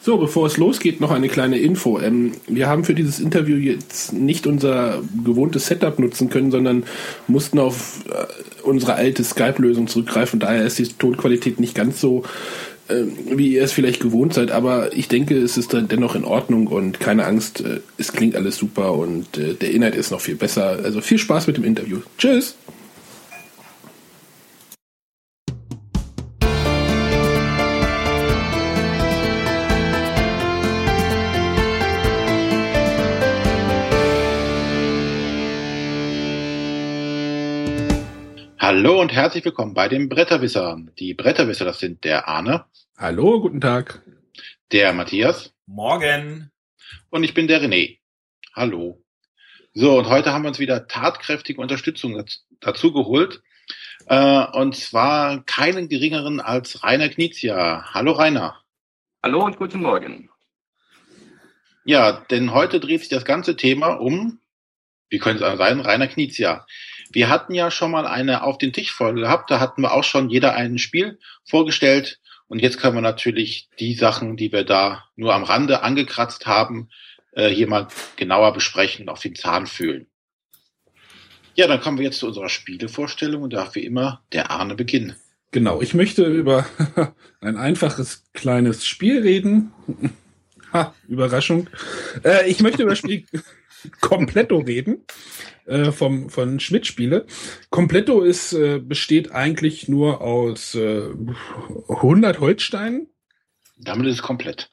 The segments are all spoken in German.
So, bevor es losgeht, noch eine kleine Info. Ähm, wir haben für dieses Interview jetzt nicht unser gewohntes Setup nutzen können, sondern mussten auf äh, unsere alte Skype-Lösung zurückgreifen. Daher ist die Tonqualität nicht ganz so, äh, wie ihr es vielleicht gewohnt seid. Aber ich denke, es ist dann dennoch in Ordnung und keine Angst, äh, es klingt alles super und äh, der Inhalt ist noch viel besser. Also viel Spaß mit dem Interview. Tschüss! Hallo und herzlich willkommen bei den Bretterwissern. Die Bretterwisser, das sind der Arne. Hallo, guten Tag. Der Matthias. Morgen. Und ich bin der René. Hallo. So, und heute haben wir uns wieder tatkräftige Unterstützung dazu geholt. Äh, und zwar keinen geringeren als Rainer Knizia. Hallo Rainer. Hallo und guten Morgen. Ja, denn heute dreht sich das ganze Thema um, wie könnte es sein, Rainer Knizia. Wir hatten ja schon mal eine auf den Tisch Folge gehabt, da hatten wir auch schon jeder ein Spiel vorgestellt und jetzt können wir natürlich die Sachen, die wir da nur am Rande angekratzt haben, äh, hier mal genauer besprechen und auf den Zahn fühlen. Ja, dann kommen wir jetzt zu unserer Spielevorstellung und darf wie immer der Arne beginnen. Genau, ich möchte über ein einfaches kleines Spiel reden. Ha, Überraschung. Äh, ich möchte über das Spiel Completto reden äh, vom, von Schmidt Spiele. Completto ist, äh, besteht eigentlich nur aus äh, 100 Holzsteinen. Damit ist es komplett.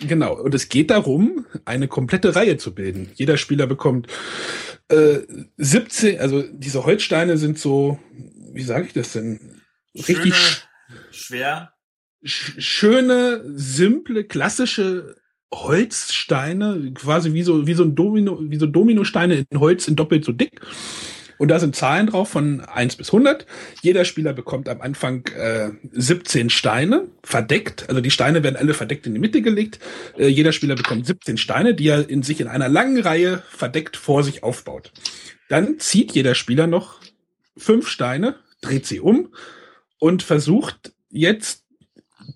Genau, und es geht darum, eine komplette Reihe zu bilden. Jeder Spieler bekommt äh, 17, also diese Holzsteine sind so, wie sage ich das denn? Richtig Schöne, schwer. Schöne, simple, klassische Holzsteine, quasi wie so, wie so ein Domino, wie so Dominosteine in Holz in doppelt so dick. Und da sind Zahlen drauf von 1 bis 100. Jeder Spieler bekommt am Anfang äh, 17 Steine, verdeckt. Also die Steine werden alle verdeckt in die Mitte gelegt. Äh, jeder Spieler bekommt 17 Steine, die er in sich in einer langen Reihe verdeckt vor sich aufbaut. Dann zieht jeder Spieler noch fünf Steine, dreht sie um und versucht jetzt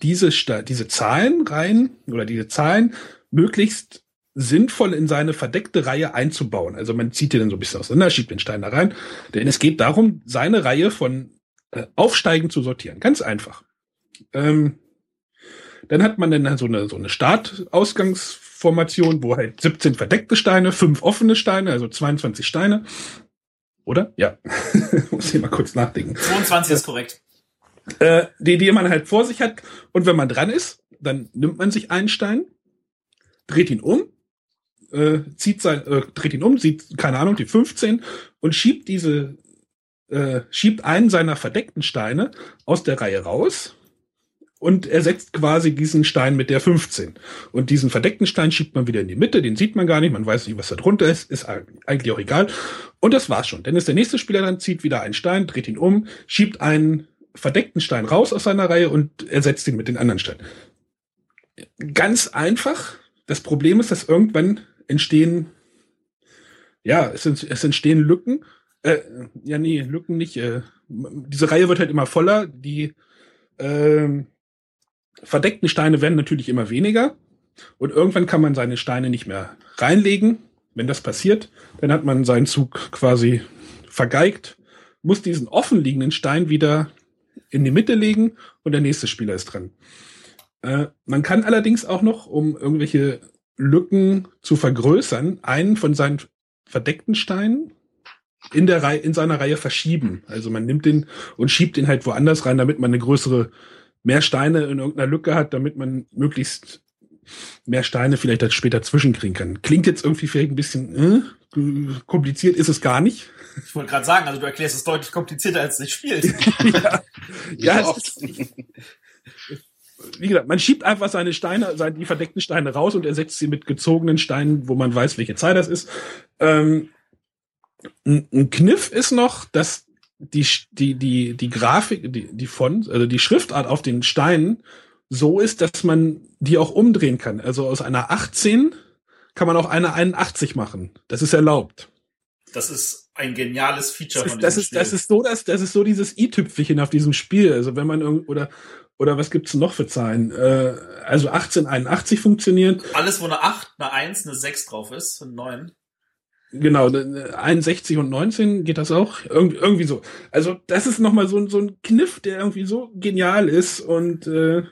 diese, diese Zahlen rein oder diese Zahlen möglichst sinnvoll in seine verdeckte Reihe einzubauen. Also man zieht die dann so ein bisschen auseinander, schiebt den Stein da rein. Denn es geht darum, seine Reihe von äh, aufsteigend zu sortieren. Ganz einfach. Ähm, dann hat man dann so eine, so eine Startausgangsformation, wo halt 17 verdeckte Steine, 5 offene Steine, also 22 Steine. Oder? Ja. Muss ich mal kurz nachdenken. 22 ist korrekt äh, die, die man halt vor sich hat. Und wenn man dran ist, dann nimmt man sich einen Stein, dreht ihn um, äh, zieht sein, äh, dreht ihn um, sieht, keine Ahnung, die 15 und schiebt diese, äh, schiebt einen seiner verdeckten Steine aus der Reihe raus und ersetzt quasi diesen Stein mit der 15. Und diesen verdeckten Stein schiebt man wieder in die Mitte, den sieht man gar nicht, man weiß nicht, was da drunter ist, ist eigentlich auch egal. Und das war's schon. Denn ist der nächste Spieler dann, zieht wieder einen Stein, dreht ihn um, schiebt einen verdeckten Stein raus aus seiner Reihe und ersetzt ihn mit den anderen Steinen. Ganz einfach. Das Problem ist, dass irgendwann entstehen, ja, es, es entstehen Lücken. Äh, ja, nee, Lücken nicht. Äh, diese Reihe wird halt immer voller. Die äh, verdeckten Steine werden natürlich immer weniger. Und irgendwann kann man seine Steine nicht mehr reinlegen. Wenn das passiert, dann hat man seinen Zug quasi vergeigt, muss diesen offen liegenden Stein wieder in die Mitte legen und der nächste Spieler ist dran. Äh, man kann allerdings auch noch, um irgendwelche Lücken zu vergrößern, einen von seinen verdeckten Steinen in der Reihe, in seiner Reihe verschieben. Also man nimmt den und schiebt den halt woanders rein, damit man eine größere, mehr Steine in irgendeiner Lücke hat, damit man möglichst mehr Steine vielleicht dann später zwischenkriegen kann. Klingt jetzt irgendwie vielleicht ein bisschen äh, kompliziert, ist es gar nicht. Ich wollte gerade sagen, also du erklärst es deutlich komplizierter, als es sich spielt. ja, ja ist, wie gesagt, man schiebt einfach seine Steine, seine, die verdeckten Steine raus und ersetzt sie mit gezogenen Steinen, wo man weiß, welche Zahl das ist. Ähm, ein, ein Kniff ist noch, dass die, die, die, die Grafik, die, die Font, also die Schriftart auf den Steinen so ist, dass man die auch umdrehen kann. Also aus einer 18 kann man auch eine 81 machen. Das ist erlaubt. Das ist ein geniales Feature das ist, von diesem das ist, Spiel. Das ist so, das, das ist so dieses i-Tüpfelchen auf diesem Spiel. Also wenn man irgend, oder, Oder was gibt's noch für Zahlen? Äh, also 1881 funktioniert. Alles, wo eine 8, eine 1, eine 6 drauf ist, eine 9. Genau, äh, 61 und 19 geht das auch. Irgendwie, irgendwie so. Also das ist nochmal so, so ein Kniff, der irgendwie so genial ist. Und äh,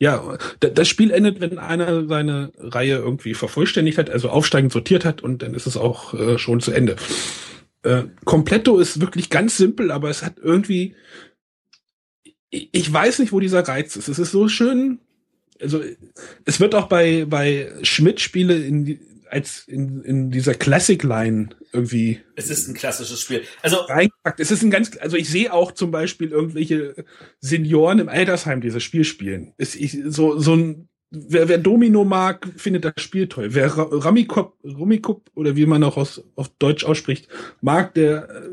ja, da- das Spiel endet, wenn einer seine Reihe irgendwie vervollständigt hat, also aufsteigend sortiert hat und dann ist es auch äh, schon zu Ende. Äh, ist wirklich ganz simpel, aber es hat irgendwie, ich weiß nicht, wo dieser Reiz ist. Es ist so schön, also es wird auch bei, bei Schmidt-Spiele in, als in, in dieser Classic-Line irgendwie Es ist ein klassisches Spiel. Also, reingepackt. Es ist ein ganz, also ich sehe auch zum Beispiel irgendwelche Senioren im Altersheim dieses Spiel spielen. Ist ich, so, so ein, wer, wer Domino mag, findet das Spiel toll. Wer Ra- Rummikop, Rummikop oder wie man auch aus, auf Deutsch ausspricht, mag, der äh,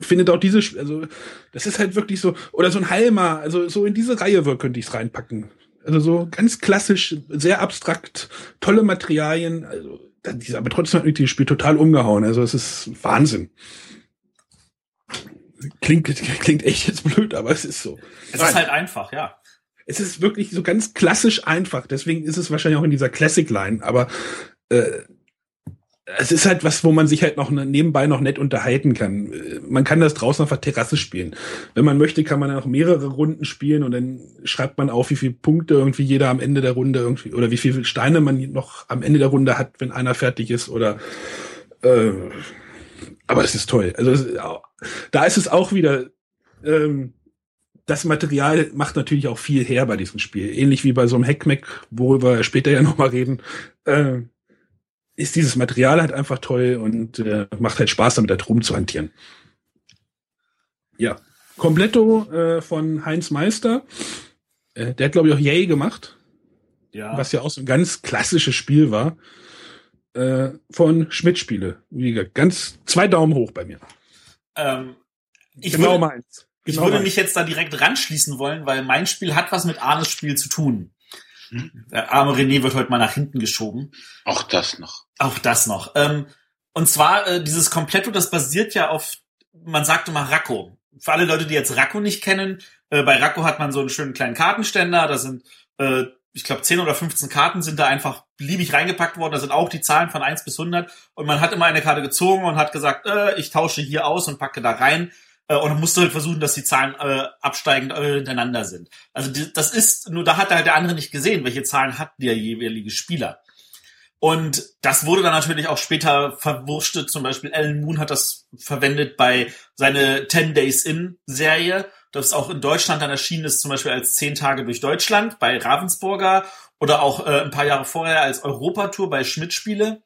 findet auch dieses Spiel, also das ist halt wirklich so, oder so ein Halma, also so in diese Reihe könnte ich es reinpacken. Also so ganz klassisch, sehr abstrakt, tolle Materialien, also dieser, aber trotzdem hat mich dieses Spiel total umgehauen. Also es ist Wahnsinn. Klingt, klingt echt jetzt blöd, aber es ist so. es ist halt einfach, ja. Es ist wirklich so ganz klassisch einfach. Deswegen ist es wahrscheinlich auch in dieser Classic Line. Aber äh, es ist halt was, wo man sich halt noch ne- nebenbei noch nett unterhalten kann. Äh, Man kann das draußen auf der Terrasse spielen. Wenn man möchte, kann man dann auch mehrere Runden spielen und dann schreibt man auf, wie viele Punkte irgendwie jeder am Ende der Runde irgendwie oder wie viele Steine man noch am Ende der Runde hat, wenn einer fertig ist oder äh, aber es ist toll. Also da ist es auch wieder ähm, das Material macht natürlich auch viel her bei diesem Spiel. Ähnlich wie bei so einem Hackmack, worüber wir später ja nochmal reden, äh, ist dieses Material halt einfach toll und äh, macht halt Spaß, damit da drum zu hantieren. Ja. Completto äh, von Heinz Meister. Äh, der hat, glaube ich, auch Yay gemacht, Ja. was ja auch so ein ganz klassisches Spiel war. Äh, von Schmidt-Spiele. Wie gesagt, ganz zwei Daumen hoch bei mir. Ähm, ich genau würde, meins. ich Genau würde meins. mich jetzt da direkt ranschließen wollen, weil mein Spiel hat was mit Arnes Spiel zu tun. Der arme René wird heute mal nach hinten geschoben. Auch das noch. Auch das noch. Ähm, und zwar äh, dieses Kompletto, das basiert ja auf, man sagt immer Racco. Für alle Leute, die jetzt Racco nicht kennen, äh, bei Racco hat man so einen schönen kleinen Kartenständer, da sind, äh, ich glaube, 10 oder 15 Karten sind da einfach beliebig reingepackt worden, da sind auch die Zahlen von 1 bis 100 und man hat immer eine Karte gezogen und hat gesagt, äh, ich tausche hier aus und packe da rein äh, und dann musst du halt versuchen, dass die Zahlen äh, absteigend äh, hintereinander sind. Also die, das ist, nur da hat halt der andere nicht gesehen, welche Zahlen hat der jeweilige Spieler. Und das wurde dann natürlich auch später verwurstet. Zum Beispiel Alan Moon hat das verwendet bei seine 10 Days In Serie, das auch in Deutschland dann erschienen ist, zum Beispiel als 10 Tage durch Deutschland bei Ravensburger oder auch äh, ein paar Jahre vorher als Europatour bei Schmidt-Spiele.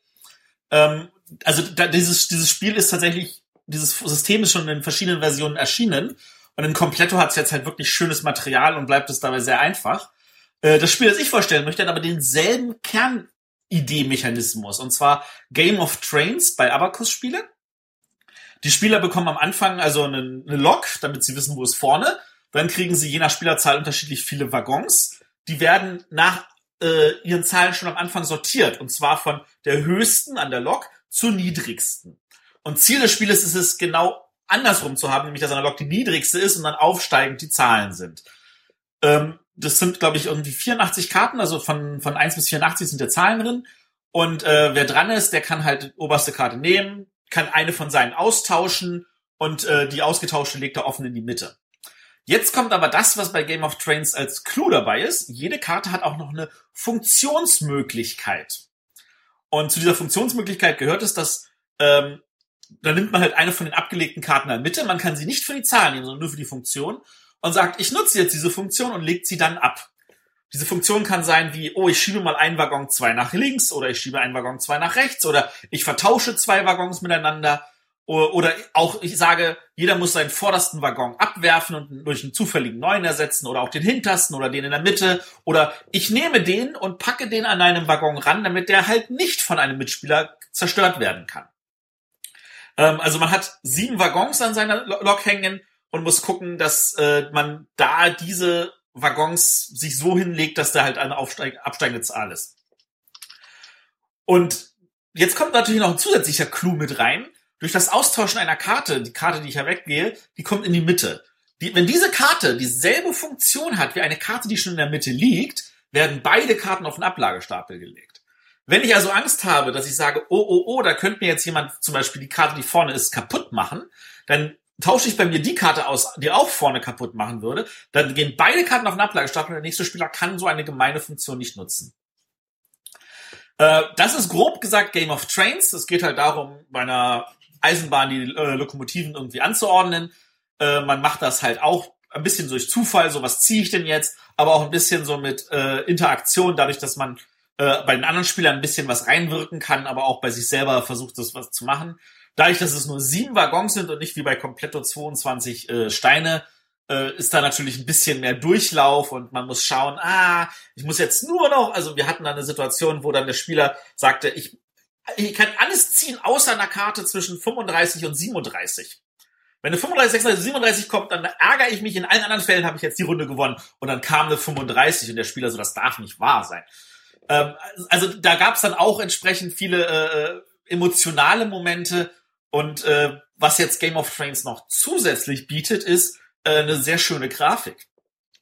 Ähm, also da, dieses, dieses Spiel ist tatsächlich, dieses System ist schon in verschiedenen Versionen erschienen. Und in Completto hat es jetzt halt wirklich schönes Material und bleibt es dabei sehr einfach. Äh, das Spiel, das ich vorstellen möchte, hat aber denselben Kernidee-Mechanismus. Und zwar Game of Trains bei Abacus-Spiele. Die Spieler bekommen am Anfang also eine, eine Lok, damit sie wissen, wo es vorne. Dann kriegen sie je nach Spielerzahl unterschiedlich viele Waggons. Die werden nach äh, ihren Zahlen schon am Anfang sortiert. Und zwar von der höchsten an der Lok zur niedrigsten. Und Ziel des Spieles ist es genau andersrum zu haben, nämlich dass an der Lok die niedrigste ist und dann aufsteigend die Zahlen sind. Ähm, das sind, glaube ich, irgendwie 84 Karten, also von, von 1 bis 84 sind ja Zahlen drin. Und äh, wer dran ist, der kann halt die oberste Karte nehmen, kann eine von seinen austauschen und äh, die ausgetauschte legt er offen in die Mitte. Jetzt kommt aber das, was bei Game of Trains als Clou dabei ist. Jede Karte hat auch noch eine Funktionsmöglichkeit. Und zu dieser Funktionsmöglichkeit gehört es, dass ähm, da nimmt man halt eine von den abgelegten Karten in der Mitte. Man kann sie nicht für die Zahlen nehmen, sondern nur für die Funktion und sagt, ich nutze jetzt diese Funktion und legt sie dann ab. Diese Funktion kann sein wie, oh, ich schiebe mal einen Waggon zwei nach links oder ich schiebe einen Waggon zwei nach rechts oder ich vertausche zwei Waggons miteinander oder auch ich sage, jeder muss seinen vordersten Waggon abwerfen und durch einen zufälligen neuen ersetzen oder auch den hintersten oder den in der Mitte oder ich nehme den und packe den an einem Waggon ran, damit der halt nicht von einem Mitspieler zerstört werden kann. Ähm, also man hat sieben Waggons an seiner Lo- Lok hängen und muss gucken, dass äh, man da diese Waggons sich so hinlegt, dass da halt eine aufsteig absteigende Zahl ist. Und jetzt kommt natürlich noch ein zusätzlicher Clou mit rein. Durch das Austauschen einer Karte, die Karte, die ich ja weggehe, die kommt in die Mitte. Die, wenn diese Karte dieselbe Funktion hat wie eine Karte, die schon in der Mitte liegt, werden beide Karten auf den Ablagestapel gelegt. Wenn ich also Angst habe, dass ich sage, oh, oh, oh, da könnte mir jetzt jemand zum Beispiel die Karte, die vorne ist, kaputt machen, dann tausche ich bei mir die Karte aus, die auch vorne kaputt machen würde, dann gehen beide Karten auf den Ablagestapel und der nächste Spieler kann so eine gemeine Funktion nicht nutzen. Äh, das ist grob gesagt Game of Trains. Es geht halt darum, bei einer Eisenbahn die äh, Lokomotiven irgendwie anzuordnen. Äh, man macht das halt auch ein bisschen durch Zufall, so was ziehe ich denn jetzt, aber auch ein bisschen so mit äh, Interaktion, dadurch, dass man äh, bei den anderen Spielern ein bisschen was reinwirken kann, aber auch bei sich selber versucht, das was zu machen. Dadurch, dass es nur sieben Waggons sind und nicht wie bei Completo 22 äh, Steine, äh, ist da natürlich ein bisschen mehr Durchlauf und man muss schauen, ah, ich muss jetzt nur noch, also wir hatten da eine Situation, wo dann der Spieler sagte, ich, ich kann alles ziehen außer einer Karte zwischen 35 und 37. Wenn eine 35, 36, 37 kommt, dann ärgere ich mich. In allen anderen Fällen habe ich jetzt die Runde gewonnen. Und dann kam eine 35 und der Spieler so, das darf nicht wahr sein. Ähm, also da gab es dann auch entsprechend viele äh, emotionale Momente. Und äh, was jetzt Game of Thrones noch zusätzlich bietet, ist äh, eine sehr schöne Grafik.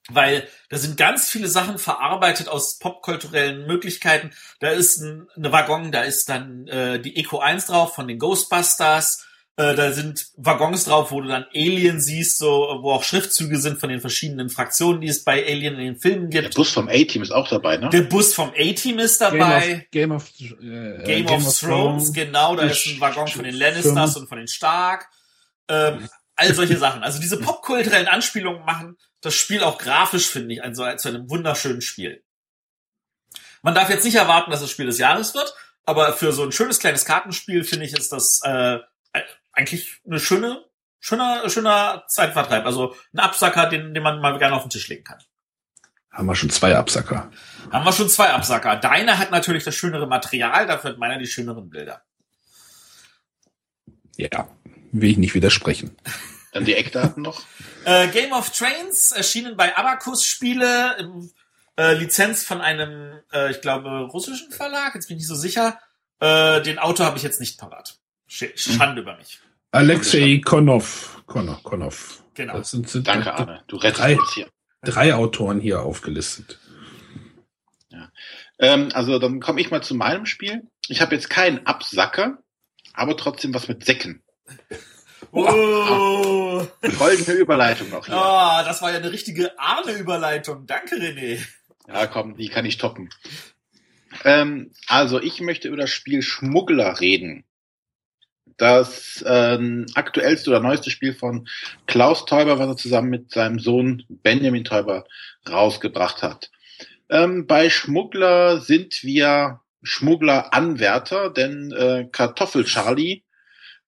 Weil da sind ganz viele Sachen verarbeitet aus popkulturellen Möglichkeiten. Da ist ein, eine Waggon, da ist dann äh, die Eco 1 drauf von den Ghostbusters. Äh, da sind Waggons drauf, wo du dann Alien siehst, so, wo auch Schriftzüge sind von den verschiedenen Fraktionen, die es bei Alien in den Filmen gibt. Der Bus vom A-Team ist auch dabei, ne? Der Bus vom A-Team ist dabei. Game of, Game of, äh, Game of Thrones, genau, da ist ein Waggon von den Lannisters und von den Stark. Ähm, all solche Sachen. Also diese popkulturellen Anspielungen machen das Spiel auch grafisch, finde ich, also zu einem wunderschönen Spiel. Man darf jetzt nicht erwarten, dass es Spiel des Jahres wird, aber für so ein schönes kleines Kartenspiel finde ich, ist das äh, eigentlich eine schöne, schöner, schöner Zeitvertreib. Also ein Absacker, den, den man mal gerne auf den Tisch legen kann. Haben wir schon zwei Absacker. Haben wir schon zwei Absacker. Deiner hat natürlich das schönere Material, dafür hat meiner die schöneren Bilder. Ja, will ich nicht widersprechen. Dann die Eckdaten noch. Äh, Game of Trains erschienen bei Abacus Spiele, im, äh, Lizenz von einem, äh, ich glaube, russischen Verlag, jetzt bin ich nicht so sicher. Äh, den Autor habe ich jetzt nicht parat. Schande über mich. Alexei Konov. Konov. Konov. Genau. Das sind, sind Danke, Arne. Du rettest drei, uns hier. drei Autoren hier aufgelistet. Ähm, also dann komme ich mal zu meinem Spiel. Ich habe jetzt keinen Absacker, aber trotzdem was mit Säcken. Oh, Goldene Überleitung noch hier. oh, das war ja eine richtige Arne-Überleitung. Danke, René. Ja, komm, die kann ich toppen. Ähm, also ich möchte über das Spiel Schmuggler reden. Das ähm, aktuellste oder neueste Spiel von Klaus Teuber, was er zusammen mit seinem Sohn Benjamin Teuber rausgebracht hat. Ähm, bei Schmuggler sind wir Schmuggler-Anwärter, denn äh, Kartoffel Charlie,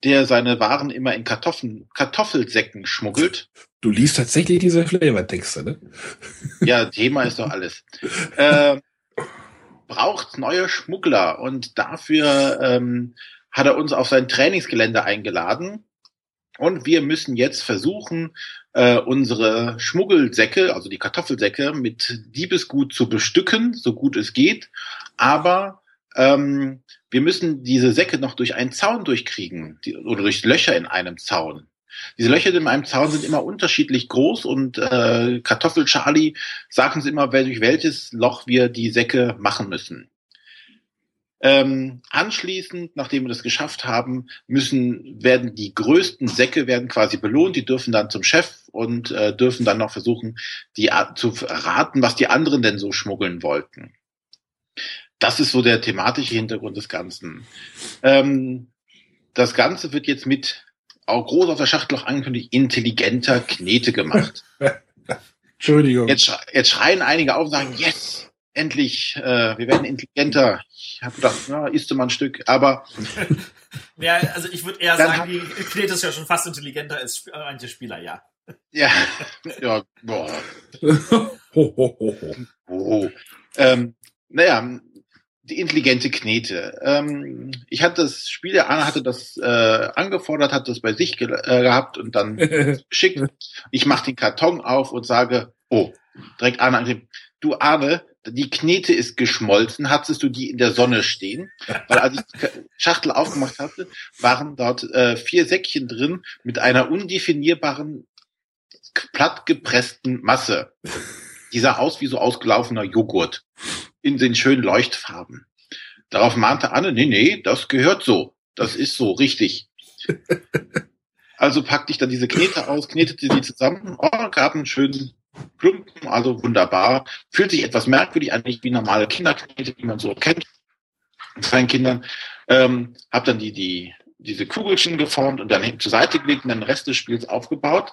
der seine Waren immer in Kartoffeln, Kartoffelsäcken schmuggelt, Du liest tatsächlich diese Flavortexte, ne? ja, Thema ist doch alles. Äh, braucht neue Schmuggler und dafür ähm, hat er uns auf sein Trainingsgelände eingeladen. Und wir müssen jetzt versuchen, äh, unsere Schmuggelsäcke, also die Kartoffelsäcke, mit Diebesgut zu bestücken, so gut es geht. Aber ähm, wir müssen diese Säcke noch durch einen Zaun durchkriegen die, oder durch Löcher in einem Zaun. Diese Löcher in einem Zaun sind immer unterschiedlich groß und äh, Kartoffel Charlie sagt uns immer, durch welches Loch wir die Säcke machen müssen. Ähm, anschließend, nachdem wir das geschafft haben, müssen werden die größten Säcke werden quasi belohnt. Die dürfen dann zum Chef und äh, dürfen dann noch versuchen, die a- zu raten, was die anderen denn so schmuggeln wollten. Das ist so der thematische Hintergrund des Ganzen. Ähm, das Ganze wird jetzt mit auch groß auf der Schachtel auch angekündigt, intelligenter Knete gemacht. Entschuldigung. Jetzt, jetzt schreien einige auf und sagen, yes, endlich, äh, wir werden intelligenter. Ich habe gedacht, na, isst du mal ein Stück, aber Ja, also ich würde eher sagen, die Knete ist ja schon fast intelligenter als Sp- äh, manche Spieler, ja. ja, ja, boah, ho, ho, ho, ho. oh. Ähm, naja, die intelligente Knete. Ähm, ich hatte das Spiel, der Arne hatte das äh, angefordert, hat das bei sich ge äh, gehabt und dann geschickt. Ich mache den Karton auf und sage, oh, direkt Arne angegeben, du Arne, die Knete ist geschmolzen, hattest du die in der Sonne stehen? Weil als ich die Schachtel aufgemacht hatte, waren dort äh, vier Säckchen drin mit einer undefinierbaren plattgepressten Masse. Die sah aus wie so ausgelaufener Joghurt in den schönen Leuchtfarben. Darauf mahnte Anne, nee, nee, das gehört so. Das ist so, richtig. Also packte ich dann diese Knete aus, knetete die zusammen, oh, gab einen schönen Klumpen, also wunderbar. Fühlt sich etwas merkwürdig an, nicht wie normale Kinderknete, die man so kennt. Mit kleinen Kindern. Ähm, hab dann die, die, diese Kugelchen geformt und dann zur Seite gelegt und dann den Rest des Spiels aufgebaut.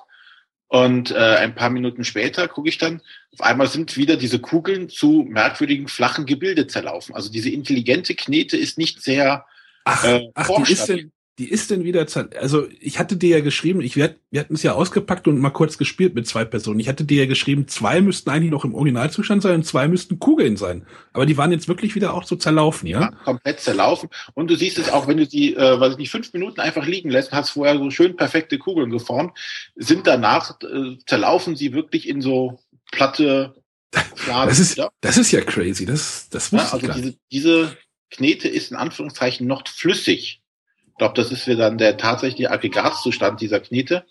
Und äh, ein paar Minuten später gucke ich dann, auf einmal sind wieder diese Kugeln zu merkwürdigen flachen Gebilde zerlaufen. Also diese intelligente Knete ist nicht sehr Ach, äh, ach die ist denn, die ist denn wieder, also ich hatte dir ja geschrieben, ich, wir, wir hatten es ja ausgepackt und mal kurz gespielt mit zwei Personen. Ich hatte dir ja geschrieben, zwei müssten eigentlich noch im Originalzustand sein und zwei müssten Kugeln sein. Aber die waren jetzt wirklich wieder auch so zerlaufen, ja? ja, komplett zerlaufen. Und du siehst es auch, wenn du sie, äh, weiß ich nicht, fünf Minuten einfach liegen lässt, hast vorher so schön perfekte Kugeln geformt, sind danach, äh, zerlaufen sie wirklich in so platte Fladen. Das ist, ja? das ist ja crazy. Das, das Ja, wusste also ich gar diese, diese Knete ist in Anführungszeichen noch flüssig. Ich glaube, das ist wieder dann der tatsächliche Aggregatzustand dieser Knete.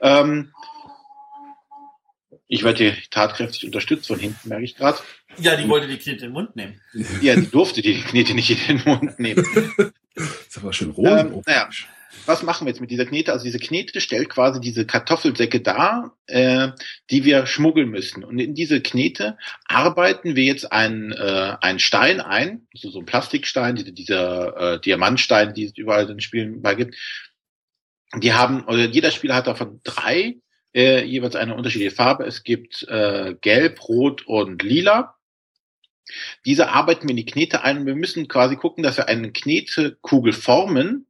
Ähm, ich werde hier tatkräftig unterstützt von hinten, merke ich gerade. Ja, die wollte die Knete in den Mund nehmen. Ja, die durfte die Knete nicht in den Mund nehmen. Das ist aber schön roh. Ähm, naja. Was machen wir jetzt mit dieser Knete? Also diese Knete stellt quasi diese Kartoffelsäcke dar, äh, die wir schmuggeln müssen. Und in diese Knete arbeiten wir jetzt einen, äh, einen Stein ein, also so ein Plastikstein, diese, dieser äh, Diamantstein, die es überall in den Spielen bei gibt. Die haben, oder jeder Spieler hat davon drei, äh, jeweils eine unterschiedliche Farbe. Es gibt äh, Gelb, Rot und Lila. Diese arbeiten wir in die Knete ein wir müssen quasi gucken, dass wir eine Knetekugel formen,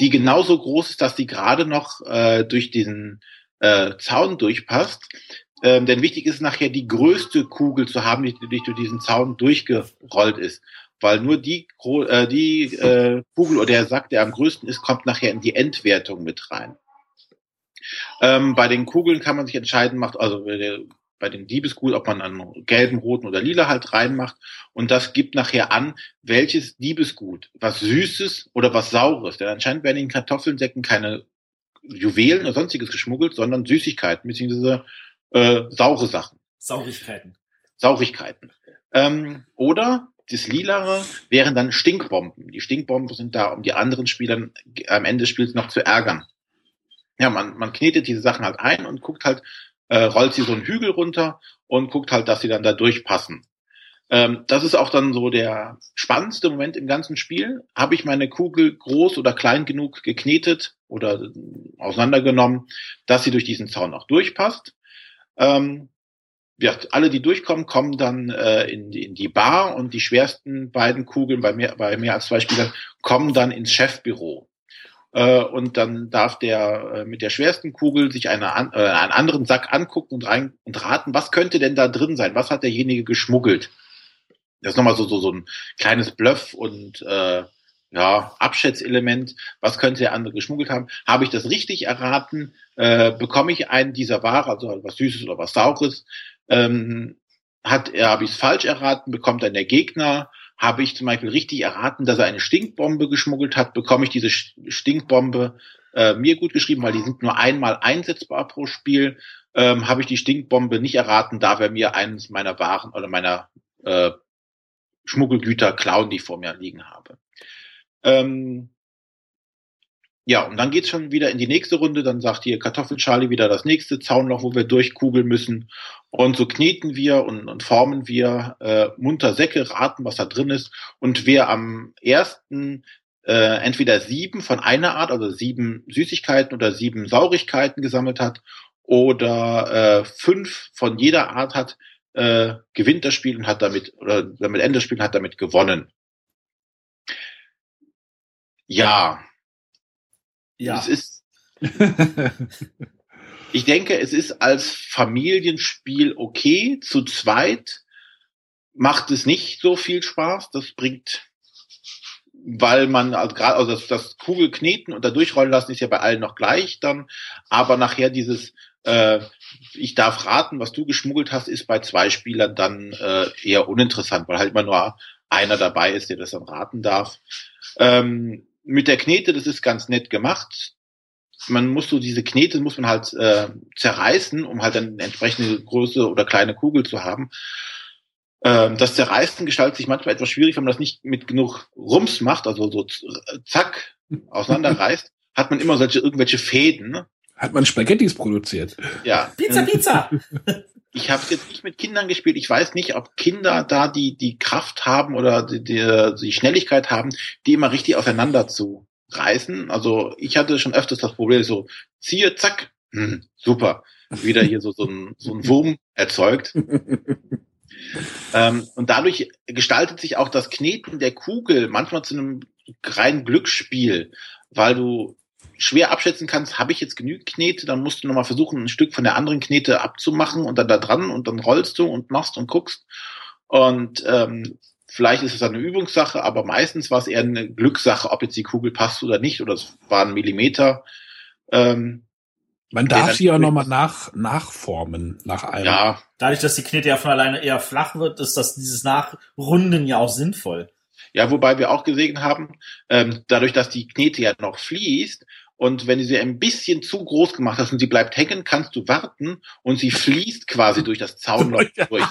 die genauso groß ist, dass die gerade noch äh, durch diesen äh, Zaun durchpasst. Ähm, denn wichtig ist nachher die größte Kugel zu haben, die, die durch diesen Zaun durchgerollt ist. Weil nur die, äh, die äh, Kugel oder der Sack, der am größten ist, kommt nachher in die Endwertung mit rein. Ähm, bei den Kugeln kann man sich entscheiden, macht also bei den Diebeskugeln, ob man einen gelben, roten oder lila halt reinmacht. Und das gibt nachher an, welches Diebesgut, was Süßes oder was Saures. Denn anscheinend werden in den Kartoffelsäcken keine Juwelen oder sonstiges geschmuggelt, sondern Süßigkeiten, beziehungsweise äh, saure Sachen. Saurigkeiten. Saurigkeiten. Ähm, oder das Lilare wären dann Stinkbomben. Die Stinkbomben sind da, um die anderen Spieler am Ende des Spiels noch zu ärgern. Ja, man, man knetet diese Sachen halt ein und guckt halt, äh, rollt sie so einen Hügel runter und guckt halt, dass sie dann da durchpassen. Ähm, das ist auch dann so der spannendste Moment im ganzen Spiel. Habe ich meine Kugel groß oder klein genug geknetet oder auseinandergenommen, dass sie durch diesen Zaun auch durchpasst. Ähm, ja, alle, die durchkommen, kommen dann äh, in, die, in die Bar und die schwersten beiden Kugeln bei mehr, bei mehr als zwei Spielern kommen dann ins Chefbüro. Äh, und dann darf der äh, mit der schwersten Kugel sich eine, äh, einen anderen Sack angucken und rein und raten, was könnte denn da drin sein? Was hat derjenige geschmuggelt? Das ist nochmal so, so, so ein kleines Bluff und äh, ja, Abschätzelement. Was könnte der andere geschmuggelt haben? Habe ich das richtig erraten? Äh, bekomme ich einen dieser Ware, also was Süßes oder was Saures? Ähm, hat habe ich es falsch erraten, bekommt dann der Gegner. Habe ich zum Beispiel richtig erraten, dass er eine Stinkbombe geschmuggelt hat, bekomme ich diese Stinkbombe äh, mir gut geschrieben, weil die sind nur einmal einsetzbar pro Spiel. Ähm, habe ich die Stinkbombe nicht erraten, darf er mir eines meiner Waren oder meiner äh, Schmuggelgüter klauen, die ich vor mir liegen habe. Ähm, ja, und dann geht's schon wieder in die nächste Runde. Dann sagt hier Kartoffelcharlie wieder das nächste Zaunloch, wo wir durchkugeln müssen. Und so kneten wir und, und formen wir äh, munter Säcke, raten, was da drin ist. Und wer am ersten äh, entweder sieben von einer Art, also sieben Süßigkeiten oder sieben Saurigkeiten gesammelt hat, oder äh, fünf von jeder Art hat, äh, gewinnt das Spiel und hat damit, oder damit Ende des Spiels hat damit gewonnen. Ja, es ist, ich denke, es ist als Familienspiel okay. Zu zweit macht es nicht so viel Spaß. Das bringt, weil man also gerade also das, das Kugelkneten und da durchrollen lassen ist ja bei allen noch gleich dann, aber nachher dieses äh, ich darf raten, was du geschmuggelt hast, ist bei zwei Spielern dann äh, eher uninteressant, weil halt immer nur einer dabei ist, der das dann raten darf. Ähm, mit der Knete, das ist ganz nett gemacht. man muss so diese Knete muss man halt äh, zerreißen, um halt eine entsprechende Größe oder kleine Kugel zu haben. Ähm, das Zerreißen gestaltet sich manchmal etwas schwierig, wenn man das nicht mit genug Rums macht, also so zack auseinanderreißt, hat man immer solche irgendwelche Fäden. Ne? Hat man Spaghettis produziert? Ja. Pizza, Pizza! Ich habe jetzt nicht mit Kindern gespielt. Ich weiß nicht, ob Kinder da die die Kraft haben oder die, die, die Schnelligkeit haben, die immer richtig auseinander zu reißen. Also ich hatte schon öfters das Problem, so ziehe, zack, hm, super, wieder hier so so ein, so ein Wurm erzeugt. ähm, und dadurch gestaltet sich auch das Kneten der Kugel manchmal zu einem reinen Glücksspiel, weil du schwer abschätzen kannst, habe ich jetzt genügend Knete, dann musst du nochmal versuchen, ein Stück von der anderen Knete abzumachen und dann da dran und dann rollst du und machst und guckst. Und ähm, vielleicht ist es eine Übungssache, aber meistens war es eher eine Glückssache, ob jetzt die Kugel passt oder nicht, oder es war ein Millimeter. Ähm, Man darf sie ja nochmal nach, nachformen, nach einem. ja, Dadurch, dass die Knete ja von alleine eher flach wird, ist das dieses Nachrunden ja auch sinnvoll. Ja, wobei wir auch gesehen haben, ähm, dadurch, dass die Knete ja noch fließt und wenn du sie ein bisschen zu groß gemacht hast und sie bleibt hängen, kannst du warten und sie fließt quasi durch das Zaunloch durch.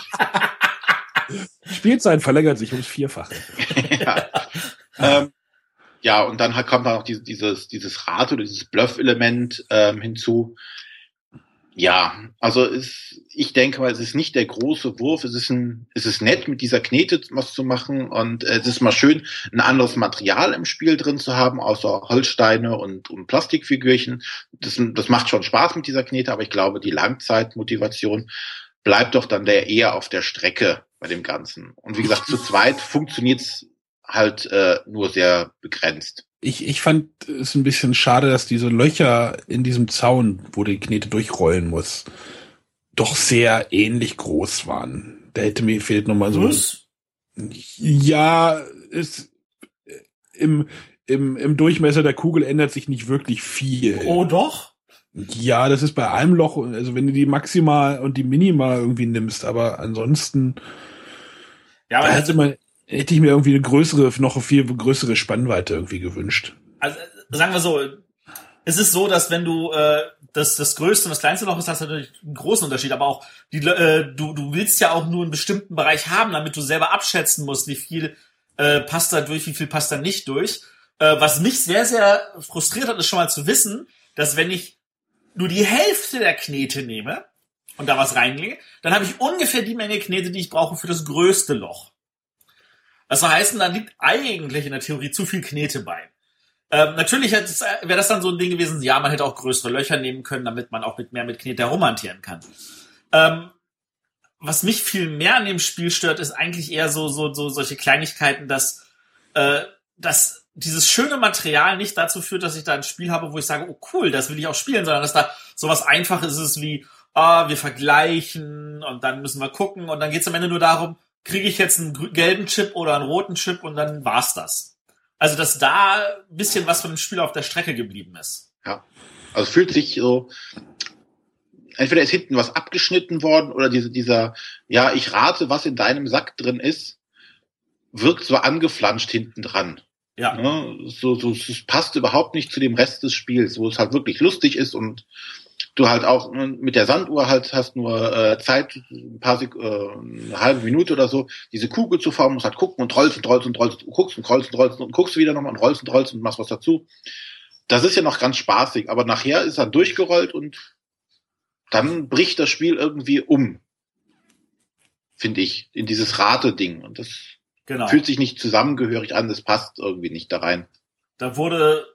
Spielzeit verlängert sich ums Vierfache. ja. Ähm, ja, und dann kommt da noch dieses, dieses, dieses Rat oder dieses Bluff-Element ähm, hinzu. Ja, also es, ich denke mal, es ist nicht der große Wurf. Es ist ein, es ist nett, mit dieser Knete was zu machen und es ist mal schön, ein anderes Material im Spiel drin zu haben, außer Holzsteine und, und Plastikfigürchen. Das, das macht schon Spaß mit dieser Knete, aber ich glaube, die Langzeitmotivation bleibt doch dann der eher auf der Strecke bei dem Ganzen. Und wie gesagt, zu zweit funktioniert's halt äh, nur sehr begrenzt. Ich, ich fand es ein bisschen schade, dass diese Löcher in diesem Zaun, wo die Knete durchrollen muss, doch sehr ähnlich groß waren. Da hätte mir fehlt noch mal so. Was? Ja, es im, im, im Durchmesser der Kugel ändert sich nicht wirklich viel. Oh doch. Ja, das ist bei einem Loch, also wenn du die Maximal und die Minimal irgendwie nimmst, aber ansonsten Ja, aber hätte, man, hätte ich mir irgendwie eine größere, noch eine viel größere Spannweite irgendwie gewünscht. also, sagen wir so, es ist so, dass wenn du äh, das, das größte und das kleinste Loch ist, hast du natürlich einen großen Unterschied, aber auch die, äh, du, du willst ja auch nur einen bestimmten Bereich haben, damit du selber abschätzen musst, wie viel äh, passt da durch, wie viel passt da nicht durch. Äh, was mich sehr, sehr frustriert hat, ist schon mal zu wissen, dass wenn ich nur die Hälfte der Knete nehme und da was reinlege, dann habe ich ungefähr die Menge Knete, die ich brauche für das größte Loch. Das heißen, da liegt eigentlich in der Theorie zu viel Knete bei. Ähm, natürlich es- äh, wäre das dann so ein Ding gewesen, ja, man hätte auch größere Löcher nehmen können, damit man auch mit mehr mit Knete herumhantieren kann. Ähm, was mich viel mehr an dem Spiel stört, ist eigentlich eher so, so, so solche Kleinigkeiten, dass, äh, dass dieses schöne Material nicht dazu führt, dass ich da ein Spiel habe, wo ich sage, oh cool, das will ich auch spielen, sondern dass da sowas Einfaches ist wie, ah, wir vergleichen und dann müssen wir gucken und dann geht's am Ende nur darum, kriege ich jetzt einen gelben Chip oder einen roten Chip und dann war's das. Also, dass da ein bisschen was von dem Spiel auf der Strecke geblieben ist. Ja. Also fühlt sich so, entweder ist hinten was abgeschnitten worden oder diese, dieser, ja, ich rate, was in deinem Sack drin ist, wirkt so angeflanscht hinten dran. Ja. Ne? So, so, es passt überhaupt nicht zu dem Rest des Spiels, wo es halt wirklich lustig ist und du halt auch mit der Sanduhr halt hast nur äh, Zeit, ein paar Sek äh, eine halbe Minute oder so, diese Kugel zu formen, musst halt gucken und rollst und rollst und rollst, und guckst und rollst und rollst und guckst wieder nochmal und rollst und rollst und machst was dazu. Das ist ja noch ganz spaßig, aber nachher ist er durchgerollt und dann bricht das Spiel irgendwie um. Finde ich, in dieses Rate-Ding. Und das Genau. fühlt sich nicht zusammengehörig an, das passt irgendwie nicht da rein. Da wurde,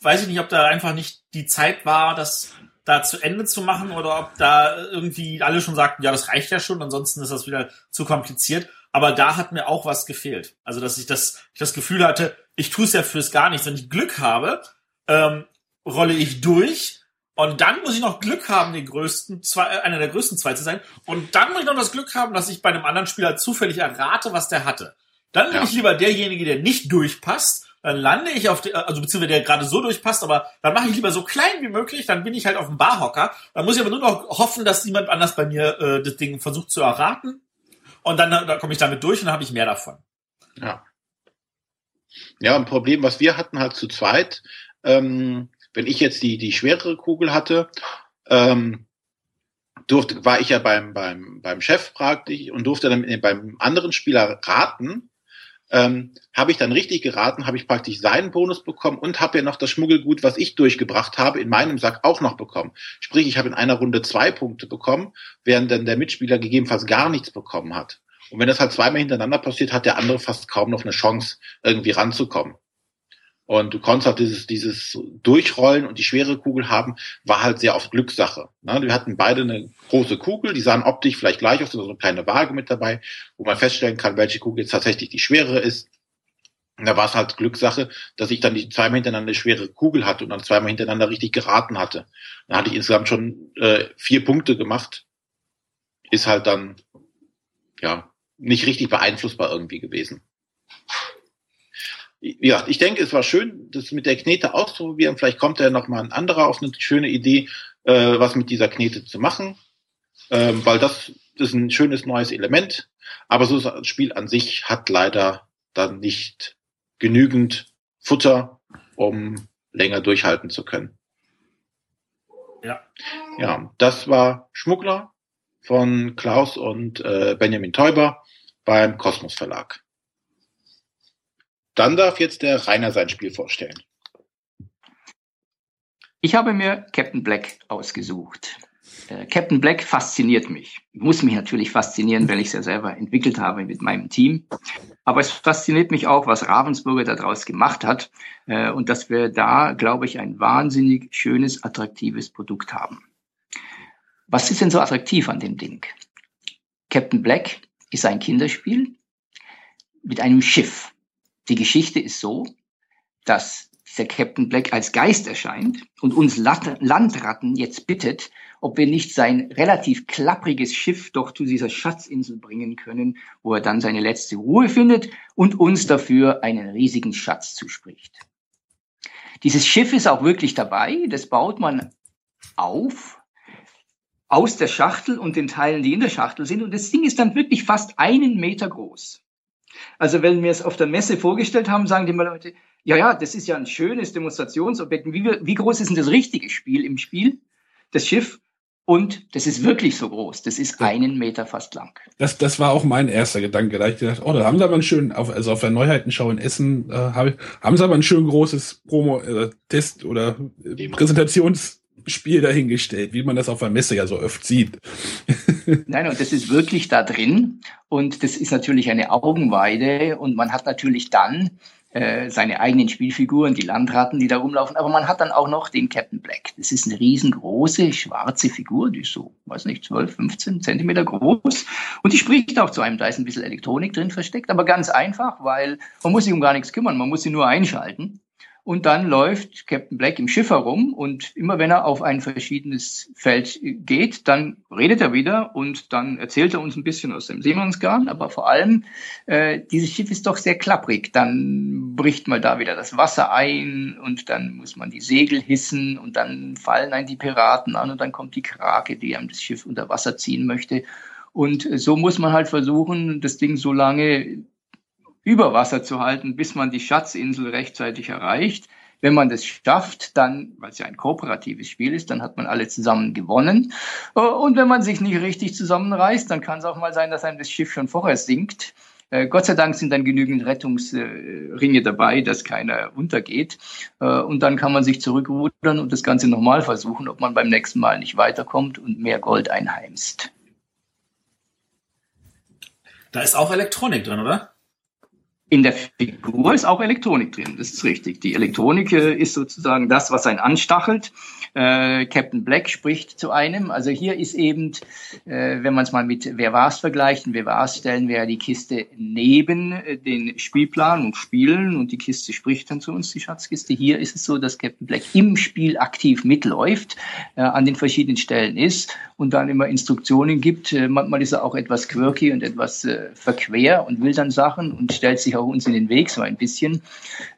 weiß ich nicht, ob da einfach nicht die Zeit war, das da zu Ende zu machen oder ob da irgendwie alle schon sagten, ja, das reicht ja schon, ansonsten ist das wieder zu kompliziert. Aber da hat mir auch was gefehlt. Also, dass ich das, ich das Gefühl hatte, ich tue es ja fürs gar nichts. Wenn ich Glück habe, ähm, rolle ich durch und dann muss ich noch Glück haben, den größten, zwei, äh, einer der größten zwei zu sein. Und dann muss ich noch das Glück haben, dass ich bei einem anderen Spieler zufällig errate, was der hatte. Dann bin Ja. ich lieber derjenige, der nicht durchpasst. Dann lande ich auf, der, also beziehungsweise der gerade so durchpasst, aber dann mache ich lieber so klein wie möglich. Dann bin ich halt auf dem Barhocker. Dann muss ich aber nur noch hoffen, dass jemand anders bei mir äh, das Ding versucht zu erraten. Und dann, dann komme ich damit durch und dann habe ich mehr davon. Ja. Ja, ein Problem, was wir hatten halt zu zweit, ähm, wenn ich jetzt die, die schwerere Kugel hatte, ähm, durfte, war ich ja beim, beim, beim Chef praktisch und durfte dann beim anderen Spieler raten, ähm, habe ich dann richtig geraten, habe ich praktisch seinen Bonus bekommen und habe ja noch das Schmuggelgut, was ich durchgebracht habe, in meinem Sack auch noch bekommen. Sprich, ich habe in einer Runde zwei Punkte bekommen, während dann der Mitspieler gegebenenfalls gar nichts bekommen hat. Und wenn das halt zweimal hintereinander passiert, hat der andere fast kaum noch eine Chance, irgendwie ranzukommen. Und du konntest halt dieses, dieses Durchrollen und die schwere Kugel haben, war halt sehr oft Glückssache. Ne? Wir hatten beide eine große Kugel, die sahen optisch vielleicht gleich aus, so eine kleine Waage mit dabei, wo man feststellen kann, welche Kugel jetzt tatsächlich die schwere ist. Und da war es halt Glückssache, dass ich dann die zweimal hintereinander eine schwere Kugel hatte und dann zweimal hintereinander richtig geraten hatte. Dann hatte ich insgesamt schon äh, vier Punkte gemacht. Ist halt dann, ja, nicht richtig beeinflussbar irgendwie gewesen ja, ich denke, es war schön, das mit der Knete auszuprobieren. Vielleicht kommt ja noch mal ein anderer auf eine schöne Idee, äh, was mit dieser Knete zu machen, ähm, weil das, das ist ein schönes neues Element. Aber so das Spiel an sich hat leider dann nicht genügend Futter, um länger durchhalten zu können. Ja. Ja, das war Schmuggler von Klaus und äh, Benjamin Teuber beim Kosmos Verlag. Dann darf jetzt der Rainer sein Spiel vorstellen. Ich habe mir Captain Black ausgesucht. Äh, Captain Black fasziniert mich. Muss mich natürlich faszinieren, weil ich es ja selber entwickelt habe mit meinem Team. Aber es fasziniert mich auch, was Ravensburger daraus gemacht hat äh, und dass wir da, glaube ich, ein wahnsinnig schönes, attraktives Produkt haben. Was ist denn so attraktiv an dem Ding? Captain Black ist ein Kinderspiel mit einem Schiff. Die Geschichte ist so, dass der Captain Black als Geist erscheint und uns Landratten jetzt bittet, ob wir nicht sein relativ klappriges Schiff doch zu dieser Schatzinsel bringen können, wo er dann seine letzte Ruhe findet und uns dafür einen riesigen Schatz zuspricht. Dieses Schiff ist auch wirklich dabei, das baut man auf aus der Schachtel und den Teilen, die in der Schachtel sind und das Ding ist dann wirklich fast einen Meter groß. Also wenn wir es auf der Messe vorgestellt haben, sagen die Leute, ja, ja, das ist ja ein schönes Demonstrationsobjekt. Wie, wie groß ist denn das richtige Spiel im Spiel? Das Schiff. Und das ist wirklich so groß. Das ist einen Meter fast lang. Das, das war auch mein erster Gedanke. Da ich gedacht, oh, da haben sie aber einen schönen, auf, also auf der Neuheitenschau in Essen, äh, haben, haben sie aber ein schön großes Promo-Test äh, oder äh, Präsentations- Spiel dahingestellt, wie man das auf der Messe ja so oft sieht. Nein, und das ist wirklich da drin und das ist natürlich eine Augenweide und man hat natürlich dann äh, seine eigenen Spielfiguren, die Landratten, die da rumlaufen, aber man hat dann auch noch den Captain Black. Das ist eine riesengroße schwarze Figur, die ist so, weiß nicht, 12, 15 Zentimeter groß und die spricht auch zu einem, da ist ein bisschen Elektronik drin versteckt, aber ganz einfach, weil man muss sich um gar nichts kümmern, man muss sie nur einschalten und dann läuft Captain Black im Schiff herum und immer wenn er auf ein verschiedenes Feld geht, dann redet er wieder und dann erzählt er uns ein bisschen aus dem Seemannsgarn. Aber vor allem, äh, dieses Schiff ist doch sehr klapprig. Dann bricht mal da wieder das Wasser ein und dann muss man die Segel hissen und dann fallen ein die Piraten an und dann kommt die Krake, die einem das Schiff unter Wasser ziehen möchte. Und so muss man halt versuchen, das Ding so lange über Wasser zu halten, bis man die Schatzinsel rechtzeitig erreicht. Wenn man das schafft, dann, weil es ja ein kooperatives Spiel ist, dann hat man alle zusammen gewonnen. Äh, und wenn man sich nicht richtig zusammenreißt, dann kann es auch mal sein, dass einem das Schiff schon vorher sinkt. Äh, Gott sei Dank sind dann genügend Rettungsringe dabei, dass keiner untergeht. Äh, und dann kann man sich zurückrudern und das Ganze nochmal versuchen, ob man beim nächsten Mal nicht weiterkommt und mehr Gold einheimst. Da ist auch Elektronik drin, oder? In der Figur ist auch Elektronik drin, das ist richtig. Die Elektronik äh, ist sozusagen das, was einen anstachelt. Äh, Captain Black spricht zu einem. Also hier ist eben, äh, wenn man es mal mit Wer war's vergleicht, Wer war's stellen wir ja die Kiste neben äh, den Spielplan und spielen und die Kiste spricht dann zu uns, die Schatzkiste. Hier ist es so, dass Captain Black im Spiel aktiv mitläuft, äh, an den verschiedenen Stellen ist und dann immer Instruktionen gibt. Äh, manchmal ist er auch etwas quirky und etwas äh, verquer und will dann Sachen und stellt sich auch uns in den Weg so ein bisschen.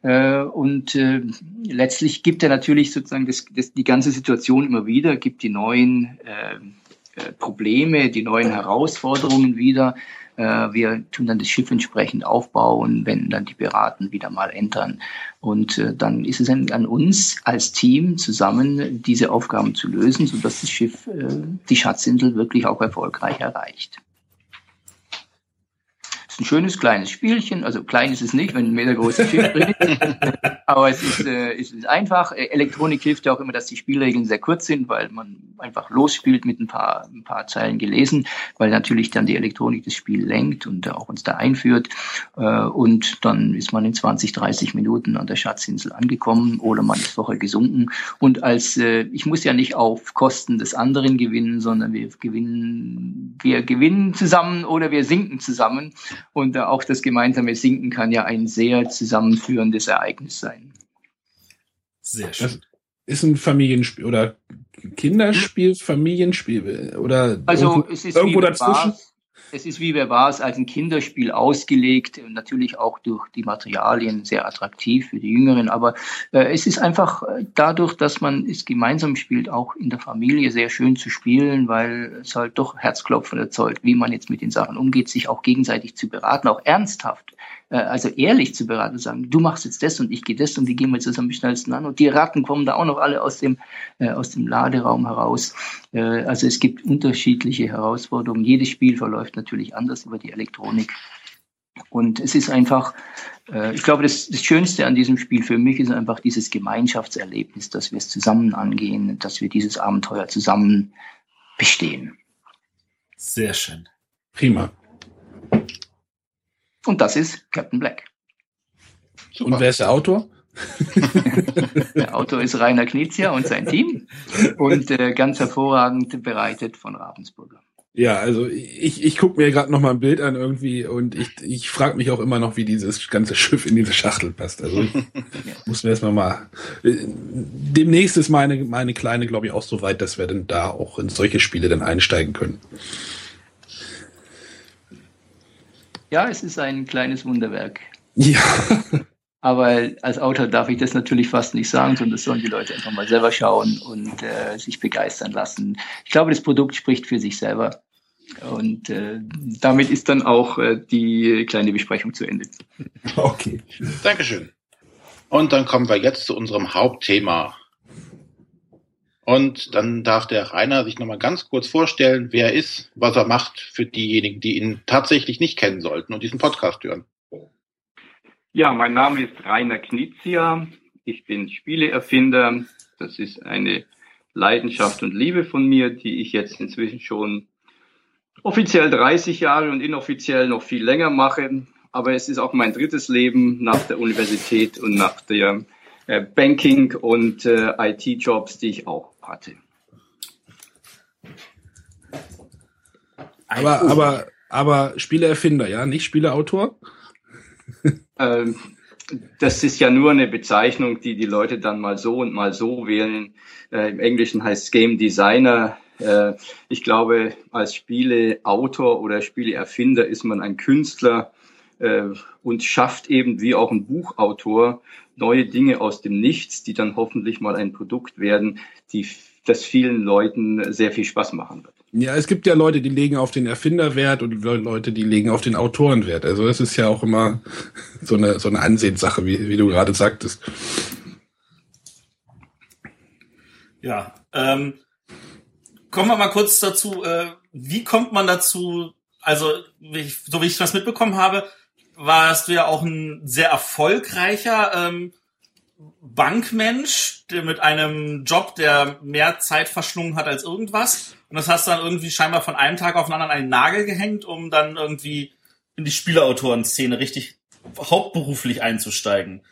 Und letztlich gibt er natürlich sozusagen das, das, die ganze ganze Situation immer wieder, gibt die neuen äh, äh, Probleme, die neuen Herausforderungen wieder. Äh, wir tun dann das Schiff entsprechend aufbauen, wenn dann die Piraten wieder mal entern. Und äh, dann ist es an, uns als Team zusammen, diese Aufgaben zu lösen, sodass das Schiff äh, die Schatzinsel wirklich auch erfolgreich erreicht ist ein schönes kleines Spielchen. Also klein ist es nicht, wenn ein Meter großes Schiff drin ist. Aber es ist, äh, es ist einfach. Äh, Elektronik hilft ja auch immer, dass die Spielregeln sehr kurz sind, weil man einfach losspielt mit ein paar, ein paar Zeilen gelesen, weil natürlich dann die Elektronik das Spiel lenkt und auch uns da einführt. Äh, und dann ist man in 20, 30 Minuten an der Schatzinsel angekommen oder man ist vorher gesunken. Und als, äh, ich muss ja nicht auf Kosten des anderen gewinnen, sondern wir gewinnen, wir gewinnen zusammen oder wir sinken zusammen. Und auch das gemeinsame Sinken kann ja ein sehr zusammenführendes Ereignis sein. Sehr schön. Das ist ein Familienspiel oder Kinderspiel, Familienspiel oder also irgendwo, es ist irgendwo dazwischen? War, es ist wie wer war es als ein Kinderspiel ausgelegt, natürlich auch durch die Materialien sehr attraktiv für die Jüngeren, aber äh, es ist einfach äh, dadurch, dass man es gemeinsam spielt, auch in der Familie sehr schön zu spielen, weil es halt doch Herzklopfen erzeugt, wie man jetzt mit den Sachen umgeht, sich auch gegenseitig zu beraten, auch ernsthaft also ehrlich zu beraten, sagen, du machst jetzt das und ich gehe das und wie gehen wir zusammen am schnellsten an? Und die Ratten kommen da auch noch alle aus dem, äh, aus dem Laderaum heraus. Äh, also es gibt unterschiedliche Herausforderungen. Jedes Spiel verläuft natürlich anders über die Elektronik. Und es ist einfach, äh, ich glaube, das, das Schönste an diesem Spiel für mich ist einfach dieses Gemeinschaftserlebnis, dass wir es zusammen angehen, dass wir dieses Abenteuer zusammen bestehen. Sehr schön. Prima. Und das ist Captain Black. Super. Und wer ist der Autor? der Autor ist Rainer Knizia und sein Team und äh, ganz hervorragend bereitet von Ravensburger. Ja, also ich, ich gucke mir gerade noch mal ein Bild an irgendwie und ich, ich frage mich auch immer noch, wie dieses ganze Schiff in diese Schachtel passt. Also ich muss mir erstmal mal. Äh, demnächst ist meine, meine Kleine, glaube ich, auch so weit, dass wir dann da auch in solche Spiele dann einsteigen können. Ja, es ist ein kleines Wunderwerk. Ja. Aber als Autor darf ich das natürlich fast nicht sagen, sondern das sollen die Leute einfach mal selber schauen und äh, sich begeistern lassen. Ich glaube, das Produkt spricht für sich selber. Und äh, damit ist dann auch äh, die kleine Besprechung zu Ende. Okay. Dankeschön. Und dann kommen wir jetzt zu unserem Hauptthema. Und dann darf der Rainer sich nochmal ganz kurz vorstellen, wer er ist, was er macht für diejenigen, die ihn tatsächlich nicht kennen sollten und diesen Podcast hören. Ja, mein Name ist Rainer Knizia. Ich bin Spieleerfinder. Das ist eine Leidenschaft und Liebe von mir, die ich jetzt inzwischen schon offiziell 30 Jahre und inoffiziell noch viel länger mache. Aber es ist auch mein drittes Leben nach der Universität und nach der äh, Banking und äh, IT-Jobs, die ich auch hatte. Aber, aber, aber Spieleerfinder, ja, nicht Spieleautor? ähm, das ist ja nur eine Bezeichnung, die die Leute dann mal so und mal so wählen. Äh, Im Englischen heißt es Game Designer. Äh, ich glaube, als Spieleautor oder Spieleerfinder ist man ein Künstler äh, und schafft eben wie auch ein Buchautor neue Dinge aus dem Nichts, die dann hoffentlich mal ein Produkt werden, die das vielen Leuten sehr viel Spaß machen wird. Ja, es gibt ja Leute, die legen auf den Erfinder Wert und Leute, die legen auf den Autoren Wert. Also das ist ja auch immer so eine, so eine Ansehenssache, wie, wie du gerade sagtest. Ja, ähm, kommen wir mal kurz dazu, äh, wie kommt man dazu, also wie ich, so wie ich das mitbekommen habe, warst du ja auch ein sehr erfolgreicher ähm, Bankmensch, der mit einem Job, der mehr Zeit verschlungen hat als irgendwas. Und das hast du dann irgendwie scheinbar von einem Tag auf den anderen einen Nagel gehängt, um dann irgendwie in die Spieleautorenszene richtig hauptberuflich einzusteigen.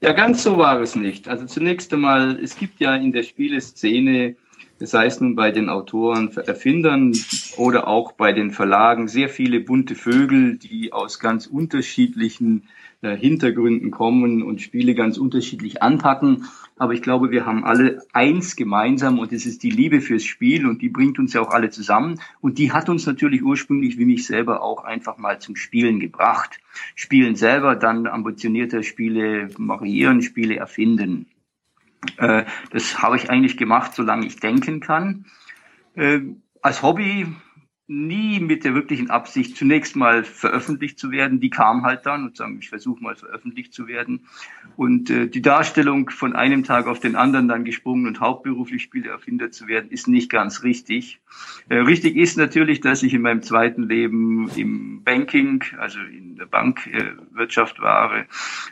Ja, ganz so war es nicht. Also zunächst einmal, es gibt ja in der Spieleszene sei es nun bei den Autoren, Erfindern oder auch bei den Verlagen, sehr viele bunte Vögel, die aus ganz unterschiedlichen äh, Hintergründen kommen und Spiele ganz unterschiedlich anpacken. Aber ich glaube, wir haben alle eins gemeinsam und das ist die Liebe fürs Spiel und die bringt uns ja auch alle zusammen. Und die hat uns natürlich ursprünglich, wie mich selber, auch einfach mal zum Spielen gebracht. Spielen selber, dann ambitionierter Spiele variieren, Spiele erfinden. Äh, das habe ich eigentlich gemacht, solange ich denken kann. Äh, als Hobby nie mit der wirklichen Absicht, zunächst mal veröffentlicht zu werden. Die kam halt dann und sagen, ich versuche mal veröffentlicht zu werden. Und äh, die Darstellung von einem Tag auf den anderen dann gesprungen und hauptberuflich Spieleerfinder zu werden, ist nicht ganz richtig. Äh, richtig ist natürlich, dass ich in meinem zweiten Leben im Banking, also in der Bankwirtschaft äh, war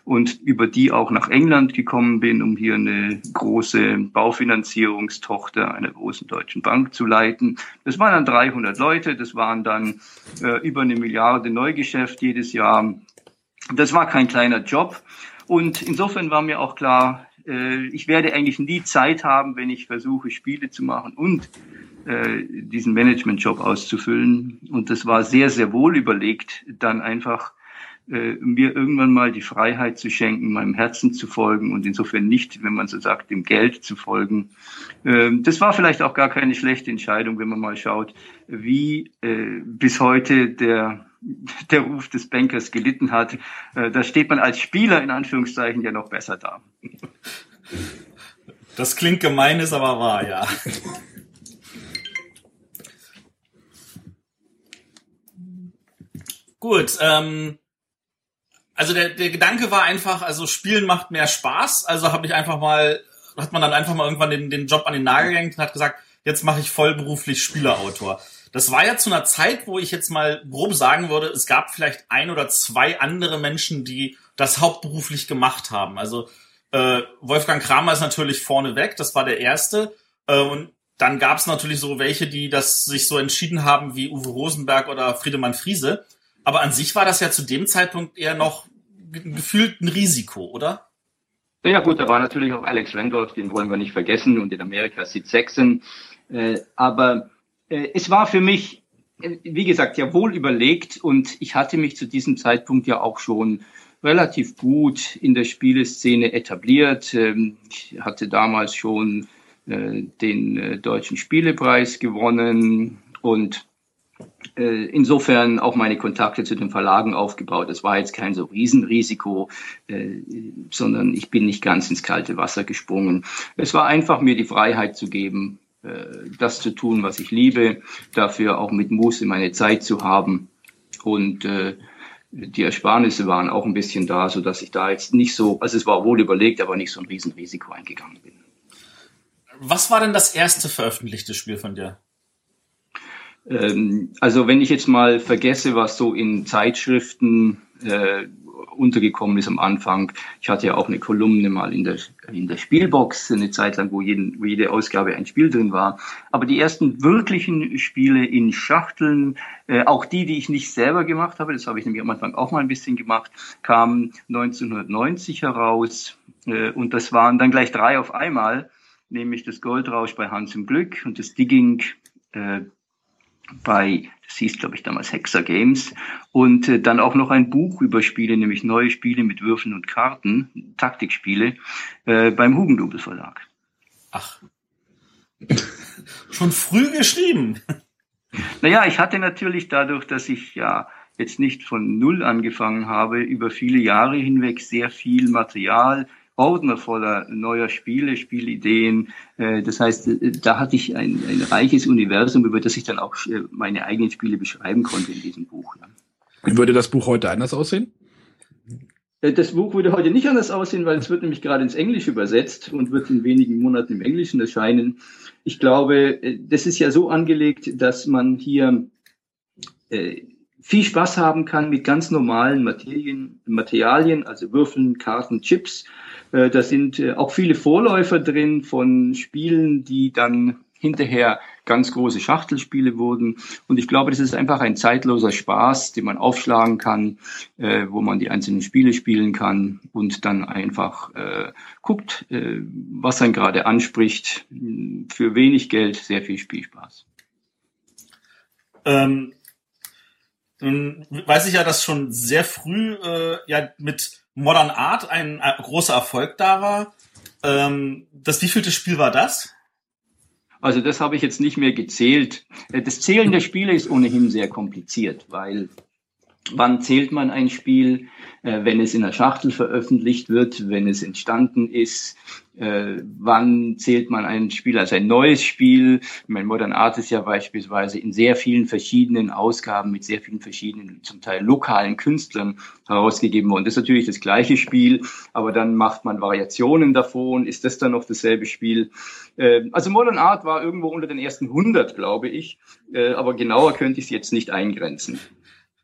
und über die auch nach England gekommen bin, um hier eine große Baufinanzierungstochter einer großen deutschen Bank zu leiten. Das waren dann 300 Leute, das waren dann äh, über eine Milliarde Neugeschäft jedes Jahr. Das war kein kleiner Job. Und insofern war mir auch klar, äh, ich werde eigentlich nie Zeit haben, wenn ich versuche, Spiele zu machen und äh, diesen Managementjob auszufüllen. Und das war sehr, sehr wohl überlegt, dann einfach äh, mir irgendwann mal die Freiheit zu schenken, meinem Herzen zu folgen und insofern nicht, wenn man so sagt, dem Geld zu folgen. Ähm, das war vielleicht auch gar keine schlechte Entscheidung, wenn man mal schaut, wie äh, bis heute der der Ruf des Bankers gelitten hat. Äh, da steht man als Spieler in Anführungszeichen ja noch besser da. Das klingt gemein, ist aber wahr, ja. Gut, ähm, also der, der Gedanke war einfach, also Spielen macht mehr Spaß, also habe ich einfach mal, hat man dann einfach mal irgendwann den, den Job an den Nagel gehängt und hat gesagt, jetzt mache ich vollberuflich Spielerautor. Das war ja zu einer Zeit, wo ich jetzt mal grob sagen würde, es gab vielleicht ein oder zwei andere Menschen, die das hauptberuflich gemacht haben. Also äh, Wolfgang Kramer ist natürlich vorneweg, das war der erste. Äh, und dann gab es natürlich so welche, die das sich so entschieden haben wie Uwe Rosenberg oder Friedemann Friese. Aber an sich war das ja zu dem Zeitpunkt eher noch gefühlt ein Risiko, oder? Ja gut, da war natürlich auch Alex Randolph, den wollen wir nicht vergessen, und in Amerika Sid Saxon. Äh, aber äh, es war für mich, äh, wie gesagt, ja wohl überlegt und ich hatte mich zu diesem Zeitpunkt ja auch schon relativ gut in der Spieleszene etabliert. Ähm, ich hatte damals schon äh, den Deutschen Spielepreis gewonnen und insofern auch meine Kontakte zu den Verlagen aufgebaut. Das war jetzt kein so Riesenrisiko, sondern ich bin nicht ganz ins kalte Wasser gesprungen. Es war einfach mir die Freiheit zu geben, äh, das zu tun, was ich liebe, dafür auch mit Muße meine Zeit zu haben. Und äh, die Ersparnisse waren auch ein bisschen da, so dass ich da jetzt nicht so, also es war wohl überlegt, aber nicht so ein Riesenrisiko eingegangen bin. Was war denn das erste veröffentlichte Spiel von dir? Ähm, also wenn ich jetzt mal vergesse, was so in Zeitschriften äh, untergekommen ist am Anfang. Ich hatte ja auch eine Kolumne mal in der, in der Spielbox, eine Zeit lang, wo, jeden, wo jede Ausgabe ein Spiel drin war. Aber die ersten wirklichen Spiele in Schachteln, äh, auch die, die ich nicht selber gemacht habe, das habe ich nämlich am Anfang auch mal ein bisschen gemacht, kamen 1990 heraus. Äh, und das waren dann gleich drei auf einmal, nämlich das Goldrausch bei Hans im Glück und das Digging äh, bei, das hieß glaube ich damals Hexer Games und äh, dann auch noch ein Buch über Spiele, nämlich neue Spiele mit Würfeln und Karten, Taktikspiele, äh, beim Hugendubel Verlag. Ach, schon früh geschrieben. Naja, ich hatte natürlich dadurch, dass ich ja jetzt nicht von Null angefangen habe, über viele Jahre hinweg sehr viel Material, Ordner voller neuer Spiele, Spielideen. Äh, das heißt, äh, da hatte ich ein, ein reiches Universum, über das ich dann auch äh, meine eigenen Spiele beschreiben konnte in diesem Buch. Würde das Buch heute anders aussehen? Das Buch würde heute nicht anders aussehen, weil es wird nämlich gerade ins Englische übersetzt und wird in wenigen Monaten im Englischen erscheinen. Ich glaube, das ist ja so angelegt, dass man hier viel Spaß haben kann mit ganz normalen Materialien, Materialien also Würfeln, Karten, Chips äh, da sind äh, auch viele Vorläufer drin von Spielen, die dann hinterher ganz große Schachtelspiele wurden. Und ich glaube, das ist einfach ein zeitloser Spaß, den man aufschlagen kann, äh, wo man die einzelnen Spiele spielen kann und dann einfach äh, guckt, äh, was einen gerade anspricht. Für wenig Geld sehr viel Spielspaß. Ähm, weiß ich ja, dass schon sehr früh äh, ja mit Modern Art ein, ein großer Erfolg da war. Ähm, das wievielte Spiel war das? Also das habe ich jetzt nicht mehr gezählt. Äh, das Zählen der Spiele ist ohnehin sehr kompliziert, weil Wann zählt man ein Spiel, äh, wenn es in der Schachtel veröffentlicht wird, wenn es entstanden ist? Äh, wann zählt man ein Spiel als ein neues Spiel? Mein Modern Art ist ja beispielsweise in sehr vielen verschiedenen Ausgaben mit sehr vielen verschiedenen, zum Teil lokalen Künstlern herausgegeben worden. Das ist natürlich das gleiche Spiel, aber dann macht man Variationen davon. Ist das dann noch dasselbe Spiel? Äh, also Modern Art war irgendwo unter den ersten 100, glaube ich, äh, aber genauer könnte ich es jetzt nicht eingrenzen.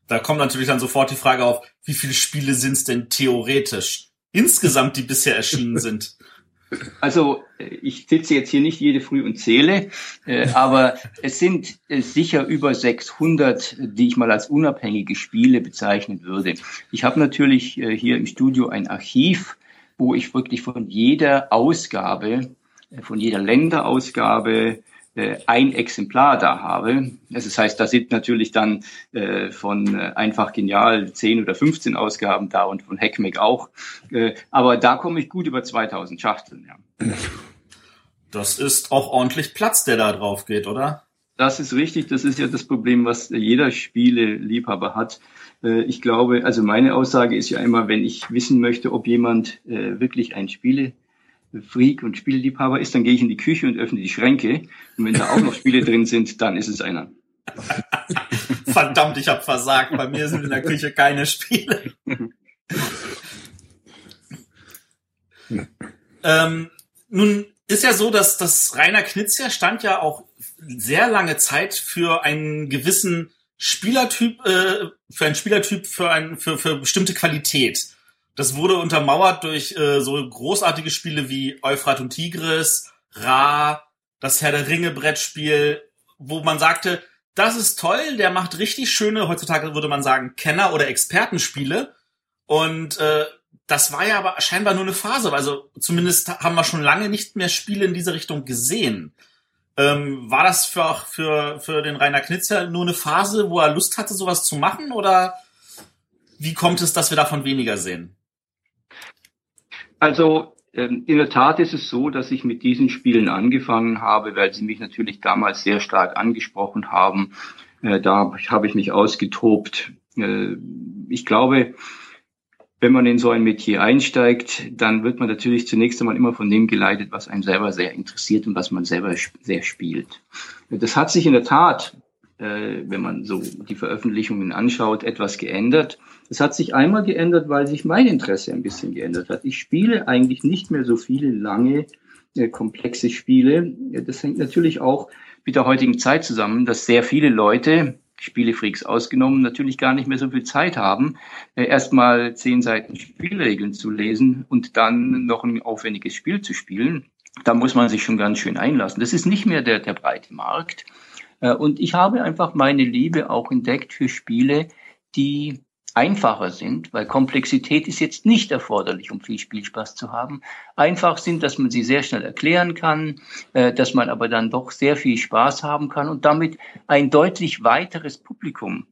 Da kommt natürlich dann sofort die Frage auf, wie viele Spiele sind es denn theoretisch insgesamt, die bisher erschienen sind? Also ich sitze jetzt hier nicht jede Früh und zähle, äh, aber es sind äh, sicher über 600, die ich mal als unabhängige Spiele bezeichnen würde. Ich habe natürlich äh, hier im Studio ein Archiv, wo ich wirklich von jeder Ausgabe, äh, von jeder Länderausgabe, äh, ein Exemplar da habe. Also das heißt, da sind natürlich dann äh, von äh, einfach genial 10 oder 15 Ausgaben da und von Hackmack auch. Äh, aber da komme ich gut über 2000 Schachteln. Ja. Das ist auch ordentlich Platz, der da drauf geht, oder? Das ist richtig. Das ist ja das Problem, was jeder Spieleliebhaber hat. Äh, ich glaube, also meine Aussage ist ja immer, wenn ich wissen möchte, ob jemand äh, wirklich ein Spiele Freak und Spieleliebhaber ist, dann gehe ich in die Küche und öffne die Schränke. Und wenn da auch noch Spiele drin sind, dann ist es einer. Verdammt, ich habe versagt. Bei mir sind in der Küche keine Spiele. ähm, nun ist ja so, dass das Rainer Knizia stand ja auch sehr lange Zeit für einen gewissen Spielertyp, äh, für einen Spielertyp, für ein, für, für bestimmte Qualität. Das wurde untermauert durch äh, so großartige Spiele wie Euphrat und Tigris, Ra, das Herr der Ringe Brettspiel, wo man sagte, das ist toll, der macht richtig schöne, heutzutage würde man sagen, Kenner- oder Expertenspiele. Und äh, das war ja aber scheinbar nur eine Phase. Also zumindest haben wir schon lange nicht mehr Spiele in diese Richtung gesehen. Ähm, war das für, für, für den Rainer Knitzer nur eine Phase, wo er Lust hatte, sowas zu machen? Oder wie kommt es, dass wir davon weniger sehen? Also ähm, in der Tat ist es so, dass ich mit diesen Spielen angefangen habe, weil sie mich natürlich damals sehr stark angesprochen haben. Äh, da habe ich mich ausgetobt. Äh, ich glaube, wenn man in so ein Metier einsteigt, dann wird man natürlich zunächst einmal immer von dem geleitet, was einen selber sehr interessiert und was man selber sehr spielt. Das hat sich in der Tat, äh, wenn man so die Veröffentlichungen anschaut, etwas geändert. Es hat sich einmal geändert, weil sich mein Interesse ein bisschen geändert hat. Ich spiele eigentlich nicht mehr so viele lange, äh, komplexe Spiele. Das hängt natürlich auch mit der heutigen Zeit zusammen, dass sehr viele Leute, Spielefreaks ausgenommen, natürlich gar nicht mehr so viel Zeit haben, äh, erstmal zehn Seiten Spielregeln zu lesen und dann noch ein aufwendiges Spiel zu spielen. Da muss man sich schon ganz schön einlassen. Das ist nicht mehr der, der breite Markt. Äh, und ich habe einfach meine Liebe auch entdeckt für Spiele, die einfacher sind, weil Komplexität ist jetzt nicht erforderlich, um viel Spielspaß zu haben. Einfach sind, dass man sie sehr schnell erklären kann, äh, dass man aber dann doch sehr viel Spaß haben kann und damit ein deutlich weiteres Publikum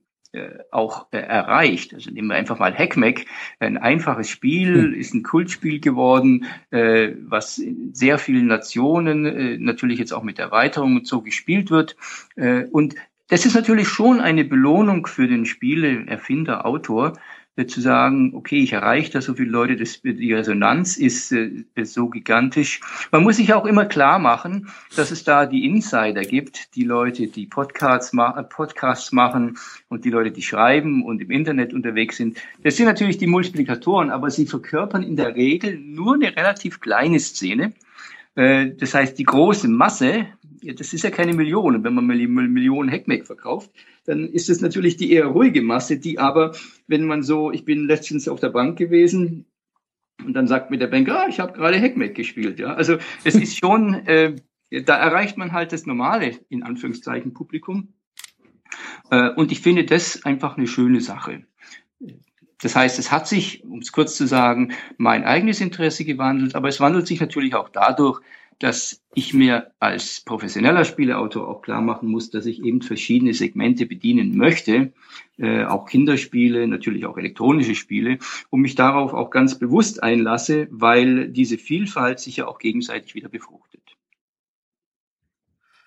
auch äh, erreicht. Also nehmen wir einfach mal Hackmack, ein einfaches Spiel, hm. ist ein Kultspiel geworden, äh, was in sehr vielen Nationen äh, natürlich jetzt auch mit Erweiterung und so gespielt wird. Äh, und das ist natürlich schon eine Belohnung für den Spieleerfinder, Autor, äh, zu sagen, okay, ich erreiche da so viele Leute, das, die Resonanz ist, äh, so gigantisch. Man muss sich auch immer klar machen, dass es da die Insider gibt, die Leute, die Podcasts, ma Podcasts machen und die Leute, die schreiben und im Internet unterwegs sind. Das sind natürlich die Multiplikatoren, aber sie verkörpern in der Regel nur eine relativ kleine Szene. Äh, das heißt, die große Masse das ist ja keine Million. wenn man Millionen Hackmack verkauft, dann ist es natürlich die eher ruhige Masse, die aber, wenn man so, ich bin letztens auf der Bank gewesen und dann sagt mir der Banker, ah, ich habe gerade Hackmack gespielt. Ja, also es ist schon, äh, da erreicht man halt das normale in Anführungszeichen Publikum. Äh, und ich finde das einfach eine schöne Sache. Das heißt, es hat sich, um es kurz zu sagen, mein eigenes Interesse gewandelt, aber es wandelt sich natürlich auch dadurch, dass ich mir als professioneller Spieleautor auch klar machen muss, dass ich eben verschiedene Segmente bedienen möchte, äh, auch Kinderspiele, natürlich auch elektronische Spiele, und mich darauf auch ganz bewusst einlasse, weil diese Vielfalt sich ja auch gegenseitig wieder befruchtet.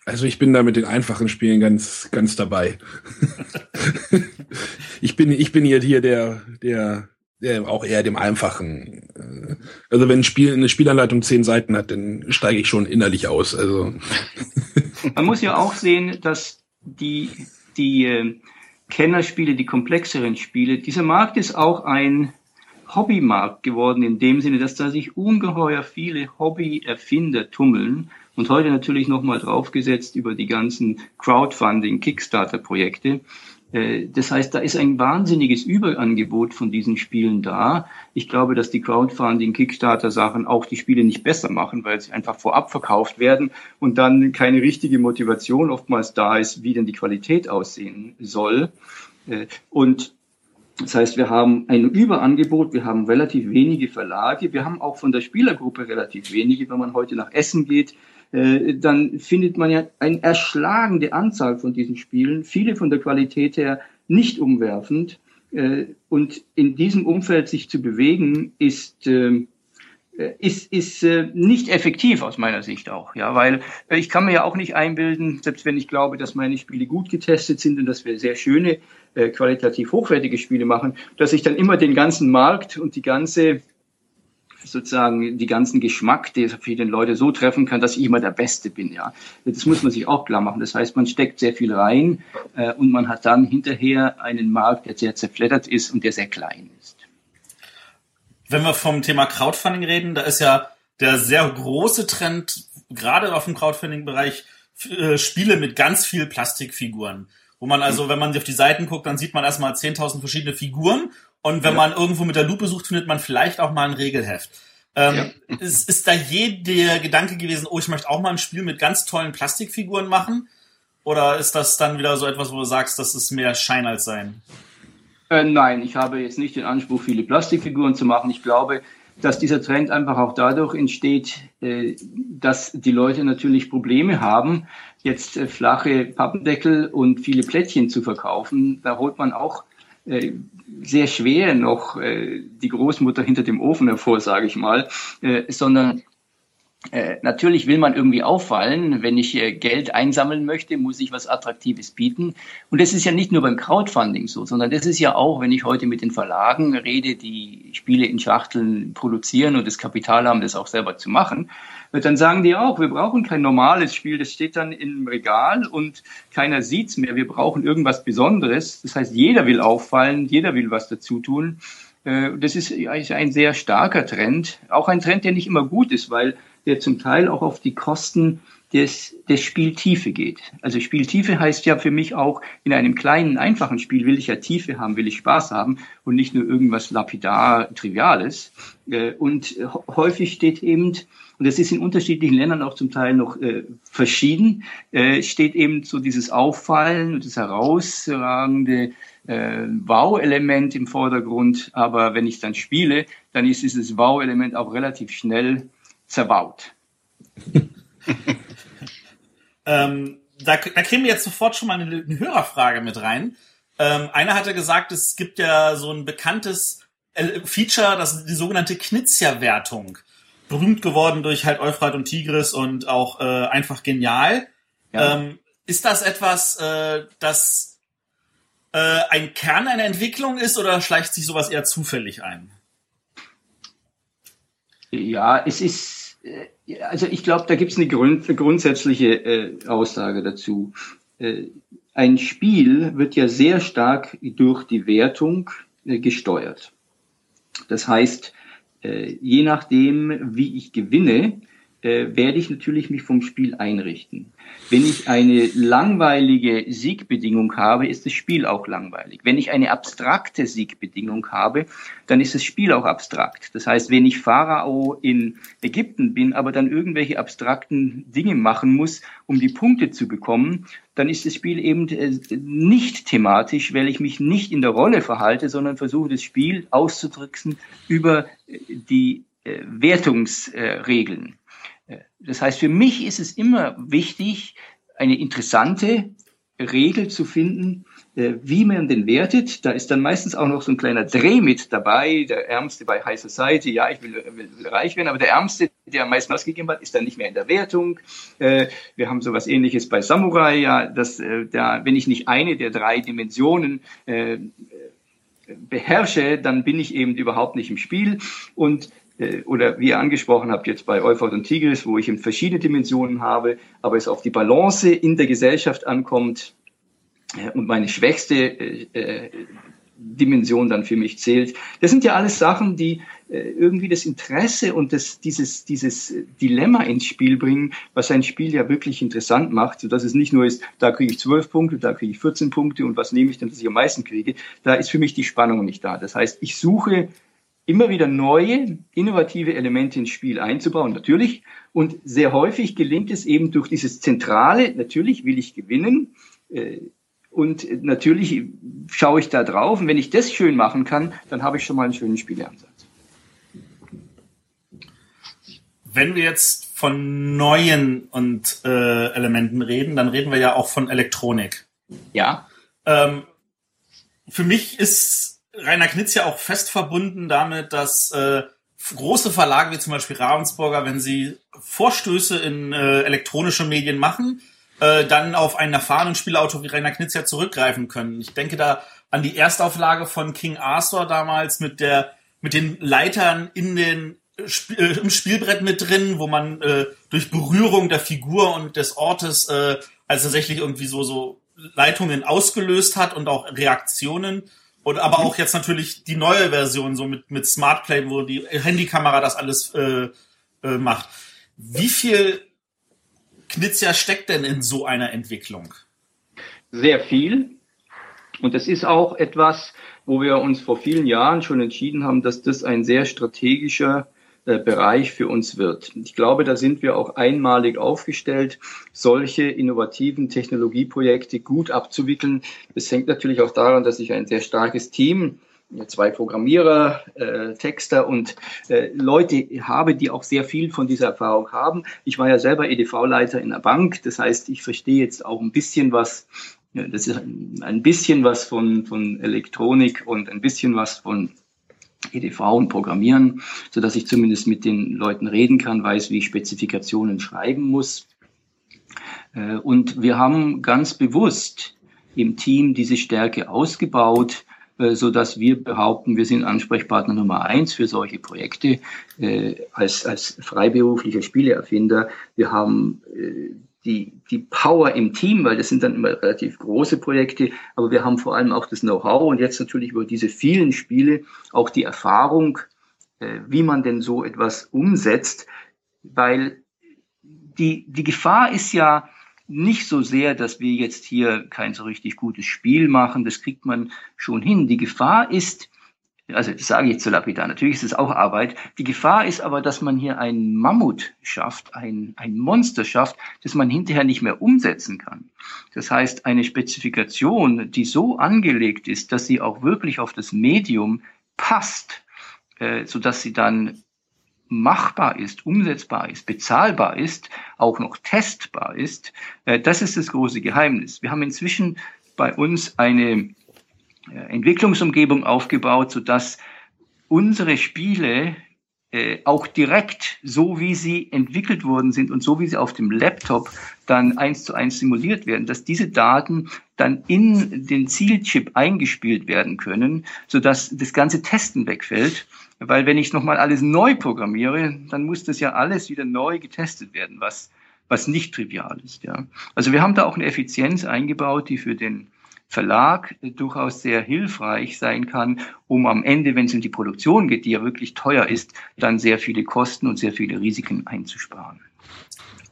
Also ich bin da mit den einfachen Spielen ganz, ganz dabei. ich bin, ich bin hier, hier der, der, der auch eher dem einfachen. äh, Also wenn ein Spiel eine Spielanleitung zehn Seiten hat, dann steige ich schon innerlich aus. Also Man muss ja auch sehen, dass die, die äh, Kennerspiele, die komplexeren Spiele, dieser Markt ist auch ein Hobbymarkt geworden, in dem Sinne, dass da sich ungeheuer viele Hobby-Erfinder tummeln und heute natürlich nochmal draufgesetzt über die ganzen Crowdfunding, Kickstarter-Projekte. Äh, Das heißt, da ist ein wahnsinniges Überangebot von diesen Spielen da. Ich glaube, dass die Crowdfunding, Kickstarter-Sachen auch die Spiele nicht besser machen, weil sie einfach vorab verkauft werden und dann keine richtige Motivation oftmals da ist, wie denn die Qualität aussehen soll. Äh, Und das heißt, wir haben ein Überangebot, wir haben relativ wenige Verlage, wir haben auch von der Spielergruppe relativ wenige. Wenn man heute nach Essen geht, äh, dann findet man ja eine erschlagende Anzahl von diesen Spielen, viele von der Qualität her nicht umwerfend. Äh, Und in diesem Umfeld sich zu bewegen, ist, äh, ist, ist nicht effektiv aus meiner Sicht auch, ja, weil ich kann mir ja auch nicht einbilden, selbst wenn ich glaube, dass meine Spiele gut getestet sind und dass wir sehr schöne, qualitativ hochwertige Spiele machen, dass ich dann immer den ganzen Markt und die ganze sozusagen die ganzen Geschmack, der viele Leute so treffen kann, dass ich immer der Beste bin. Ja, das muss man sich auch klar machen. Das heißt, man steckt sehr viel rein äh, und man hat dann hinterher einen Markt, der sehr zerfleddert ist und der sehr klein ist. Wenn wir vom Thema Crowdfunding reden, da ist ja der sehr große Trend, gerade auf dem Crowdfunding-Bereich, äh, Spiele mit ganz viel Plastikfiguren. Wo man also, wenn man auf die Seiten guckt, dann sieht man erstmal 10.000 verschiedene Figuren. Und wenn man irgendwo mit der Lupe sucht, findet man vielleicht auch mal ein Regelheft. Ähm, ist, ist da je der Gedanke gewesen, oh, ich möchte auch mal ein Spiel mit ganz tollen Plastikfiguren machen? Oder ist das dann wieder so etwas, wo du sagst, das ist mehr Schein als Sein? Äh, nein, ich habe jetzt nicht den Anspruch, viele Plastikfiguren zu machen. Ich glaube, dass dieser Trend einfach auch dadurch entsteht, äh, dass die Leute natürlich Probleme haben, jetzt äh, flache Pappendeckel und viele Plättchen zu verkaufen. Da holt man auch sehr schwer noch äh, die Großmutter hinter dem Ofen hervor, sage ich mal, äh, sondern äh, natürlich will man irgendwie auffallen. Wenn ich äh, Geld einsammeln möchte, muss ich was Attraktives bieten. Und das ist ja nicht nur beim Crowdfunding so, sondern das ist ja auch, wenn ich heute mit den Verlagen rede, die Spiele in Schachteln produzieren und das Kapital haben, das auch selber zu machen, äh, dann sagen die auch, wir brauchen kein normales Spiel, das steht dann im Regal und keiner sieht's mehr. Wir brauchen irgendwas Besonderes. Das heißt, jeder will auffallen, jeder will was dazu tun. Äh, Das ist eigentlich ein sehr starker Trend, auch ein Trend, der nicht immer gut ist, weil der zum Teil auch auf die Kosten des, des Spieltiefe geht. Also Spieltiefe heißt ja für mich auch, in einem kleinen, einfachen Spiel will ich ja Tiefe haben, will ich Spaß haben und nicht nur irgendwas lapidar, triviales. Äh, Und häufig steht eben, und das ist in unterschiedlichen Ländern auch zum Teil noch äh, verschieden, äh, steht eben so dieses Auffallen und das herausragende äh, Wow-Element im Vordergrund. Aber wenn ich dann spiele, dann ist dieses Wow-Element auch relativ schnell zerbaut. Ähm, da, da käme jetzt sofort schon mal eine, eine Hörerfrage mit rein. Ähm, einer hatte gesagt, es gibt ja so ein bekanntes äh, Feature, das die sogenannte Knizia-Wertung. Berühmt geworden durch halt Euphrat und Tigris und auch äh, einfach genial. Ja. Ähm, ist das etwas, äh, das äh, ein Kern einer Entwicklung ist oder schleicht sich sowas eher zufällig ein? Ja, es ist, äh, also ich glaube, da gibt es eine, Grund, grundsätzliche äh, Aussage dazu. Äh, ein Spiel wird ja sehr stark durch die Wertung äh, gesteuert. Das heißt, je nachdem, wie ich gewinne, äh, werde ich natürlich mich vom Spiel einrichten. Wenn ich eine langweilige Siegbedingung habe, ist das Spiel auch langweilig. Wenn ich eine abstrakte Siegbedingung habe, dann ist das Spiel auch abstrakt. Das heißt, wenn ich Pharao in Ägypten bin, aber dann irgendwelche abstrakten Dinge machen muss, um die Punkte zu bekommen, dann ist das Spiel eben äh, nicht thematisch, weil ich mich nicht in der Rolle verhalte, sondern versuche, das Spiel auszudrücken über äh, die äh, Wertungsregeln. Das heißt, für mich ist es immer wichtig, eine interessante Regel zu finden, äh, wie man den wertet. Da ist dann meistens auch noch so ein kleiner Dreh mit dabei. Der Ärmste bei High Society, ja, ich will, will, will reich werden, aber der Ärmste der am meisten ausgegeben hat, ist dann nicht mehr in der Wertung. Äh, wir haben sowas ähnliches bei Samurai, ja, dass äh, da, wenn ich nicht eine der drei Dimensionen beherrsche, dann bin ich eben überhaupt nicht im Spiel. Und oder wie ihr angesprochen habt, jetzt bei Euphort und Tigris, wo ich eben verschiedene Dimensionen habe, aber es auf die Balance in der Gesellschaft ankommt äh, und meine schwächste äh, äh Dimension dann für mich zählt. Das sind ja alles Sachen, die äh, irgendwie das Interesse und das, dieses, dieses Dilemma ins Spiel bringen, was ein Spiel ja wirklich interessant macht, sodass es nicht nur ist, da kriege ich zwölf Punkte, da kriege ich 14 Punkte und was nehme ich denn, dass ich am meisten kriege. Da ist für mich die Spannung nicht da. Das heißt, ich suche immer wieder neue, innovative Elemente ins Spiel einzubauen, natürlich. Und sehr häufig gelingt es eben durch dieses Zentrale, natürlich will ich gewinnen, äh, und natürlich schaue ich da drauf. Und wenn ich das schön machen kann, dann habe ich schon mal einen schönen Spieleansatz. Wenn wir jetzt von neuen und äh, Elementen reden, dann reden wir ja auch von Elektronik. Ja. Ähm, für mich ist Rainer Knitz ja auch fest verbunden damit, dass äh, große Verlage wie zum Beispiel Ravensburger, wenn sie Vorstöße in äh, elektronische Medien machen, äh, dann auf einen erfahrenen Spielautor wie Rainer Knitz ja zurückgreifen können. Ich denke da an die Erstauflage von King Arthur damals mit der mit den Leitern in den Sp äh, im Spielbrett mit drin, wo man äh, durch Berührung der Figur und des Ortes äh, also tatsächlich irgendwie so so Leitungen ausgelöst hat und auch Reaktionen und aber auch jetzt natürlich die neue Version so mit mit Smartplay, wo die Handykamera das alles äh, äh, macht. Wie viel Knizia steckt denn in so einer Entwicklung? Sehr viel. Und es ist auch etwas, wo wir uns vor vielen Jahren schon entschieden haben, dass das ein sehr strategischer Bereich für uns wird. Ich glaube, da sind wir auch einmalig aufgestellt, solche innovativen Technologieprojekte gut abzuwickeln. Das hängt natürlich auch daran, dass ich ein sehr starkes Team zwei Programmierer, äh, Texter und äh, Leute habe, die auch sehr viel von dieser Erfahrung haben. Ich war ja selber EDV-Leiter in der Bank, das heißt, ich verstehe jetzt auch ein bisschen was, das ist ein bisschen was von, von Elektronik und ein bisschen was von EDV und Programmieren, so dass ich zumindest mit den Leuten reden kann, weiß, wie ich Spezifikationen schreiben muss. Äh, und wir haben ganz bewusst im Team diese Stärke ausgebaut, äh, so dass wir behaupten, wir sind Ansprechpartner Nummer eins für solche Projekte äh, als, als freiberuflicher Spieleerfinder. Wir haben die, die Power im Team, weil das sind dann immer relativ große Projekte, aber wir haben vor allem auch das Know-how und jetzt natürlich über diese vielen Spiele auch die Erfahrung, äh, wie man denn so etwas umsetzt, weil die, die Gefahr ist ja, nicht so sehr, dass wir jetzt hier kein so richtig gutes Spiel machen. Das kriegt man schon hin. Die Gefahr ist, also das sage ich zu lapidar, natürlich ist es auch Arbeit. Die Gefahr ist aber, dass man hier ein Mammut schafft, ein, ein Monster schafft, das man hinterher nicht mehr umsetzen kann. Das heißt, eine Spezifikation, die so angelegt ist, dass sie auch wirklich auf das Medium passt, äh, so dass sie dann machbar ist, umsetzbar ist, bezahlbar ist, auch noch testbar ist, äh, das ist das große Geheimnis. Wir haben inzwischen bei uns eine Entwicklungsumgebung aufgebaut, sodass unsere Spiele äh, auch direkt so wie sie entwickelt worden sind und so wie sie auf dem Laptop dann eins zu eins simuliert werden, dass diese Daten dann in den Zielchip eingespielt werden können, sodass das ganze Testen wegfällt weil wenn ich nochmal alles neu programmiere, dann muss das ja alles wieder neu getestet werden, was, was nicht trivial ist. Ja. Also wir haben da auch eine Effizienz eingebaut, die für den Verlag durchaus sehr hilfreich sein kann, um am Ende, wenn es um die Produktion geht, die ja wirklich teuer ist, dann sehr viele Kosten und sehr viele Risiken einzusparen.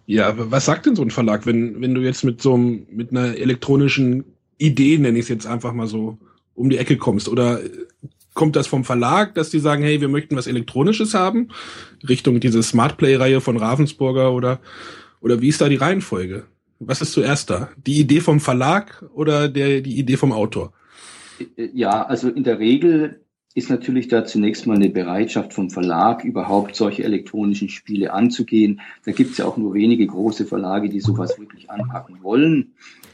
Ja, was sagt denn so ein Verlag, wenn, wenn du jetzt mit so einem, mit einer elektronischen Idee, nenne ich es jetzt einfach mal so, um die Ecke kommst? Oder kommt das vom Verlag, dass die sagen, hey, wir möchten was Elektronisches haben, Richtung diese Smart Play-Reihe von Ravensburger oder, oder wie ist da die Reihenfolge? Was ist zuerst da? Die Idee vom Verlag oder der, die Idee vom Autor? Ja, also in der Regel ist natürlich da zunächst mal eine Bereitschaft vom Verlag, überhaupt solche elektronischen Spiele anzugehen. Da gibt es ja auch nur wenige große Verlage, die sowas wirklich anpacken wollen.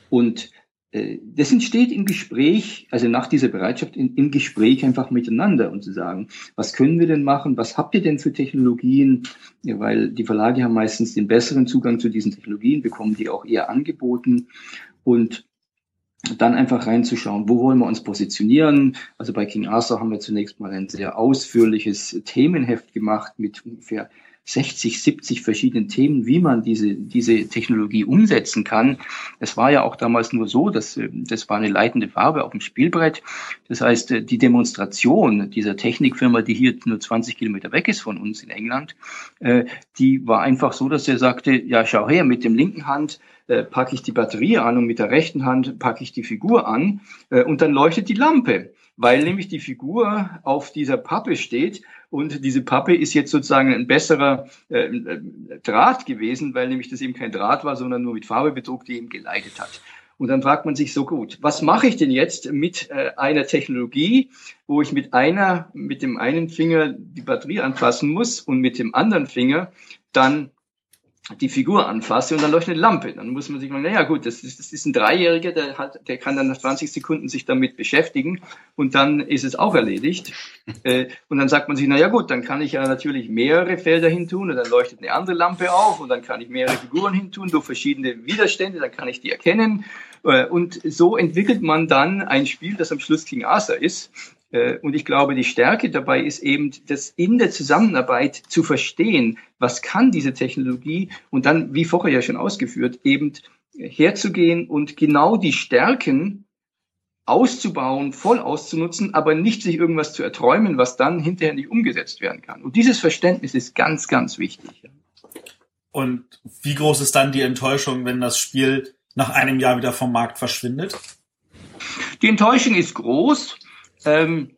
Und äh, das entsteht im Gespräch, also nach dieser Bereitschaft in, im Gespräch einfach miteinander und zu sagen, was können wir denn machen, was habt ihr denn für Technologien, ja, weil die Verlage haben meistens den besseren Zugang zu diesen Technologien, bekommen die auch eher angeboten. Und dann einfach reinzuschauen, wo wollen wir uns positionieren. Also bei King Arthur haben wir zunächst mal ein sehr ausführliches Themenheft gemacht mit ungefähr 60, 70 verschiedenen Themen, wie man diese, diese Technologie umsetzen kann. Es war ja auch damals nur so, dass äh, das war eine leitende Farbe auf dem Spielbrett. Das heißt, äh, die Demonstration dieser Technikfirma, die hier nur 20 Kilometer weg ist von uns in England, äh, die war einfach so, dass er sagte, ja, schau her, mit dem linken Hand packe ich die Batterie an und mit der rechten Hand packe ich die Figur an und dann leuchtet die Lampe weil nämlich die Figur auf dieser Pappe steht und diese Pappe ist jetzt sozusagen ein besserer äh, Draht gewesen, weil nämlich das eben kein Draht war, sondern nur mit Farbe bedruckt, die eben geleitet hat. Und dann fragt man sich so gut, was mache ich denn jetzt mit äh, einer Technologie, wo ich mit einer, mit dem einen Finger die Batterie anfassen muss und mit dem anderen Finger dann die Figur anfasse und dann leuchtet eine Lampe. Dann muss man sich mal, naja gut, das ist, das ist ein Dreijähriger, der, hat, der kann dann nach 20 Sekunden sich damit beschäftigen und dann ist es auch erledigt. Äh, und dann sagt man sich, naja gut, dann kann ich ja natürlich mehrere Felder hin tun und dann leuchtet eine andere Lampe auf und dann kann ich mehrere Figuren hin tun durch verschiedene Widerstände, dann kann ich die erkennen. Äh, und so entwickelt man dann ein Spiel, das am Schluss King Arthur ist, und ich glaube, die Stärke dabei ist eben, das in der Zusammenarbeit zu verstehen, was kann diese Technologie und dann, wie vorher ja schon ausgeführt, eben herzugehen und genau die Stärken auszubauen, voll auszunutzen, aber nicht sich irgendwas zu erträumen, was dann hinterher nicht umgesetzt werden kann. Und dieses Verständnis ist ganz, ganz wichtig. Und wie groß ist dann die Enttäuschung, wenn das Spiel nach einem Jahr wieder vom Markt verschwindet? Die Enttäuschung ist groß ähm,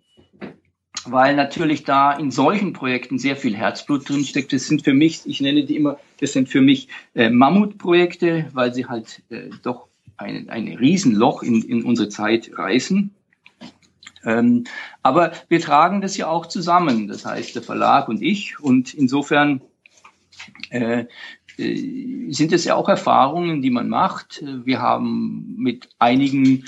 weil natürlich da in solchen Projekten sehr viel Herzblut drinsteckt. Das sind für mich, ich nenne die immer, das sind für mich äh, Mammutprojekte, weil sie halt äh, doch ein, ein Riesenloch in, in unsere Zeit reißen. Ähm, aber wir tragen das ja auch zusammen, das heißt der Verlag und ich. Und insofern äh, äh sind es ja auch Erfahrungen, die man macht. Wir haben mit einigen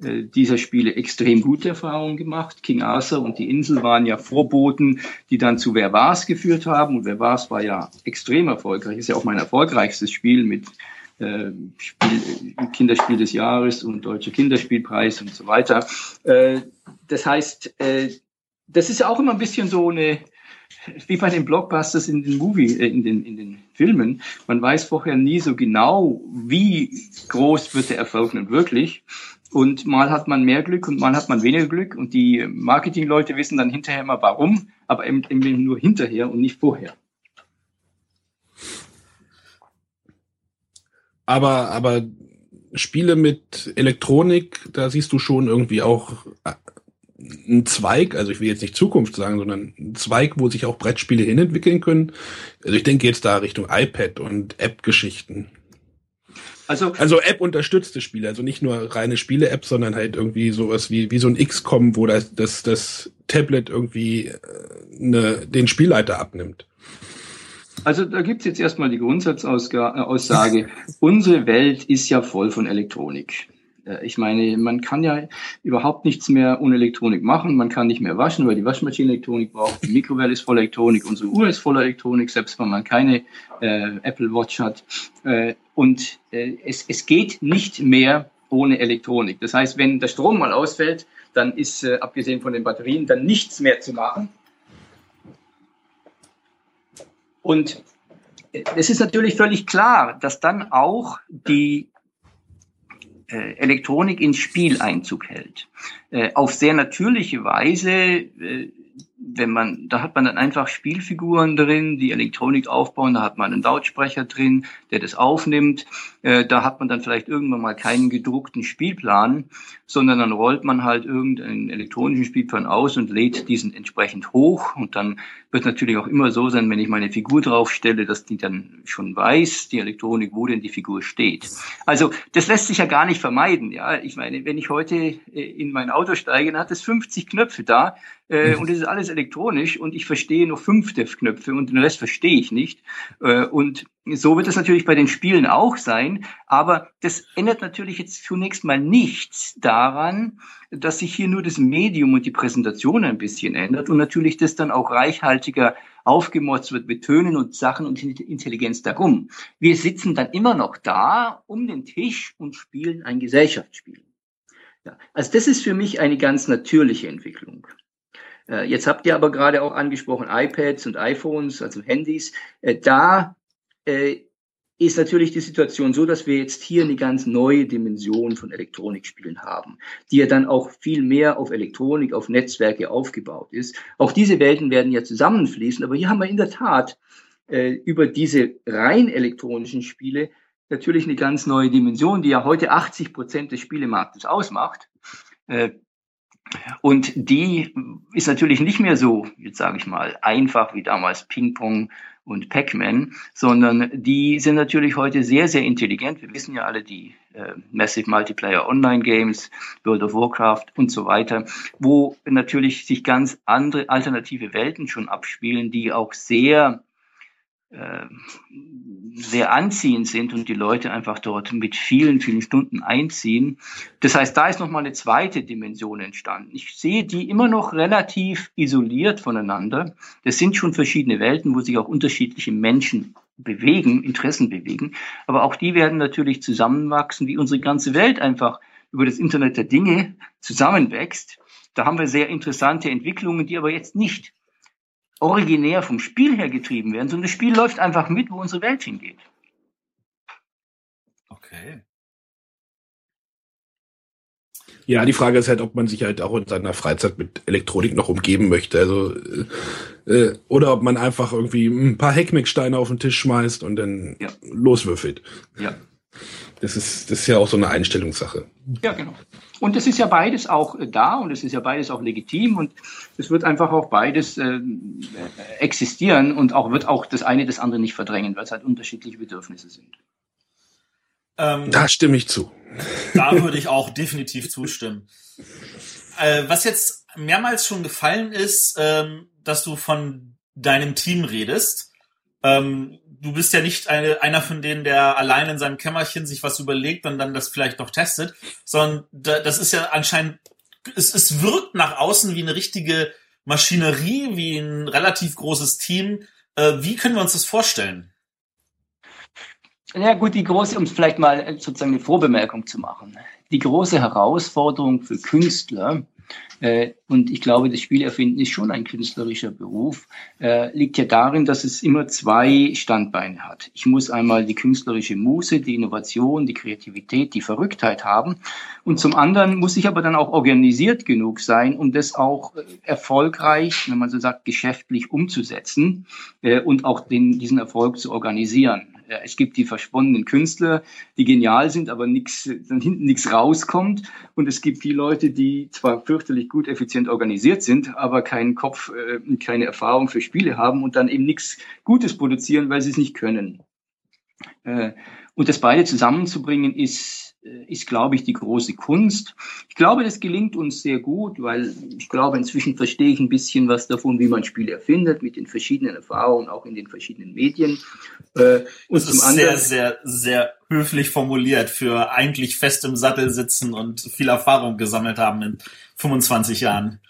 dieser Spiele extrem gute Erfahrungen gemacht. King Arthur und die Insel waren ja Vorboten, die dann zu Wer war's geführt haben. Und Wer war's war ja extrem erfolgreich. Ist ja auch mein erfolgreichstes Spiel mit äh, Spiel, Kinderspiel des Jahres und Deutscher Kinderspielpreis und so weiter. Äh, das heißt, äh, das ist ja auch immer ein bisschen so eine wie bei den Blockbusters in den Movie, äh, in den, in den Filmen. Man weiß vorher nie so genau, wie groß wird der Erfolg nun wirklich. Und mal hat man mehr Glück und mal hat man weniger Glück. Und die Marketingleute wissen dann hinterher immer warum, aber eben, nur hinterher und nicht vorher. Aber, aber Spiele mit Elektronik, da siehst du schon irgendwie auch äh, einen Zweig, also ich will jetzt nicht Zukunft sagen, sondern einen Zweig, wo sich auch Brettspiele hinentwickeln können. Also ich denke jetzt da Richtung iPad und App-Geschichten. Also, also App-unterstützte Spiele, also nicht nur reine Spiele-App, sondern halt irgendwie sowas wie, wie so ein XCOM, wo das, das, das Tablet irgendwie äh, ne, den Spielleiter abnimmt. Also da gibt's jetzt erstmal die Grundsatzaussage, unsere Welt ist ja voll von Elektronik. Äh, ich meine, man kann ja überhaupt nichts mehr ohne Elektronik machen. Man kann nicht mehr waschen, weil die Waschmaschine Elektronik braucht. Die Mikrowelle ist voller Elektronik. Unsere Uhr ist voller Elektronik, selbst wenn man keine äh, Apple Watch hat. Äh, und äh, es, es geht nicht mehr ohne Elektronik. Das heißt, wenn der Strom mal ausfällt, dann ist, äh, abgesehen von den Batterien, dann nichts mehr zu machen. Und äh, es ist natürlich völlig klar, dass dann auch die Elektronik ins Spiel Einzug hält. Äh, auf sehr natürliche Weise äh, wenn man, da hat man dann einfach Spielfiguren drin, die Elektronik aufbauen, da hat man einen Lautsprecher drin, der das aufnimmt, äh, da hat man dann vielleicht irgendwann mal keinen gedruckten Spielplan, sondern dann rollt man halt irgendeinen elektronischen Spielplan aus und lädt diesen entsprechend hoch und dann wird natürlich auch immer so sein, wenn ich meine Figur draufstelle, dass die dann schon weiß, die Elektronik, wo denn die Figur steht. Also das lässt sich ja gar nicht vermeiden, ja. Ich meine, wenn ich heute äh, in mein Auto steige, dann hat es 50 Knöpfe da, Äh, und es ist alles elektronisch und ich verstehe nur fünf der Knöpfe und den Rest verstehe ich nicht. Äh, und so wird es natürlich bei den Spielen auch sein. Aber das ändert natürlich jetzt zunächst mal nichts daran, dass sich hier nur das Medium und die Präsentation ein bisschen ändert und natürlich das dann auch reichhaltiger aufgemotzt wird mit Tönen und Sachen und Intelligenz darum. Wir sitzen dann immer noch da um den Tisch und spielen ein Gesellschaftsspiel. Ja, also das ist für mich eine ganz natürliche Entwicklung. Äh, jetzt habt ihr aber gerade auch angesprochen iPads und iPhones, also Handys. Äh, da äh, ist natürlich die Situation so, dass wir jetzt hier eine ganz neue Dimension von Elektronikspielen haben, die ja dann auch viel mehr auf Elektronik, auf Netzwerke aufgebaut ist. Auch diese Welten werden ja zusammenfließen, aber hier haben wir in der Tat äh, über diese rein elektronischen Spiele natürlich eine ganz neue Dimension, die ja heute 80 Prozent des Spielemarktes ausmacht. Äh, und die ist natürlich nicht mehr so, jetzt sage ich mal, einfach wie damals Ping-Pong und Pac-Man, sondern die sind natürlich heute sehr, sehr intelligent. Wir wissen ja alle die äh, Massive Multiplayer Online Games, World of Warcraft und so weiter, wo natürlich sich ganz andere alternative Welten schon abspielen, die auch sehr sehr anziehend sind und die Leute einfach dort mit vielen, vielen Stunden einziehen. Das heißt, da ist nochmal eine zweite Dimension entstanden. Ich sehe die immer noch relativ isoliert voneinander. Das sind schon verschiedene Welten, wo sich auch unterschiedliche Menschen bewegen, Interessen bewegen. Aber auch die werden natürlich zusammenwachsen, wie unsere ganze Welt einfach über das Internet der Dinge zusammenwächst. Da haben wir sehr interessante Entwicklungen, die aber jetzt nicht originär vom Spiel her getrieben werden, sondern das Spiel läuft einfach mit, wo unsere Welt hingeht. Okay. Ja, die Frage ist halt, ob man sich halt auch in seiner Freizeit mit Elektronik noch umgeben möchte. Also äh, äh oder ob man einfach irgendwie ein paar Heckmecksteine auf den Tisch schmeißt und dann ja. loswürfelt. Ja. Das ist, das ist ja auch so eine Einstellungssache. Ja, genau. Und es ist ja beides auch äh, da und es ist ja beides auch legitim und es wird einfach auch beides äh, existieren und auch wird auch das eine das andere nicht verdrängen, weil es halt unterschiedliche Bedürfnisse sind. Ähm, da stimme ich zu. Da würde ich auch definitiv zustimmen. Äh, was jetzt mehrmals schon gefallen ist, ähm, dass du von deinem Team redest. Ähm, du bist ja nicht eine, einer von denen, der allein in seinem Kämmerchen sich was überlegt und dann das vielleicht noch testet, sondern da, das ist ja anscheinend, es, es wirkt nach außen wie eine richtige Maschinerie, wie ein relativ großes Team. Äh, wie können wir uns das vorstellen? Ja gut, die große, um vielleicht mal sozusagen eine Vorbemerkung zu machen. Die große Herausforderung für Künstler und ich glaube, das Spielerfinden ist schon ein künstlerischer Beruf, äh, liegt ja darin, dass es immer zwei Standbeine hat. Ich muss einmal die künstlerische Muße, die Innovation, die Kreativität, die Verrücktheit haben. Und zum anderen muss ich aber dann auch organisiert genug sein, um das auch äh, erfolgreich, wenn man so sagt, geschäftlich umzusetzen und auch den, diesen Erfolg zu organisieren es gibt die verschwundenen Künstler, die genial sind, aber nix, dann hinten nichts rauskommt. Und es gibt die Leute, die zwar fürchterlich gut, effizient organisiert sind, aber keinen Kopf, äh, keine Erfahrung für Spiele haben und dann eben nichts Gutes produzieren, weil sie es nicht können. Äh, und das beide zusammenzubringen ist ist, glaube ich, die große Kunst. Ich glaube, das gelingt uns sehr gut, weil ich glaube, inzwischen verstehe ich ein bisschen was davon, wie man Spiele erfindet, mit den verschiedenen Erfahrungen, auch in den verschiedenen Medien. Äh, und das ist anderen, sehr, sehr, sehr höflich formuliert für eigentlich fest im Sattel sitzen und viel Erfahrung gesammelt haben in 25 Jahren.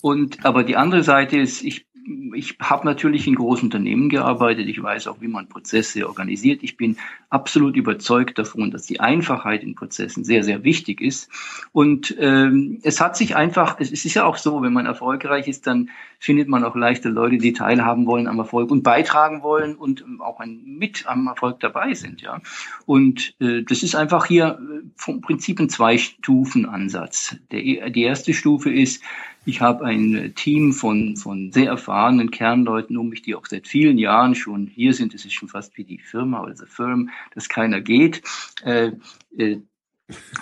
Und aber die andere Seite ist, ich ich habe natürlich in großen Unternehmen gearbeitet. Ich weiß auch, wie man Prozesse organisiert. Ich bin absolut überzeugt davon, dass die Einfachheit in Prozessen sehr, sehr wichtig ist. Und ähm, es hat sich einfach, es ist ja auch so, wenn man erfolgreich ist, dann findet man auch leichter Leute, die teilhaben wollen am Erfolg und beitragen wollen und auch ein, mit am Erfolg dabei sind. Ja, und äh, das ist einfach hier äh, vom Prinzip ein Zwei-Stufen-Ansatz. Die erste Stufe ist ich habe ein Team von, von sehr erfahrenen Kernleuten um mich, die auch seit vielen Jahren schon hier sind. Es ist schon fast wie die Firma oder the Firm, dass keiner geht. Äh, äh,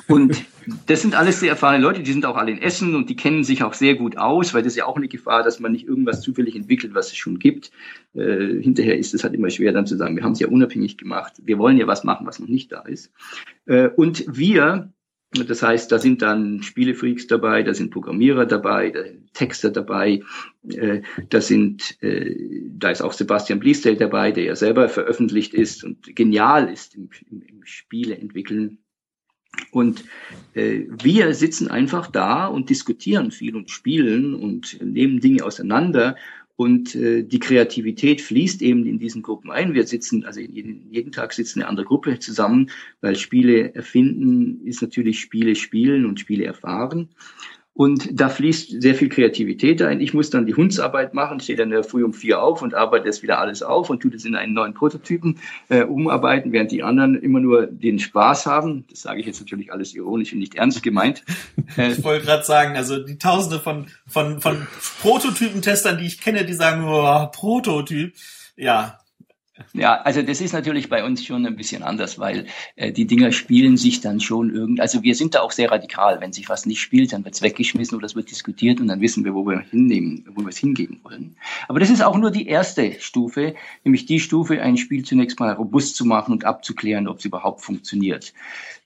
und das sind alles sehr erfahrene Leute, die sind auch alle in Essen und die kennen sich auch sehr gut aus, weil das ist ja auch eine Gefahr, dass man nicht irgendwas zufällig entwickelt, was es schon gibt. Äh, hinterher ist es halt immer schwer dann zu sagen, wir haben es ja unabhängig gemacht, wir wollen ja was machen, was noch nicht da ist. Äh, und wir Das heißt, da sind dann Spielefreaks dabei, da sind Programmierer dabei, da sind Texter dabei, äh, da sind, äh, da ist auch Sebastian Bliesdale dabei, der ja selber veröffentlicht ist und genial ist im, im, im Spiele entwickeln. Und äh, wir sitzen einfach da und diskutieren viel und spielen und nehmen Dinge auseinander und äh, die Kreativität fließt eben in diesen Gruppen ein. Wir sitzen, also jeden, jeden Tag sitzen eine andere Gruppe zusammen, weil Spiele erfinden ist natürlich Spiele spielen und Spiele erfahren. Und da fließt sehr viel Kreativität ein. Ich muss dann die Hundsarbeit machen, stehe dann früh um vier auf und arbeite das wieder alles auf und tue das in einen neuen Prototypen äh, umarbeiten, während die anderen immer nur den Spaß haben. Das sage ich jetzt natürlich alles ironisch und nicht ernst gemeint. ich wollte gerade sagen, also die Tausende von, von, von Prototypentestern, die ich kenne, die sagen, oh, Prototyp. Ja, ja, also das ist natürlich bei uns schon ein bisschen anders, weil äh, die Dinger spielen sich dann schon irgendwie, also wir sind da auch sehr radikal. Wenn sich was nicht spielt, dann wird es weggeschmissen oder es wird diskutiert und dann wissen wir, wo wir hinnehmen, wo wir es hingeben wollen. Aber das ist auch nur die erste Stufe, nämlich die Stufe, ein Spiel zunächst mal robust zu machen und abzuklären, ob es überhaupt funktioniert.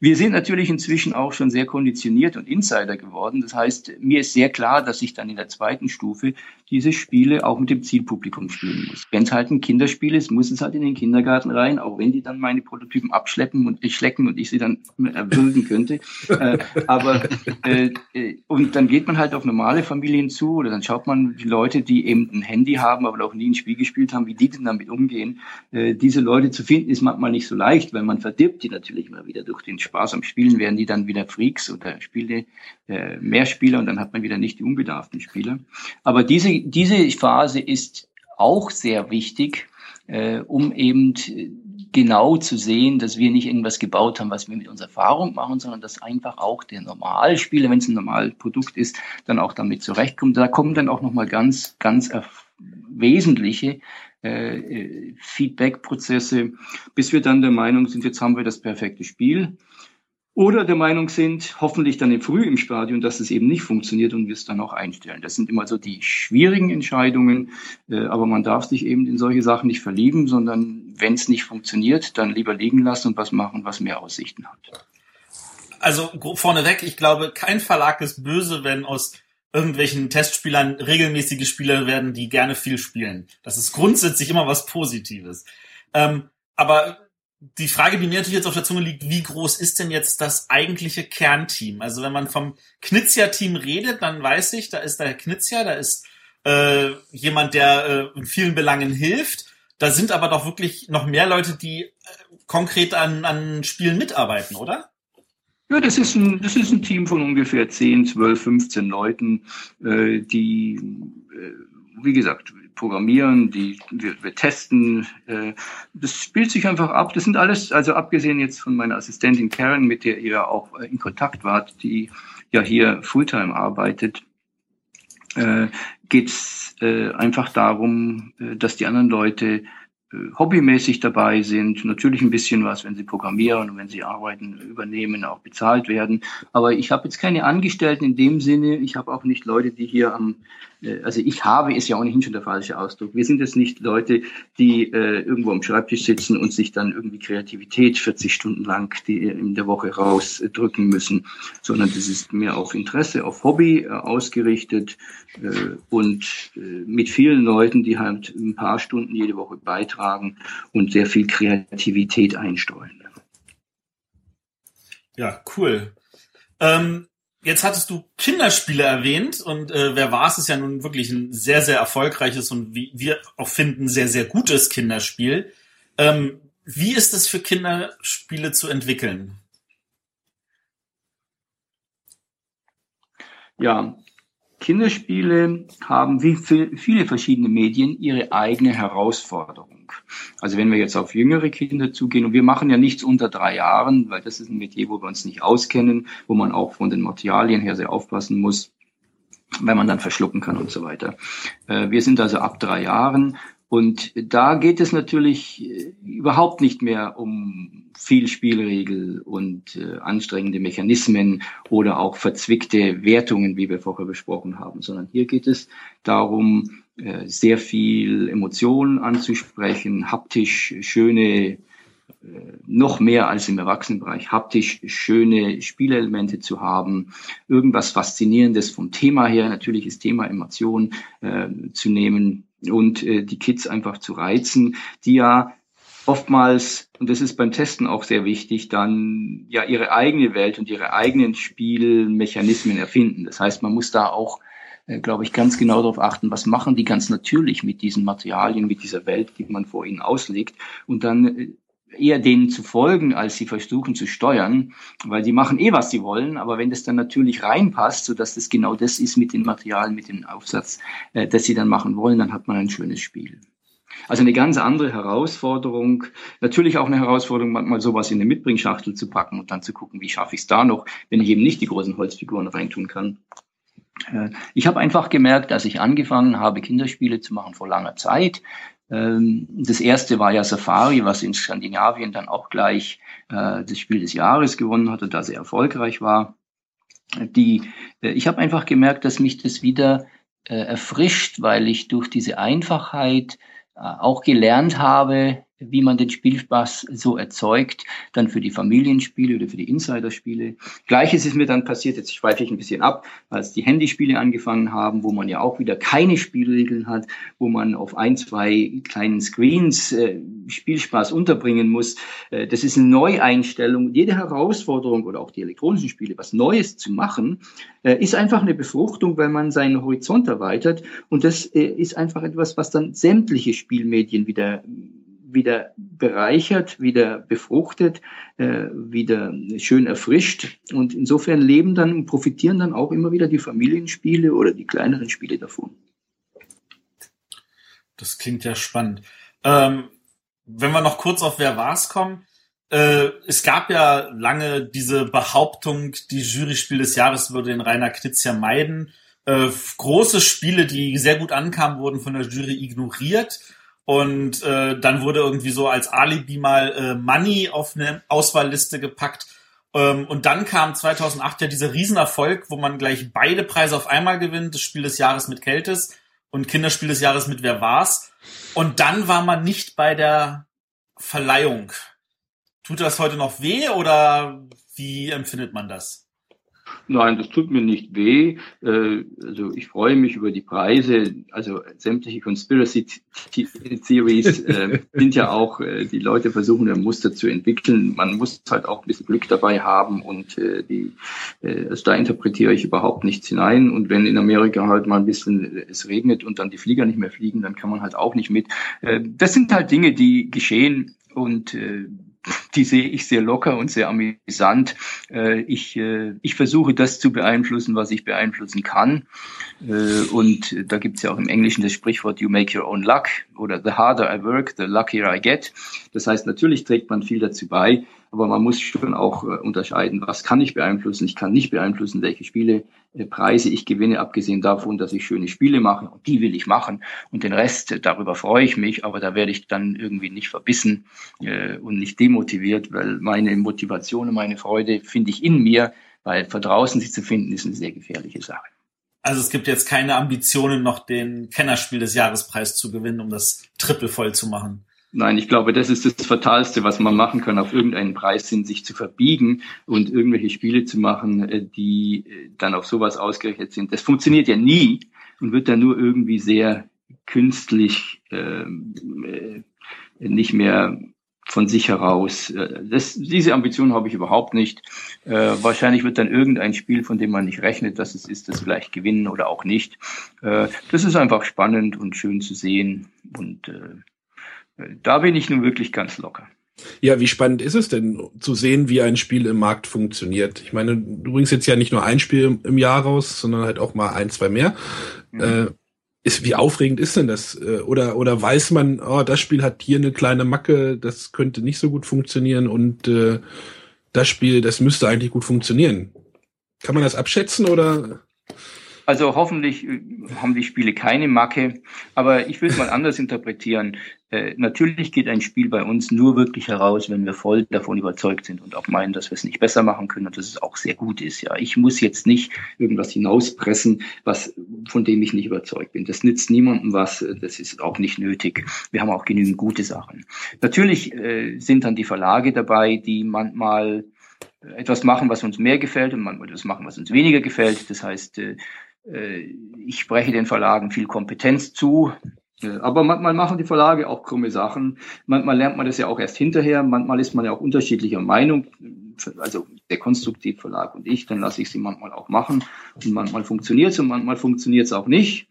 Wir sind natürlich inzwischen auch schon sehr konditioniert und Insider geworden. Das heißt, mir ist sehr klar, dass ich dann in der zweiten Stufe diese Spiele auch mit dem Zielpublikum spielen muss. Wenn es halt ein Kinderspiel ist, muss es halt in den Kindergarten rein, auch wenn die dann meine Prototypen abschleppen und ich schlecken und ich sie dann erwürgen könnte. äh, aber äh, äh, und dann geht man halt auf normale Familien zu oder dann schaut man die Leute, die eben ein Handy haben, aber auch nie ein Spiel gespielt haben, wie die denn damit umgehen. Äh, diese Leute zu finden ist manchmal nicht so leicht, weil man verdirbt die natürlich mal wieder durch den Spaß am Spielen werden die dann wieder Freaks oder Spiele, äh, mehr Spieler und dann hat man wieder nicht die unbedarften Spieler. Aber diese, diese Phase ist auch sehr wichtig, äh, um eben genau zu sehen, dass wir nicht irgendwas gebaut haben, was wir mit unserer Erfahrung machen, sondern dass einfach auch der Normalspieler, wenn es ein Normalprodukt ist, dann auch damit zurechtkommt. Da kommen dann auch nochmal ganz, ganz wesentliche äh, Feedback-Prozesse, bis wir dann der Meinung sind, jetzt haben wir das perfekte Spiel oder der Meinung sind, hoffentlich dann im früh im Stadion, dass es eben nicht funktioniert und wir es dann auch einstellen. Das sind immer so die schwierigen Entscheidungen, äh, aber man darf sich eben in solche Sachen nicht verlieben, sondern wenn es nicht funktioniert, dann lieber liegen lassen und was machen, was mehr Aussichten hat. Also vorneweg, ich glaube, kein Verlag ist böse, wenn aus irgendwelchen Testspielern regelmäßige Spieler werden, die gerne viel spielen. Das ist grundsätzlich immer was Positives. Ähm, aber die Frage, die mir natürlich jetzt auf der Zunge liegt, wie groß ist denn jetzt das eigentliche Kernteam? Also wenn man vom Knizia-Team redet, dann weiß ich, da ist der Knizia, da ist äh, jemand, der äh, in vielen Belangen hilft. Da sind aber doch wirklich noch mehr Leute, die äh, konkret an, an Spielen mitarbeiten, oder? Ja, das ist ein, das ist ein Team von ungefähr 10, 12, 15 Leuten, äh, die, äh, wie gesagt, programmieren, die wir, wir testen. Äh, das spielt sich einfach ab. Das sind alles, also abgesehen jetzt von meiner Assistentin Karen, mit der ihr auch äh, in Kontakt wart, die ja hier Fulltime arbeitet, äh, geht es einfach darum, dass die anderen Leute hobbymäßig dabei sind, natürlich ein bisschen was, wenn sie programmieren und wenn sie Arbeiten übernehmen, auch bezahlt werden. Aber ich habe jetzt keine Angestellten in dem Sinne. Ich habe auch nicht Leute, die hier am also ich habe ist ja ohnehin schon der falsche Ausdruck. Wir sind jetzt nicht Leute, die äh, irgendwo am Schreibtisch sitzen und sich dann irgendwie Kreativität 40 Stunden lang die, äh, in der Woche rausdrücken müssen, sondern das ist mehr auf Interesse, auf Hobby äh, ausgerichtet äh, und äh, mit vielen Leuten, die halt ein paar Stunden jede Woche beitragen und sehr viel Kreativität einsteuern. Ja, cool. Ähm, Jetzt hattest du Kinderspiele erwähnt und äh, wer war es ist ja nun wirklich ein sehr, sehr erfolgreiches und wie wir auch finden, sehr, sehr gutes Kinderspiel. Ähm, wie ist es für Kinderspiele zu entwickeln? Ja, Kinderspiele haben wie viele verschiedene Medien ihre eigene Herausforderung. Also wenn wir jetzt auf jüngere Kinder zugehen, und wir machen ja nichts unter drei Jahren, weil das ist ein Metier, wo wir uns nicht auskennen, wo man auch von den Materialien her sehr aufpassen muss, wenn man dann verschlucken kann und so weiter. Äh, wir sind also ab drei Jahren und da geht es natürlich äh, überhaupt nicht mehr um viel Spielregel und äh, anstrengende Mechanismen oder auch verzwickte Wertungen, wie wir vorher besprochen haben, sondern hier geht es darum, sehr viel Emotionen anzusprechen, haptisch schöne noch mehr als im Erwachsenenbereich haptisch schöne Spielelemente zu haben, irgendwas Faszinierendes vom Thema her, natürlich ist Thema Emotion äh, zu nehmen und äh, die Kids einfach zu reizen, die ja oftmals, und das ist beim Testen auch sehr wichtig, dann ja ihre eigene Welt und ihre eigenen Spielmechanismen erfinden. Das heißt, man muss da auch, äh, glaube ich, ganz genau darauf achten, was machen die ganz natürlich mit diesen Materialien, mit dieser Welt, die man vor ihnen auslegt und dann äh, eher denen zu folgen, als sie versuchen zu steuern, weil die machen eh, was sie wollen, aber wenn das dann natürlich reinpasst, so dass das genau das ist mit den Materialien, mit dem Aufsatz, äh, das sie dann machen wollen, dann hat man ein schönes Spiel. Also eine ganz andere Herausforderung. Natürlich auch eine Herausforderung, manchmal sowas in eine Mitbringschachtel zu packen und dann zu gucken, wie schaffe ich es da noch, wenn ich eben nicht die großen Holzfiguren reintun kann. Äh, ich habe einfach gemerkt, als ich angefangen habe, Kinderspiele zu machen vor langer Zeit, ähm, das erste war ja Safari, was in Skandinavien dann auch gleich äh, das Spiel des Jahres gewonnen hat und da sehr erfolgreich war. Die, äh, ich habe einfach gemerkt, dass mich das wieder erfrischt, weil ich durch diese Einfachheit auch gelernt habe, wie man den Spielspaß so erzeugt, dann für die Familienspiele oder für die Insiderspiele. Gleiches ist mir dann passiert, jetzt schweife ich ein bisschen ab, als die Handyspiele angefangen haben, wo man ja auch wieder keine Spielregeln hat, wo man auf ein, zwei kleinen Screens äh, Spielspaß unterbringen muss. Äh, das ist eine Neueinstellung. Jede Herausforderung oder auch die elektronischen Spiele, was Neues zu machen, äh, ist einfach eine Befruchtung, weil man seinen Horizont erweitert. Und das äh, ist einfach etwas, was dann sämtliche Spielmedien wieder wieder bereichert, wieder befruchtet, äh, wieder schön erfrischt. Und insofern leben dann und profitieren dann auch immer wieder die Familienspiele oder die kleineren Spiele davon. Das klingt ja spannend. Ähm, wenn wir noch kurz auf Wer war's kommen, äh, es gab ja lange diese Behauptung, die Juryspiel des Jahres würde den Rainer Knitz ja meiden. Äh, große Spiele, die sehr gut ankamen, wurden von der Jury ignoriert. Und äh, dann wurde irgendwie so als Alibi mal äh, Money auf eine Auswahlliste gepackt. Ähm, und dann kam 2008 ja dieser Riesenerfolg, wo man gleich beide Preise auf einmal gewinnt. Das Spiel des Jahres mit Keltis und Kinderspiel des Jahres mit Wer war's. Und dann war man nicht bei der Verleihung. Tut das heute noch weh oder wie empfindet man das? Nein, das tut mir nicht weh. Äh, also ich freue mich über die Preise. Also sämtliche Conspiracy Theories äh, sind ja auch, äh, die Leute versuchen ein Muster zu entwickeln. Man muss halt auch ein bisschen Glück dabei haben und die, also da interpretiere ich überhaupt nichts hinein. Und wenn in Amerika halt mal ein bisschen es regnet und dann die Flieger nicht mehr fliegen, dann kann man halt auch nicht mit. Das sind halt Dinge, die geschehen und die sehe ich sehr locker und sehr amüsant. Äh, ich, äh, ich versuche das zu beeinflussen, was ich beeinflussen kann. Äh, und da gibt es ja auch im Englischen das Sprichwort You make your own luck oder The harder I work, the luckier I get. Das heißt, natürlich trägt man viel dazu bei, aber man muss schon auch äh, unterscheiden, was kann ich beeinflussen, ich kann nicht beeinflussen, welche Spiele, äh, ich gewinne, abgesehen davon, dass ich schöne Spiele mache und die will ich machen und den Rest, äh, darüber freue ich mich, aber da werde ich dann irgendwie nicht verbissen und nicht demotiviert, weil meine Motivation und meine Freude finde ich in mir, weil von draußen sie zu finden, ist eine sehr gefährliche Sache. Also es gibt jetzt keine Ambitionen, noch den Kennerspiel des Jahrespreis zu gewinnen, um das Triple voll zu machen. Nein, ich glaube, das ist das Fatalste, was man machen kann, auf irgendeinen Preis hin, sich zu verbiegen und irgendwelche Spiele zu machen, äh, die äh, dann auf sowas ausgerichtet sind. Das funktioniert ja nie und wird dann nur irgendwie sehr künstlich ähm, äh, nicht mehr von sich heraus. Das, diese Ambition habe ich überhaupt nicht. Äh, wahrscheinlich wird dann irgendein Spiel, von dem man nicht rechnet, dass es ist, das vielleicht gewinnen oder auch nicht. Äh, das ist einfach spannend und schön zu sehen und äh, da bin ich nun wirklich ganz locker. Ja, wie spannend ist es denn zu sehen, wie ein Spiel im Markt funktioniert? Ich meine, du bringst jetzt ja nicht nur ein Spiel im Jahr raus, sondern halt auch mal ein, zwei mehr. Mhm. Äh, ist, wie aufregend ist denn das? Äh, oder, oder weiß man, oh, das Spiel hat hier eine kleine Macke, das könnte nicht so gut funktionieren und äh, das Spiel, das müsste eigentlich gut funktionieren. Kann man das abschätzen oder? Also hoffentlich äh, haben die Spiele keine Macke, aber ich will es mal anders interpretieren. Äh, natürlich geht ein Spiel bei uns nur wirklich heraus, wenn wir voll davon überzeugt sind und auch meinen, dass wir es nicht besser machen können und dass es auch sehr gut ist. Ja, ich muss jetzt nicht irgendwas hinauspressen, was von dem ich nicht überzeugt bin. Das nützt niemandem was. Das ist auch nicht nötig. Wir haben auch genügend gute Sachen. Natürlich äh, sind dann die Verlage dabei, die manchmal etwas machen, was uns mehr gefällt und manchmal etwas machen, was uns weniger gefällt. Das heißt, äh, äh, ich spreche den Verlagen viel Kompetenz zu, äh, aber manchmal machen die Verlage auch krumme Sachen. Manchmal lernt man das ja auch erst hinterher. Manchmal ist man ja auch unterschiedlicher Meinung. Also der Konstruktivverlag und ich, dann lasse ich sie manchmal auch machen. Und manchmal funktioniert es und manchmal funktioniert es auch nicht.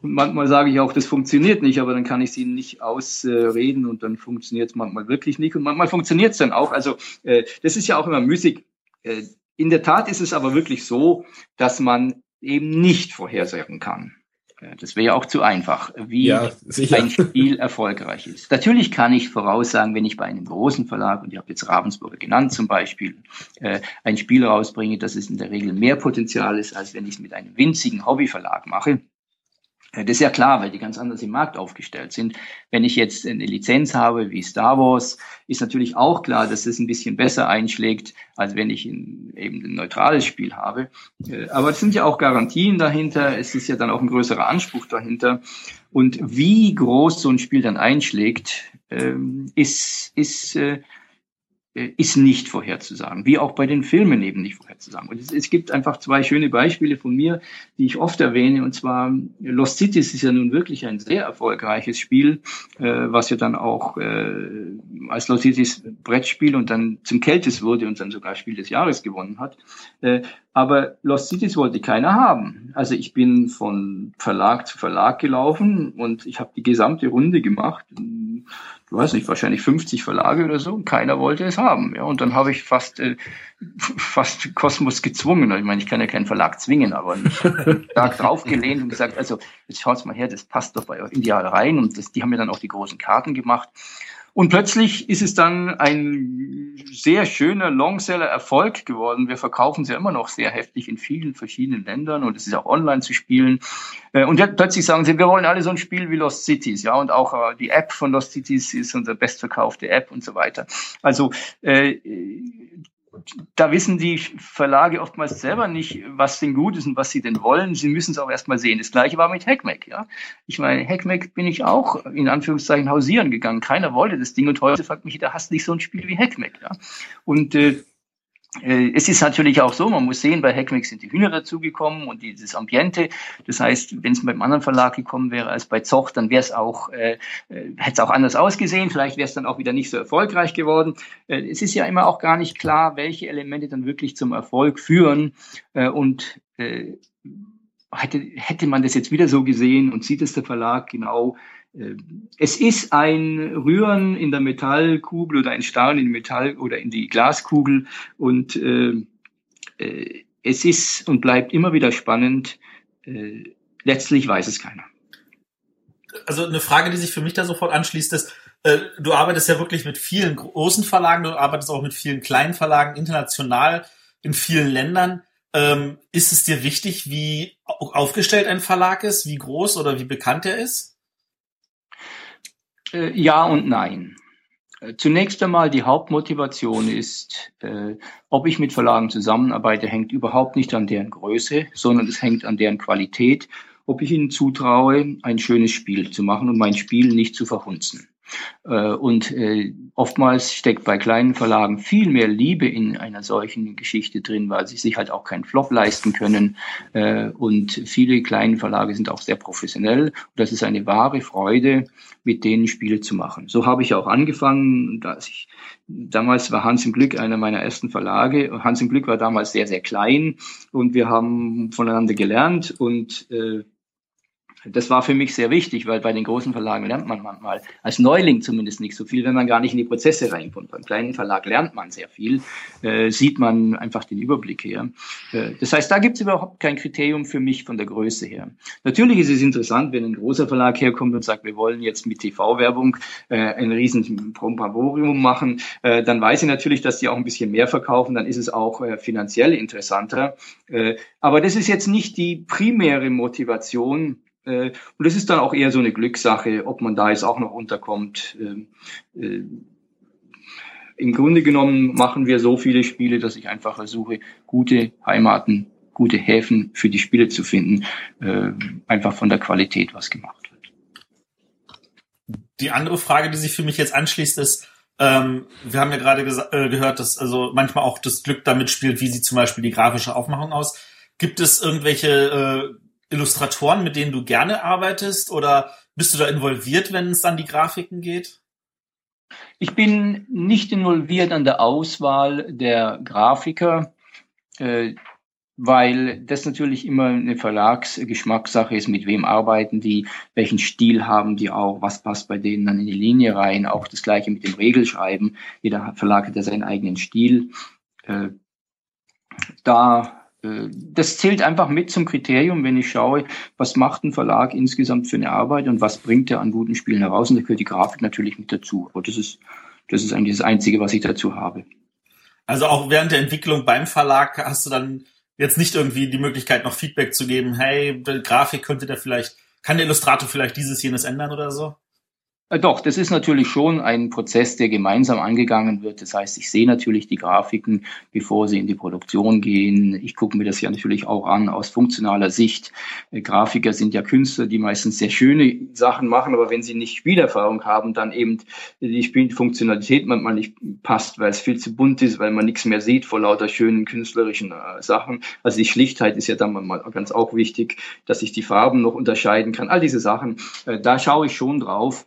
Und manchmal sage ich auch, das funktioniert nicht, aber dann kann ich sie nicht ausreden und dann funktioniert es manchmal wirklich nicht und manchmal funktioniert es dann auch. Also äh, das ist ja auch immer müßig. Äh, in der Tat ist es aber wirklich so, dass man eben nicht vorhersagen kann. Das wäre ja auch zu einfach, wie ja, ein Spiel erfolgreich ist. Natürlich kann ich voraussagen, wenn ich bei einem großen Verlag, und ich habe jetzt Ravensburger genannt zum Beispiel, äh, ein Spiel rausbringe, dass es in der Regel mehr Potenzial ist, als wenn ich es mit einem winzigen Hobbyverlag mache, das ist ja klar, weil die ganz anders im Markt aufgestellt sind. Wenn ich jetzt eine Lizenz habe wie Star Wars, ist natürlich auch klar, dass es ein bisschen besser einschlägt, als wenn ich ein, eben ein neutrales Spiel habe. Äh, aber es sind ja auch Garantien dahinter. Es ist ja dann auch ein größerer Anspruch dahinter. Und wie groß so ein Spiel dann einschlägt, ähm, ist, ist äh, ist nicht vorherzusagen, wie auch bei den Filmen eben nicht vorherzusagen. Und es, es, gibt einfach zwei schöne Beispiele von mir, die ich oft erwähne, und zwar Lost Cities ist ja nun wirklich ein sehr erfolgreiches Spiel, äh, was ja dann auch äh, als Lost Cities Brettspiel und dann zum Keltis wurde und dann sogar Spiel des Jahres gewonnen hat. Äh, aber Lost Cities wollte keiner haben. Also ich bin von Verlag zu Verlag gelaufen und ich habe die gesamte Runde gemacht ich weiß nicht, wahrscheinlich 50 Verlage oder so und keiner wollte es haben. Ja, und dann habe ich fast, äh, fast Kosmos gezwungen. Ich meine, ich kann ja keinen Verlag zwingen, aber stark draufgelehnt und gesagt, also jetzt schaut's mal her, das passt doch bei euch ideal rein. Und das, die haben mir dann auch die großen Karten gemacht. Und plötzlich ist es dann ein sehr schöner Longseller-Erfolg geworden. Wir verkaufen es ja immer noch sehr heftig in vielen verschiedenen Ländern und es ist auch online zu spielen. Äh, und jetzt plötzlich sagen sie, wir wollen alle so ein Spiel wie Lost Cities, ja, und auch äh, die App von Lost Cities ist unsere bestverkaufte App und so weiter. Also äh, da wissen die Verlage oftmals selber nicht, was denn gut ist und was sie denn wollen. Sie müssen es auch erstmal sehen. Das gleiche war mit Hackmack, ja. Ich meine, Hackmack bin ich auch in Anführungszeichen hausieren gegangen. Keiner wollte das Ding und heute fragt mich, da hast du nicht so ein Spiel wie Hackmack, ja. Und äh, es ist natürlich auch so, man muss sehen, bei Hackmix sind die Hühner dazugekommen und dieses Ambiente. Das heißt, wenn es beim anderen Verlag gekommen wäre als bei Zoch, dann wäre es auch, äh, äh hätte es auch anders ausgesehen. Vielleicht wäre es dann auch wieder nicht so erfolgreich geworden. Äh, es ist ja immer auch gar nicht klar, welche Elemente dann wirklich zum Erfolg führen. Äh, und äh, hätte, hätte man das jetzt wieder so gesehen und sieht es der Verlag genau, äh, es ist ein Rühren in der Metallkugel oder ein Starren in die Metall oder in die Glaskugel und äh, äh, es ist und bleibt immer wieder spannend. Äh, letztlich weiß es keiner. Also eine Frage, die sich für mich da sofort anschließt, ist, äh, du arbeitest ja wirklich mit vielen großen Verlagen, du arbeitest auch mit vielen kleinen Verlagen, international in vielen Ländern. Ähm, ist es dir wichtig, wie aufgestellt ein Verlag ist, wie groß oder wie bekannt er ist? Äh, ja und nein. Äh, zunächst einmal die Hauptmotivation ist, äh, ob ich mit Verlagen zusammenarbeite, hängt überhaupt nicht an deren Größe, sondern es hängt an deren Qualität, ob ich ihnen zutraue, ein schönes Spiel zu machen und mein Spiel nicht zu verhunzen. Äh, und äh, oftmals steckt bei kleinen Verlagen viel mehr Liebe in einer solchen Geschichte drin, weil sie sich halt auch keinen Flop leisten können. Äh, und viele kleine Verlage sind auch sehr professionell. Das ist eine wahre Freude, mit denen Spiele zu machen. So habe ich auch angefangen. Dass ich, damals war Hans im Glück einer meiner ersten Verlage. Hans im Glück war damals sehr, sehr klein und wir haben voneinander gelernt und das war für mich sehr wichtig, weil bei den großen Verlagen lernt man manchmal, als Neuling zumindest nicht so viel, wenn man gar nicht in die Prozesse reinkommt. Beim kleinen Verlag lernt man sehr viel, äh, sieht man einfach den Überblick her. Äh, das heißt, da gibt es überhaupt kein Kriterium für mich von der Größe her. Natürlich ist es interessant, wenn ein großer Verlag herkommt und sagt, wir wollen jetzt mit TV-Werbung äh, ein riesen Prompaborium machen, äh, dann weiß ich natürlich, dass die auch ein bisschen mehr verkaufen, dann ist es auch äh, finanziell interessanter. Äh, aber das ist jetzt nicht die primäre Motivation, äh, und es ist dann auch eher so eine Glückssache, ob man da jetzt auch noch unterkommt. Ähm, äh, Im Grunde genommen machen wir so viele Spiele, dass ich einfach versuche, gute Heimaten, gute Häfen für die Spiele zu finden, äh, einfach von der Qualität was gemacht wird. Die andere Frage, die sich für mich jetzt anschließt, ist, ähm, wir haben ja gerade äh, gehört, dass also manchmal auch das Glück damit spielt, wie sieht zum Beispiel die grafische Aufmachung aus. Gibt es irgendwelche äh, Illustratoren, mit denen du gerne arbeitest oder bist du da involviert, wenn es dann die Grafiken geht? Ich bin nicht involviert an der Auswahl der Grafiker, äh, weil das natürlich immer eine Verlagsgeschmackssache ist, mit wem arbeiten die, welchen Stil haben die auch, was passt bei denen dann in die Linie rein, auch das gleiche mit dem Regelschreiben. Jeder Verlag hat ja seinen eigenen Stil. Äh, da das zählt einfach mit zum Kriterium, wenn ich schaue, was macht ein Verlag insgesamt für eine Arbeit und was bringt er an guten Spielen heraus. Und da gehört die Grafik natürlich mit dazu. Aber das ist, das ist eigentlich das Einzige, was ich dazu habe. Also auch während der Entwicklung beim Verlag hast du dann jetzt nicht irgendwie die Möglichkeit, noch Feedback zu geben, hey, Grafik könnte der vielleicht, kann der Illustrator vielleicht dieses, jenes ändern oder so? Äh, doch, das ist natürlich schon ein Prozess, der gemeinsam angegangen wird. Das heißt, ich sehe natürlich die Grafiken, bevor sie in die Produktion gehen. Ich gucke mir das ja natürlich auch an aus funktionaler Sicht. Äh, Grafiker sind ja Künstler, die meistens sehr schöne Sachen machen, aber wenn sie nicht Spielerfahrung haben, dann eben die Spielfunktionalität manchmal nicht passt, weil es viel zu bunt ist, weil man nichts mehr sieht vor lauter schönen künstlerischen äh, Sachen. Also die Schlichtheit ist ja dann mal ganz auch wichtig, dass ich die Farben noch unterscheiden kann. All diese Sachen, da schaue ich schon drauf.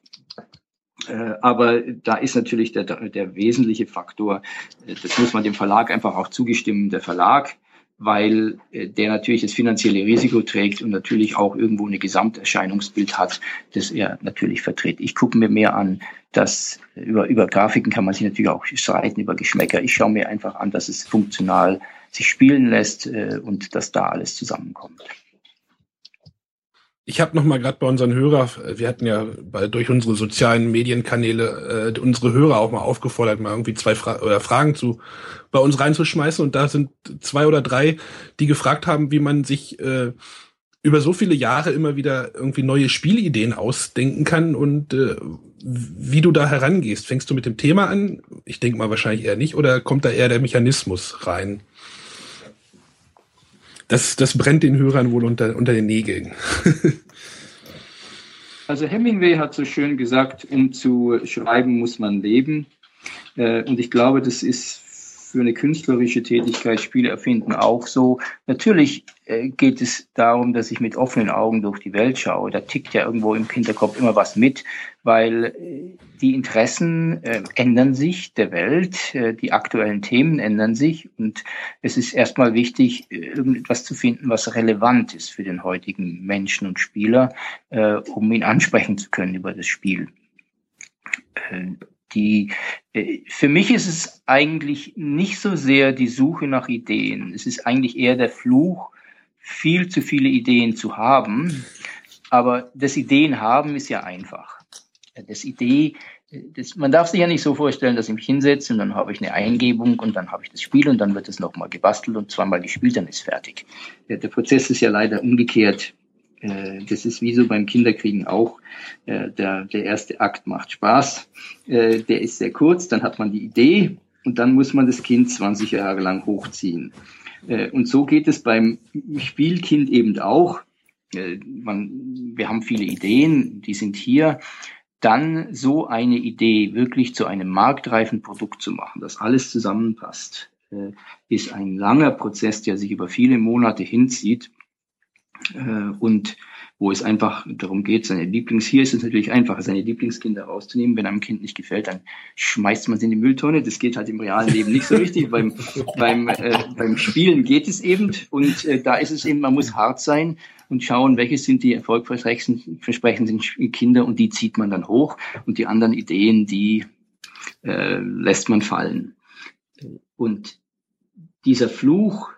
Äh, aber da ist natürlich der, der wesentliche Faktor, äh, das muss man dem Verlag einfach auch zugestimmen, der Verlag, weil äh, der natürlich das finanzielle Risiko trägt und natürlich auch irgendwo ein Gesamterscheinungsbild hat, das er natürlich vertritt. Ich gucke mir mehr an, dass über, über Grafiken kann man sich natürlich auch streiten, über Geschmäcker. Ich schaue mir einfach an, dass es funktional sich spielen lässt und dass da alles zusammenkommt. Ich habe noch mal gerade bei unseren Hörer, wir hatten ja bei, durch unsere sozialen Medienkanäle äh, unsere Hörer auch mal aufgefordert, mal irgendwie zwei Fra oder Fragen zu bei uns reinzuschmeißen und da sind zwei oder drei, die gefragt haben, wie man sich äh, über so viele Jahre immer wieder irgendwie neue Spielideen ausdenken kann und äh, wie du da herangehst. Fängst du mit dem Thema an? Ich denke mal wahrscheinlich eher nicht oder kommt da eher der Mechanismus rein? Das, das brennt den Hörern wohl unter, unter den Nägeln. also Hemingway hat so schön gesagt, um zu schreiben muss man leben. Äh, und ich glaube, das ist für eine künstlerische Tätigkeit, Spiele erfinden auch so. Natürlich äh, geht es darum, dass ich mit offenen Augen durch die Welt schaue. Da tickt ja irgendwo im Hinterkopf immer was mit, weil äh, die Interessen äh, ändern sich der Welt, die aktuellen Themen ändern sich und es ist erstmal wichtig, irgendetwas zu finden, was relevant ist für den heutigen Menschen und Spieler, um ihn ansprechen zu können über das Spiel. Die, äh, für mich ist es eigentlich nicht so sehr die Suche nach Ideen. Es ist eigentlich eher der Fluch, viel zu viele Ideen zu haben. Aber das Ideen haben ist ja einfach. Das Idee, das, man darf sich ja nicht so vorstellen, dass ich mich hinsetze und dann habe ich eine Eingebung und dann habe ich das Spiel und dann wird es nochmal gebastelt und zweimal gespielt, dann ist fertig. Der Prozess ist ja leider umgekehrt. Äh, das ist wie so beim Kinderkriegen auch. Äh, der, der erste Akt macht Spaß. Äh, der ist sehr kurz, dann hat man die Idee und dann muss man das Kind 20 Jahre lang hochziehen. Und so geht es beim Spielkind eben auch. Man, wir haben viele Ideen, die sind hier. Dann so eine Idee wirklich zu einem marktreifen Produkt zu machen, dass alles zusammenpasst, ist ein langer Prozess, der sich über viele Monate hinzieht. Äh, und wo es einfach darum geht, seine Lieblings, hier ist es natürlich einfacher, seine Lieblingskinder rauszunehmen. Wenn einem Kind nicht gefällt, dann schmeißt man sie in die Mülltonne. Das geht halt im realen Leben nicht so richtig. beim, beim, äh, beim Spielen geht es eben. Und äh, da ist es eben, man muss hart sein und schauen, welche sind die erfolgversprechenden Kinder und die zieht man dann hoch und die anderen Ideen, die äh, lässt man fallen. Und dieser Fluch,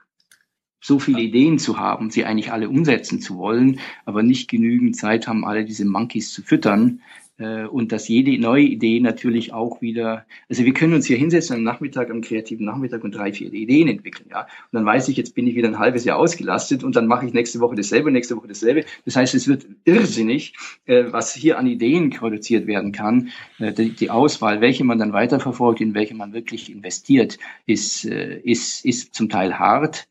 so viele Ideen zu haben, sie eigentlich alle umsetzen zu wollen, aber nicht genügend Zeit haben, alle diese Monkeys zu füttern, äh, und dass jede neue Idee natürlich auch wieder, also wir können uns hier hinsetzen am Nachmittag, am kreativen Nachmittag und drei, vier Ideen entwickeln, ja. Und dann weiß ich, jetzt bin ich wieder ein halbes Jahr ausgelastet und dann mache ich nächste Woche dasselbe, nächste Woche dasselbe. Das heißt, es wird irrsinnig, äh, was hier an Ideen produziert werden kann. Äh, die, Auswahl, welche man dann weiterverfolgt, in welche man wirklich investiert, ist, ist, ist zum Teil hart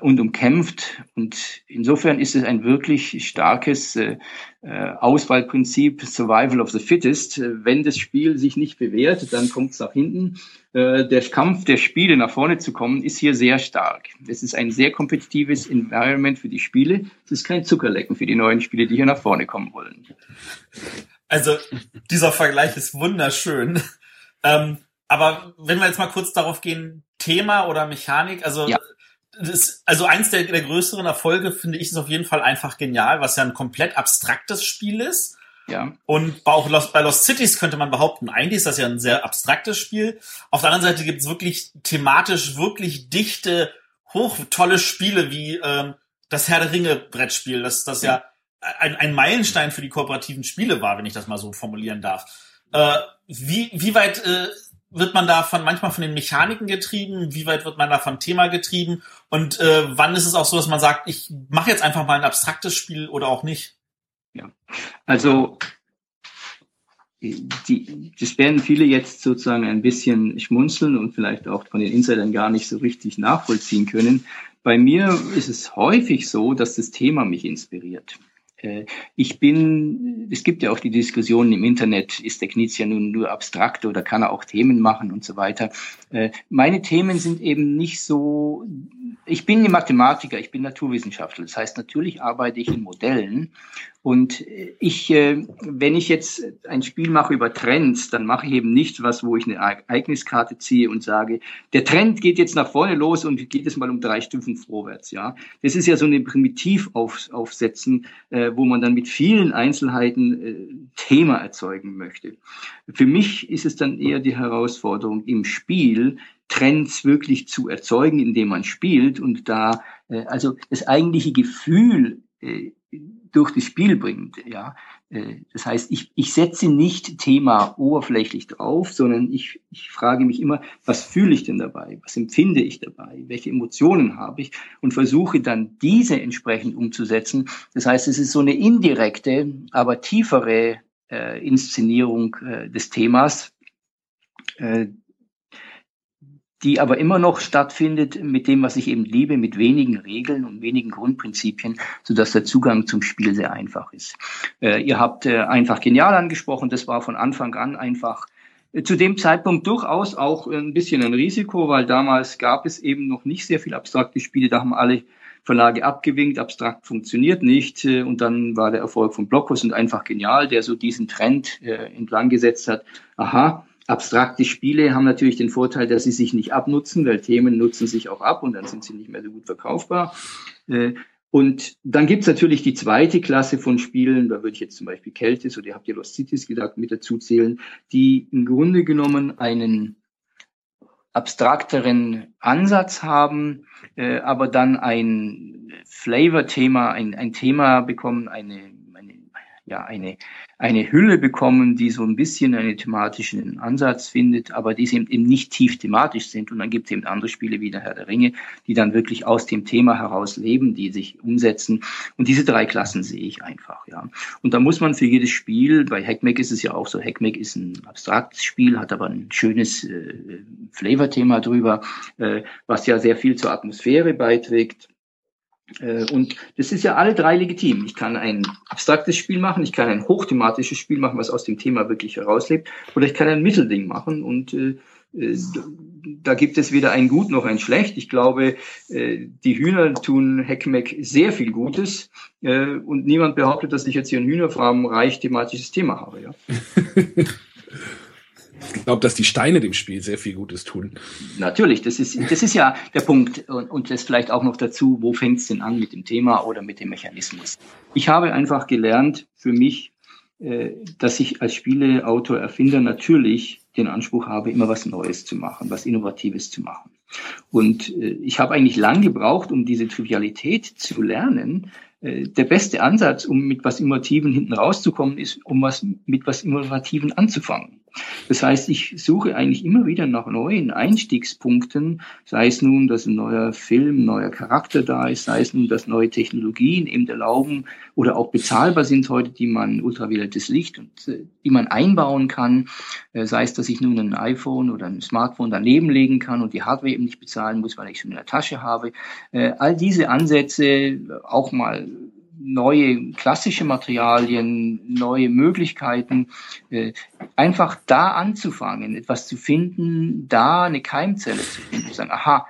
und umkämpft. Und insofern ist es ein wirklich starkes äh, äh, Auswahlprinzip, Survival of the Fittest. Wenn das Spiel sich nicht bewährt, dann kommt es nach hinten. Äh, der Kampf der Spiele nach vorne zu kommen, ist hier sehr stark. Es ist ein sehr kompetitives Environment für die Spiele. Es ist kein Zuckerlecken für die neuen Spiele, die hier nach vorne kommen wollen. Also dieser Vergleich ist wunderschön. Ähm, aber wenn wir jetzt mal kurz darauf gehen, Thema oder Mechanik, also ja das, also eins der, der größeren Erfolge finde ich ist auf jeden Fall einfach genial, was ja ein komplett abstraktes Spiel ist. Ja. Und auch Lost, bei Lost Cities könnte man behaupten, eigentlich ist das ja ein sehr abstraktes Spiel. Auf der anderen Seite gibt es wirklich thematisch wirklich dichte, hoch tolle Spiele wie ähm, das Herr der Ringe Brettspiel, das das ja, ja ein, ein Meilenstein für die kooperativen Spiele war, wenn ich das mal so formulieren darf. Äh, wie, wie weit äh, wird man da von manchmal von den Mechaniken getrieben? Wie weit wird man da vom Thema getrieben? Und äh, wann ist es auch so, dass man sagt, ich mache jetzt einfach mal ein abstraktes Spiel oder auch nicht? Ja, also die, das werden viele jetzt sozusagen ein bisschen schmunzeln und vielleicht auch von den Insidern gar nicht so richtig nachvollziehen können. Bei mir ist es häufig so, dass das Thema mich inspiriert. Äh, ich bin, es gibt ja auch die Diskussion im Internet, ist der Knizia nun nur abstrakt oder kann er auch Themen machen und so weiter. Äh, meine Themen sind eben nicht so, ich bin Mathematiker, ich bin Naturwissenschaftler. Das heißt, natürlich arbeite ich in Modellen und ich, äh, wenn ich jetzt ein Spiel mache über Trends, dann mache ich eben nicht was, wo ich eine Ereigniskarte ziehe und sage, der Trend geht jetzt nach vorne los und geht es mal um drei Stufen vorwärts. Ja, das ist ja so ein Primitivaufsetzen, äh, wo man dann mit vielen Einzelheiten äh, Thema erzeugen möchte. Für mich ist es dann eher die Herausforderung im Spiel, Trends wirklich zu erzeugen, indem man spielt und da also das eigentliche Gefühl durch das Spiel bringt. Ja, äh, das heißt, ich, ich setze nicht Thema oberflächlich drauf, sondern ich, ich frage mich immer, was fühle ich denn dabei? Was empfinde ich dabei? Welche Emotionen habe ich? Und versuche dann diese entsprechend umzusetzen. Das heißt, es ist so eine indirekte, aber tiefere äh, Inszenierung äh, des Themas, äh, die aber immer noch stattfindet mit dem, was ich eben liebe, mit wenigen Regeln und wenigen Grundprinzipien, so dass der Zugang zum Spiel sehr einfach ist. Äh, ihr habt äh, einfach genial angesprochen, das war von Anfang an einfach äh, zu dem Zeitpunkt durchaus auch ein bisschen ein Risiko, weil damals gab es eben noch nicht sehr viel abstrakte Spiele, da haben alle Verlage abgewinkt, abstrakt funktioniert nicht. Äh, und dann war der Erfolg von Blockhaus und einfach genial, der so diesen Trend äh, entlang gesetzt hat. Aha, Abstrakte Spiele haben natürlich den Vorteil, dass sie sich nicht abnutzen, weil Themen nutzen sich auch ab und dann sind sie nicht mehr so gut verkaufbar. Äh, und dann gibt's natürlich die zweite Klasse von Spielen, da würde ich jetzt zum Beispiel Keltis oder ihr habt ja Lost Cities gesagt, mit dazu zählen, die im Grunde genommen einen abstrakteren Ansatz haben, äh, aber dann ein Flavor-Thema, ein, ein Thema bekommen, eine, eine, ja, eine, eine Hülle bekommen, die so ein bisschen einen thematischen Ansatz findet, aber die eben nicht tief thematisch sind. Und dann gibt es eben andere Spiele wie der Herr der Ringe, die dann wirklich aus dem Thema heraus leben, die sich umsetzen. Und diese drei Klassen sehe ich einfach, ja. Und da muss man für jedes Spiel, bei Hackmack ist es ja auch so, Hackmack ist ein abstraktes Spiel, hat aber ein schönes äh, Flavor-Thema drüber, äh, was ja sehr viel zur Atmosphäre beiträgt. Äh, und das ist ja alle drei legitim. Ich kann ein abstraktes Spiel machen, ich kann ein hochthematisches Spiel machen, was aus dem Thema wirklich herauslebt, oder ich kann ein Mittelding machen und äh, äh, da gibt es weder ein Gut noch ein Schlecht. Ich glaube, die Hühner tun Heckmeck sehr viel Gutes und niemand behauptet, dass ich jetzt hier ein Hühnerfarm-reich thematisches Thema habe. Ja. Ich glaube, dass die Steine dem Spiel sehr viel Gutes tun. Natürlich, das ist, das ist ja der Punkt. Und, und das vielleicht auch noch dazu, wo fängt es denn an mit dem Thema oder mit dem Mechanismus? Ich habe einfach gelernt für mich, äh, dass ich als Spieleautor, Erfinder natürlich den Anspruch habe, immer was Neues zu machen, was Innovatives zu machen. Und äh, ich habe eigentlich lang gebraucht, um diese Trivialität zu lernen, äh, der beste Ansatz, um mit was Innovativen hinten rauszukommen, ist, um was mit was Innovativen anzufangen. Das heißt, ich suche eigentlich immer wieder nach neuen Einstiegspunkten, sei es nun, dass ein neuer Film, neuer Charakter da ist, sei es nun, dass neue Technologien eben erlauben oder auch bezahlbar sind heute, die man ultraviolettes Licht und äh, die man einbauen kann, äh, sei es, dass ich nun ein iPhone oder ein Smartphone daneben legen kann und die Hardware eben nicht bezahlen muss, weil ich schon in der Tasche habe. All diese Ansätze auch mal neue klassische Materialien, neue Möglichkeiten, äh, einfach da anzufangen, etwas zu finden, da eine Keimzelle zu finden, zu sagen, aha,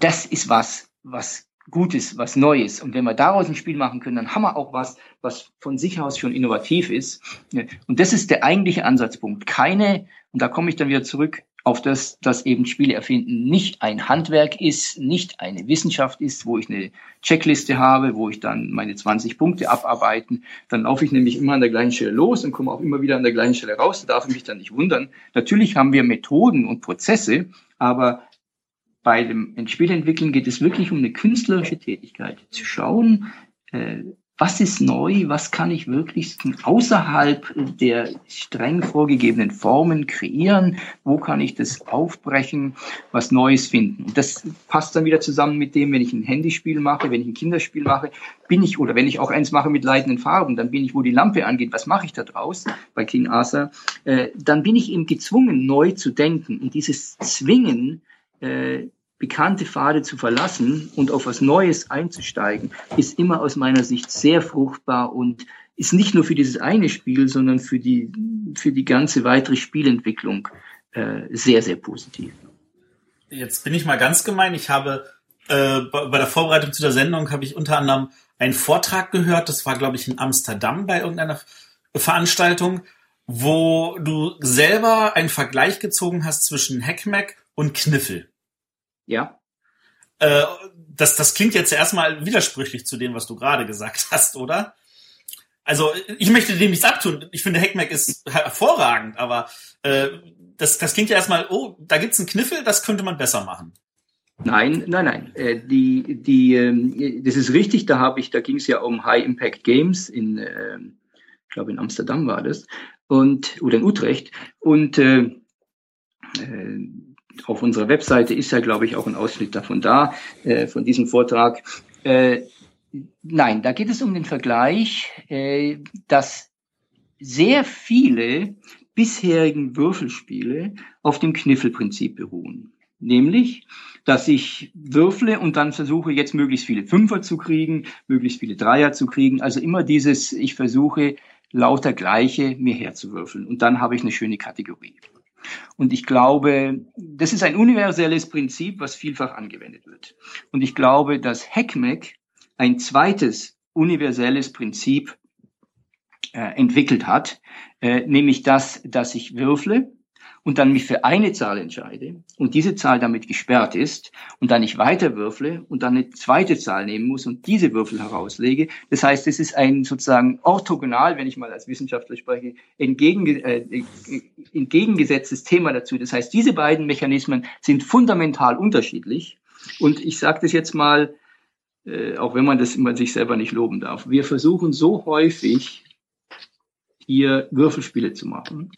das ist was, was Gutes, was Neues. Und wenn wir daraus ein Spiel machen können, dann haben wir auch was, was von sich aus schon innovativ ist. Und das ist der eigentliche Ansatzpunkt. Keine, und da komme ich dann wieder zurück, auf das, dass eben Spiele erfinden nicht ein Handwerk ist, nicht eine Wissenschaft ist, wo ich eine Checkliste habe, wo ich dann meine 20 Punkte abarbeiten. Dann laufe ich nämlich immer an der gleichen Stelle los und komme auch immer wieder an der gleichen Stelle raus. Da darf ich mich dann nicht wundern. Natürlich haben wir Methoden und Prozesse, aber bei dem Spielentwickeln geht es wirklich um eine künstlerische Tätigkeit. Zu schauen, äh, was ist neu, was kann ich wirklich außerhalb der streng vorgegebenen Formen kreieren, wo kann ich das aufbrechen, was Neues finden. Und das passt dann wieder zusammen mit dem, wenn ich ein Handyspiel mache, wenn ich ein Kinderspiel mache, bin ich, oder wenn ich auch eins mache mit leitenden Farben, dann bin ich, wo die Lampe angeht, was mache ich da draus bei King Arthur, äh, dann bin ich eben gezwungen, neu zu denken. Und dieses Zwingen, äh, bekannte Pfade zu verlassen und auf was Neues einzusteigen, ist immer aus meiner Sicht sehr fruchtbar und ist nicht nur für dieses eine Spiel, sondern für die, für die ganze weitere Spielentwicklung äh, sehr, sehr positiv. Jetzt bin ich mal ganz gemein. Ich habe äh, bei der Vorbereitung zu der Sendung habe ich unter anderem einen Vortrag gehört. Das war, glaube ich, in Amsterdam bei irgendeiner Veranstaltung, wo du selber einen Vergleich gezogen hast zwischen Hackmack und Kniffel. Ja. Äh, das, das klingt jetzt erstmal widersprüchlich zu dem, was du gerade gesagt hast, oder? Also ich möchte dem nichts abtun. Ich finde Hackmack ist hervorragend, aber äh, das, das klingt ja erstmal, oh, da gibt's einen Kniffel, das könnte man besser machen. Nein, nein, nein. Äh, die, die, äh, das ist richtig. Da habe ich, da ging es ja um High Impact Games in, äh, ich glaube in Amsterdam war das und oder in Utrecht und äh, äh, auf unserer Webseite ist ja, glaube ich, auch ein Ausschnitt davon da, äh, von diesem Vortrag. Äh, nein, da geht es um den Vergleich, äh, dass sehr viele bisherigen Würfelspiele auf dem Kniffelprinzip beruhen. Nämlich, dass ich würfle und dann versuche, jetzt möglichst viele Fünfer zu kriegen, möglichst viele Dreier zu kriegen. Also immer dieses, ich versuche lauter Gleiche mir herzuwürfeln. Und dann habe ich eine schöne Kategorie. Und ich glaube, das ist ein universelles Prinzip, was vielfach angewendet wird. Und ich glaube, dass Heckmeck ein zweites universelles Prinzip äh, entwickelt hat, äh, nämlich das, dass ich würfle und dann mich für eine Zahl entscheide und diese Zahl damit gesperrt ist und dann ich weiter würfle und dann eine zweite Zahl nehmen muss und diese Würfel herauslege. Das heißt, es ist ein sozusagen orthogonal, wenn ich mal als Wissenschaftler spreche, entgegen, äh, entgegengesetztes Thema dazu. Das heißt, diese beiden Mechanismen sind fundamental unterschiedlich. Und ich sage das jetzt mal, äh, auch wenn man das immer sich selber nicht loben darf. Wir versuchen so häufig hier Würfelspiele zu machen.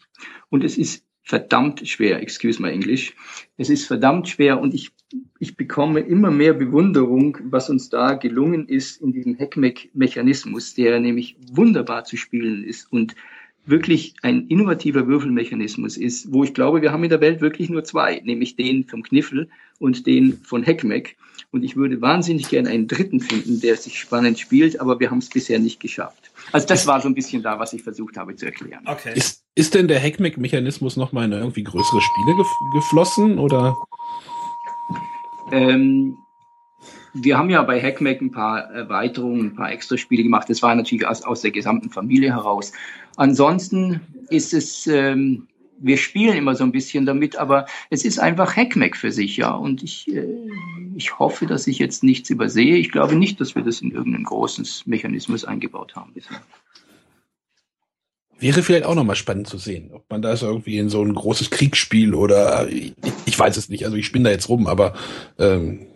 Und es ist verdammt schwer, excuse my English. Es ist verdammt schwer und ich, ich bekomme immer mehr Bewunderung, was uns da gelungen ist in diesem Heckmeck-Mechanismus, der nämlich wunderbar zu spielen ist und wirklich ein innovativer Würfelmechanismus ist, wo ich glaube, wir haben in der Welt wirklich nur zwei, nämlich den vom Kniffel und den von Heckmeck. Und ich würde wahnsinnig gerne einen dritten finden, der sich spannend spielt, aber wir haben es bisher nicht geschafft. Also das war so ein bisschen da, was ich versucht habe zu erklären. Okay. Ist, ist denn der Heckmeck-Mechanismus nochmal in irgendwie größere Spiele gef geflossen oder? Ähm, wir haben ja bei Hackmack ein paar Erweiterungen, ein paar Extra-Spiele gemacht. Das war natürlich aus, aus der gesamten Familie heraus. Ansonsten ist es, ähm, wir spielen immer so ein bisschen damit, aber es ist einfach Hackmack für sich, ja. Und ich, äh, ich hoffe, dass ich jetzt nichts übersehe. Ich glaube nicht, dass wir das in irgendeinen großen Mechanismus eingebaut haben bisher. Wäre vielleicht auch nochmal spannend zu sehen, ob man das irgendwie in so ein großes Kriegsspiel oder ich, ich weiß es nicht, also ich spinne da jetzt rum, aber ähm,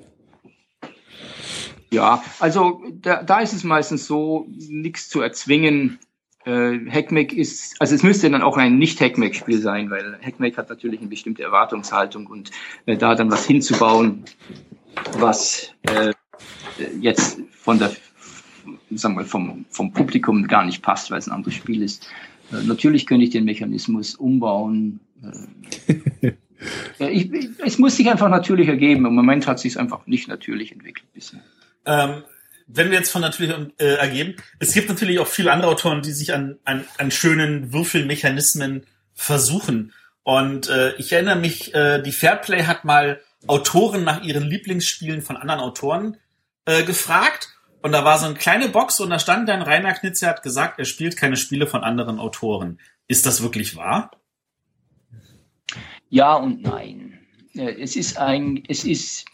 ja, also da, da ist es meistens so, nichts zu erzwingen. Äh, Hackmack ist, also es müsste dann auch ein Nicht-Hackmack-Spiel sein, weil Hackmack hat natürlich eine bestimmte Erwartungshaltung und äh, da dann was hinzubauen, was äh, jetzt von der, sagen wir, vom, vom Publikum gar nicht passt, weil es ein anderes Spiel ist. Äh, natürlich könnte ich den Mechanismus umbauen. Äh, ich, es muss sich einfach natürlich ergeben. Im Moment hat sich es einfach nicht natürlich entwickelt bisher. Ähm, wenn wir jetzt von natürlich äh, ergeben, es gibt natürlich auch viele andere Autoren, die sich an, an, an schönen Würfelmechanismen versuchen. Und äh, ich erinnere mich, äh, die Fairplay hat mal Autoren nach ihren Lieblingsspielen von anderen Autoren äh, gefragt. Und da war so eine kleine Box und da stand dann, Rainer Knitze hat gesagt, er spielt keine Spiele von anderen Autoren. Ist das wirklich wahr? Ja und nein. Äh, es ist ein, es ist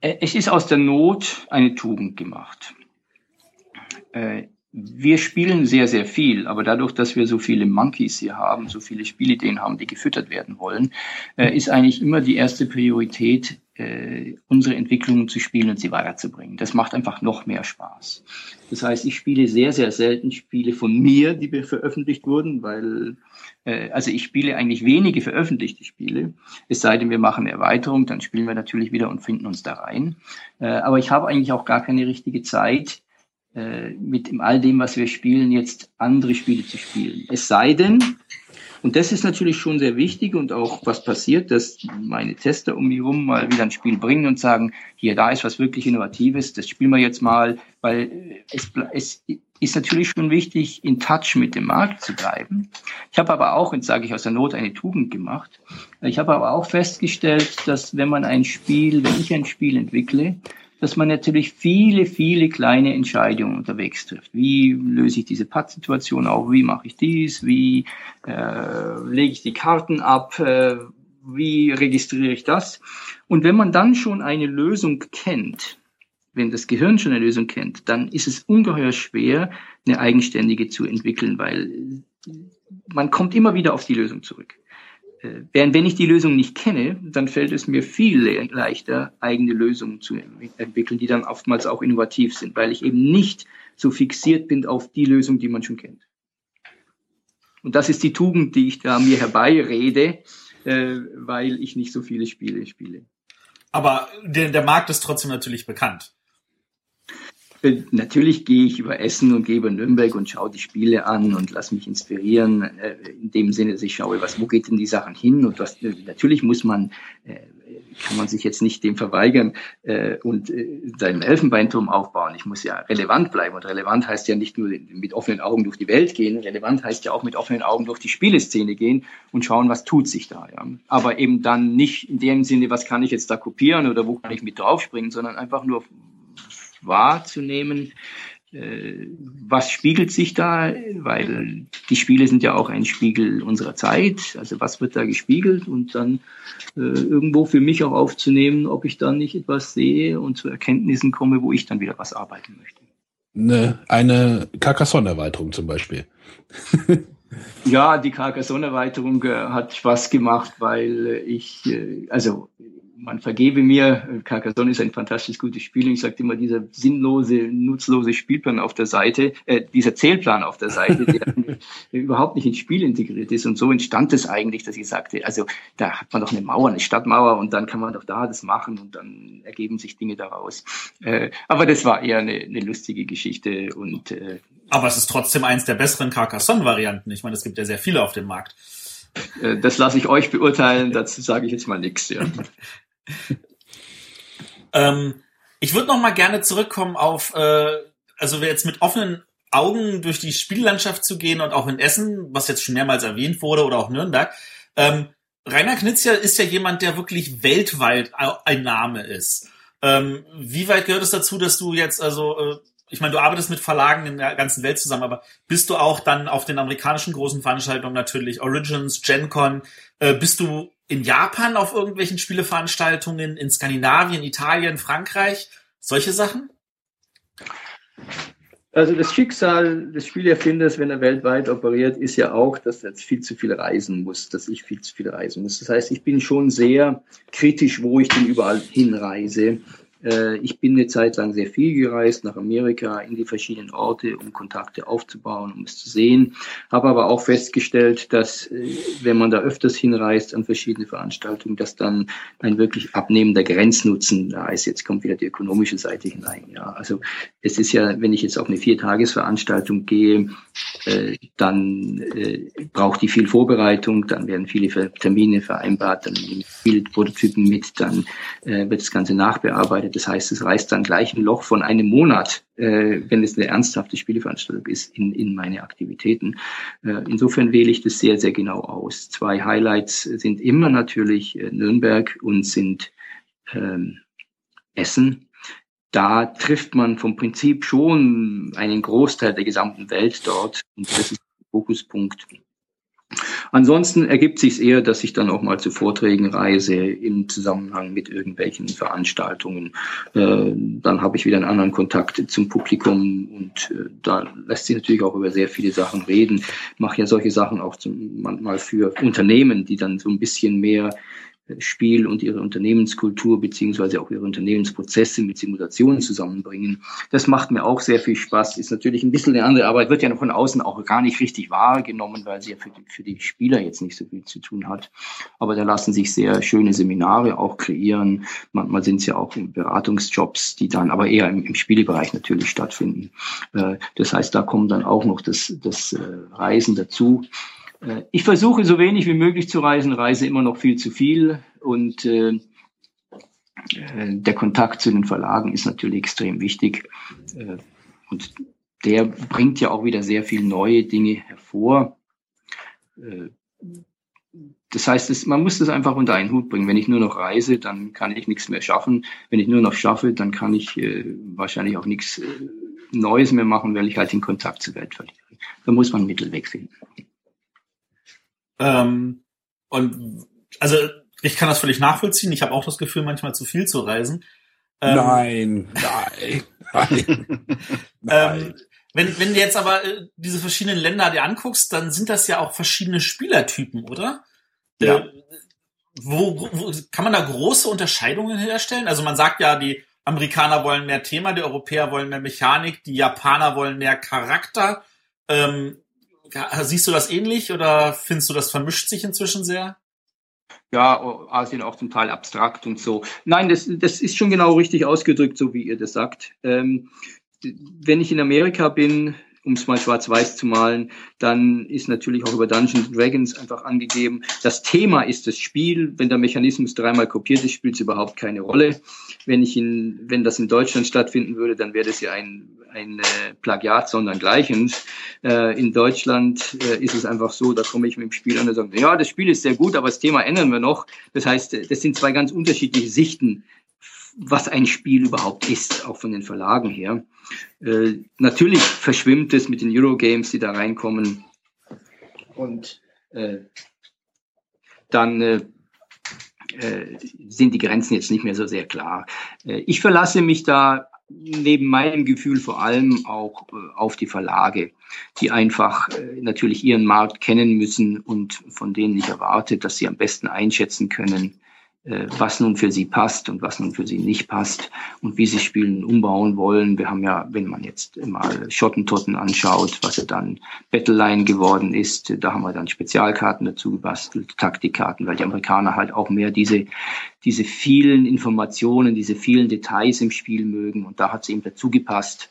es ist aus der Not eine Tugend gemacht. Äh, wir spielen sehr, sehr viel, aber dadurch, dass wir so viele Monkeys hier haben, so viele Spielideen haben, die gefüttert werden wollen, äh, ist eigentlich immer die erste Priorität, unsere Entwicklungen zu spielen und sie weiterzubringen. Das macht einfach noch mehr Spaß. Das heißt, ich spiele sehr, sehr selten Spiele von mir, die veröffentlicht wurden, weil äh, also ich spiele eigentlich wenige veröffentlichte Spiele, es sei denn, wir machen eine Erweiterung, dann spielen wir natürlich wieder und finden uns da rein. Äh, aber ich habe eigentlich auch gar keine richtige Zeit, äh, mit all dem, was wir spielen, jetzt andere Spiele zu spielen. Es sei denn, und das ist natürlich schon sehr wichtig und auch was passiert, dass meine Tester um mich herum mal wieder ein Spiel bringen und sagen, hier, da ist was wirklich Innovatives, das spielen wir jetzt mal, weil es, es ist natürlich schon wichtig, in Touch mit dem Markt zu bleiben. Ich habe aber auch, jetzt sage ich aus der Not, eine Tugend gemacht. Ich habe aber auch festgestellt, dass wenn man ein Spiel, wenn ich ein Spiel entwickle, dass man natürlich viele, viele kleine Entscheidungen unterwegs trifft. Wie löse ich diese Pattsituation auf? Wie mache ich dies? Wie äh, lege ich die Karten ab? Äh, wie registriere ich das? Und wenn man dann schon eine Lösung kennt, wenn das Gehirn schon eine Lösung kennt, dann ist es ungeheuer schwer, eine eigenständige zu entwickeln, weil man kommt immer wieder auf die Lösung zurück. Äh, während wenn ich die Lösung nicht kenne, dann fällt es mir viel leichter, eigene Lösungen zu entwickeln, die dann oftmals auch innovativ sind, weil ich eben nicht so fixiert bin auf die Lösung, die man schon kennt. Und das ist die Tugend, die ich da mir herbeirede, äh, weil ich nicht so viele Spiele spiele. Aber der, der Markt ist trotzdem natürlich bekannt. Äh, natürlich gehe ich über Essen und gehe über Nürnberg und schaue die Spiele an und lasse mich inspirieren. Äh, in dem Sinne, dass ich schaue, was, wo geht denn die Sachen hin? Und was, äh, natürlich muss man, kann man sich jetzt nicht dem verweigern und seinen Elfenbeinturm aufbauen. Ich muss ja relevant bleiben. Und relevant heißt ja nicht nur mit offenen Augen durch die Welt gehen. Relevant heißt ja auch mit offenen Augen durch die Spieleszene gehen und schauen, was tut sich da. Ja. Aber eben dann nicht in dem Sinne, was kann ich jetzt da kopieren oder wo kann ich mit draufspringen, sondern einfach nur, wahrzunehmen, äh, was spiegelt sich da, weil die Spiele sind ja auch ein Spiegel unserer Zeit, also was wird da gespiegelt und dann äh, irgendwo für mich auch aufzunehmen, ob ich dann nicht etwas sehe und zu Erkenntnissen komme, wo ich dann wieder was arbeiten möchte. Eine, eine Carcassonne-Erweiterung zum Beispiel. ja, die Carcassonne-Erweiterung äh, hat Spaß gemacht, weil ich, äh, also man vergebe mir, Carcassonne ist ein fantastisch gutes Spiel. Und ich sagte immer, dieser sinnlose, nutzlose Spielplan auf der Seite, äh, dieser Zählplan auf der Seite, der überhaupt nicht ins Spiel integriert ist. Und so entstand es eigentlich, dass ich sagte, also da hat man doch eine Mauer, eine Stadtmauer und dann kann man doch da das machen und dann ergeben sich Dinge daraus. Äh, aber das war eher eine, eine lustige Geschichte und äh, aber es ist trotzdem eins der besseren Carcassonne-Varianten. Ich meine, es gibt ja sehr viele auf dem Markt. Äh, das lasse ich euch beurteilen, dazu sage ich jetzt mal nichts. Ja. ähm, ich würde noch mal gerne zurückkommen auf, äh, also jetzt mit offenen Augen durch die Spiellandschaft zu gehen und auch in Essen, was jetzt schon mehrmals erwähnt wurde, oder auch Nürnberg. Ähm, Rainer Knizia ist ja jemand, der wirklich weltweit ein Name ist. Ähm, wie weit gehört es dazu, dass du jetzt also äh, ich meine, du arbeitest mit Verlagen in der ganzen Welt zusammen, aber bist du auch dann auf den amerikanischen großen Veranstaltungen natürlich Origins, GenCon, äh, bist du in Japan auf irgendwelchen Spieleveranstaltungen, in Skandinavien, Italien, Frankreich, solche Sachen? Also das Schicksal des Spielerfinders, wenn er weltweit operiert, ist ja auch, dass er viel zu viel reisen muss, dass ich viel zu viel reisen muss. Das heißt, ich bin schon sehr kritisch, wo ich denn überall hinreise. Äh, ich bin eine Zeit lang sehr viel gereist, nach Amerika, in die verschiedenen Orte, um Kontakte aufzubauen, um es zu sehen. Habe aber auch festgestellt, dass äh, wenn man da öfters hinreist an verschiedene Veranstaltungen, dass dann ein wirklich abnehmender Grenznutzen da ist. Jetzt kommt wieder die ökonomische Seite hinein. Ja, also es ist ja, wenn ich jetzt auf eine Viertagesveranstaltung gehe, äh, dann braucht die viel Vorbereitung, dann werden viele Termine vereinbart, dann nehmen viele Prototypen mit, dann wird das Ganze nachbearbeitet das heißt, es reißt dann gleich ein Loch von einem Monat, äh, wenn es eine ernsthafte Spieleveranstaltung ist, in, in meine Aktivitäten. Äh, insofern wähle ich das sehr, sehr genau aus. Zwei Highlights sind immer natürlich äh, Nürnberg und sind ähm, Essen. Da trifft man vom Prinzip schon einen Großteil der gesamten Welt dort und das ist der Fokuspunkt Ansonsten ergibt sich eher, dass ich dann auch mal zu Vorträgen reise im Zusammenhang mit irgendwelchen Veranstaltungen. Äh, dann habe ich wieder einen anderen Kontakt zum Publikum und äh, da lässt sich natürlich auch über sehr viele Sachen reden. Ich mache ja solche Sachen auch zum, manchmal für Unternehmen, die dann so ein bisschen mehr Spiel und ihre Unternehmenskultur beziehungsweise auch ihre Unternehmensprozesse mit Simulationen zusammenbringen. Das macht mir auch sehr viel Spaß. Ist natürlich ein bisschen eine andere Arbeit, wird ja von außen auch gar nicht richtig wahrgenommen, weil sie ja für die, für die Spieler jetzt nicht so viel zu tun hat. Aber da lassen sich sehr schöne Seminare auch kreieren. Manchmal sind es ja auch Beratungsjobs, die dann aber eher im, im Spielebereich natürlich stattfinden. Äh, das heißt, da kommen dann auch noch das, das äh, Reisen dazu. Äh, ich versuche so wenig wie möglich zu reisen, reise immer noch viel zu viel und äh, äh, der Kontakt zu den Verlagen ist natürlich extrem wichtig äh, und der bringt ja auch wieder sehr viel neue Dinge hervor. Das heißt, es, man muss das einfach unter einen Hut bringen. Wenn ich nur noch reise, dann kann ich nichts mehr schaffen. Wenn ich nur noch schaffe, dann kann ich wahrscheinlich auch nichts Neues mehr machen, weil ich halt den Kontakt zur Welt verliere. Da muss man Mittel finden. Ähm, und also ich kann das völlig nachvollziehen. Ich habe auch das Gefühl, manchmal zu viel zu reisen. Ähm, nein, nein, nein. nein. Ähm, wenn, wenn du jetzt aber äh, diese verschiedenen Länder dir anguckst, dann sind das ja auch verschiedene Spielertypen, oder? Äh, ja. Äh, wo, wo kann man da große Unterscheidungen herstellen? Also man sagt ja, die Amerikaner wollen mehr Thema, die Europäer wollen mehr Mechanik, die Japaner wollen mehr Charakter. Ähm, Siehst du das ähnlich oder findest du, das vermischt sich inzwischen sehr? Ja, Asien auch zum Teil abstrakt und so. Nein, das, das ist schon genau richtig ausgedrückt, so wie ihr das sagt. Ähm, wenn ich in Amerika bin, um es mal schwarz-weiß zu malen, dann ist natürlich auch über Dungeons Dragons einfach angegeben, das Thema ist das Spiel. Wenn der Mechanismus dreimal kopiert ist, spielt es überhaupt keine Rolle. Wenn ich in, wenn das in Deutschland stattfinden würde, dann wäre das ja ein, ein äh, Plagiat, sondern gleichens. Äh, in Deutschland äh, ist es einfach so, da komme ich mit dem Spiel an und sage, ja, das Spiel ist sehr gut, aber das Thema ändern wir noch. Das heißt, das sind zwei ganz unterschiedliche Sichten was ein Spiel überhaupt ist, auch von den Verlagen her. Äh, natürlich verschwimmt es mit den Eurogames, die da reinkommen. Und äh, dann äh, äh, sind die Grenzen jetzt nicht mehr so sehr klar. Äh, ich verlasse mich da neben meinem Gefühl vor allem auch äh, auf die Verlage, die einfach natürlich ihren Markt kennen müssen und von denen ich erwarte, dass sie am besten einschätzen können, was nun für sie passt und was nun für sie nicht passt und wie sie Spielen umbauen wollen. Wir haben ja, wenn man jetzt mal Schottentotten anschaut, was ja dann Battleline geworden ist, da haben wir dann Spezialkarten dazu gebastelt, Taktikkarten, weil die Amerikaner halt auch mehr diese, diese vielen Informationen, diese vielen Details im Spiel mögen und da hat es eben dazu gepasst.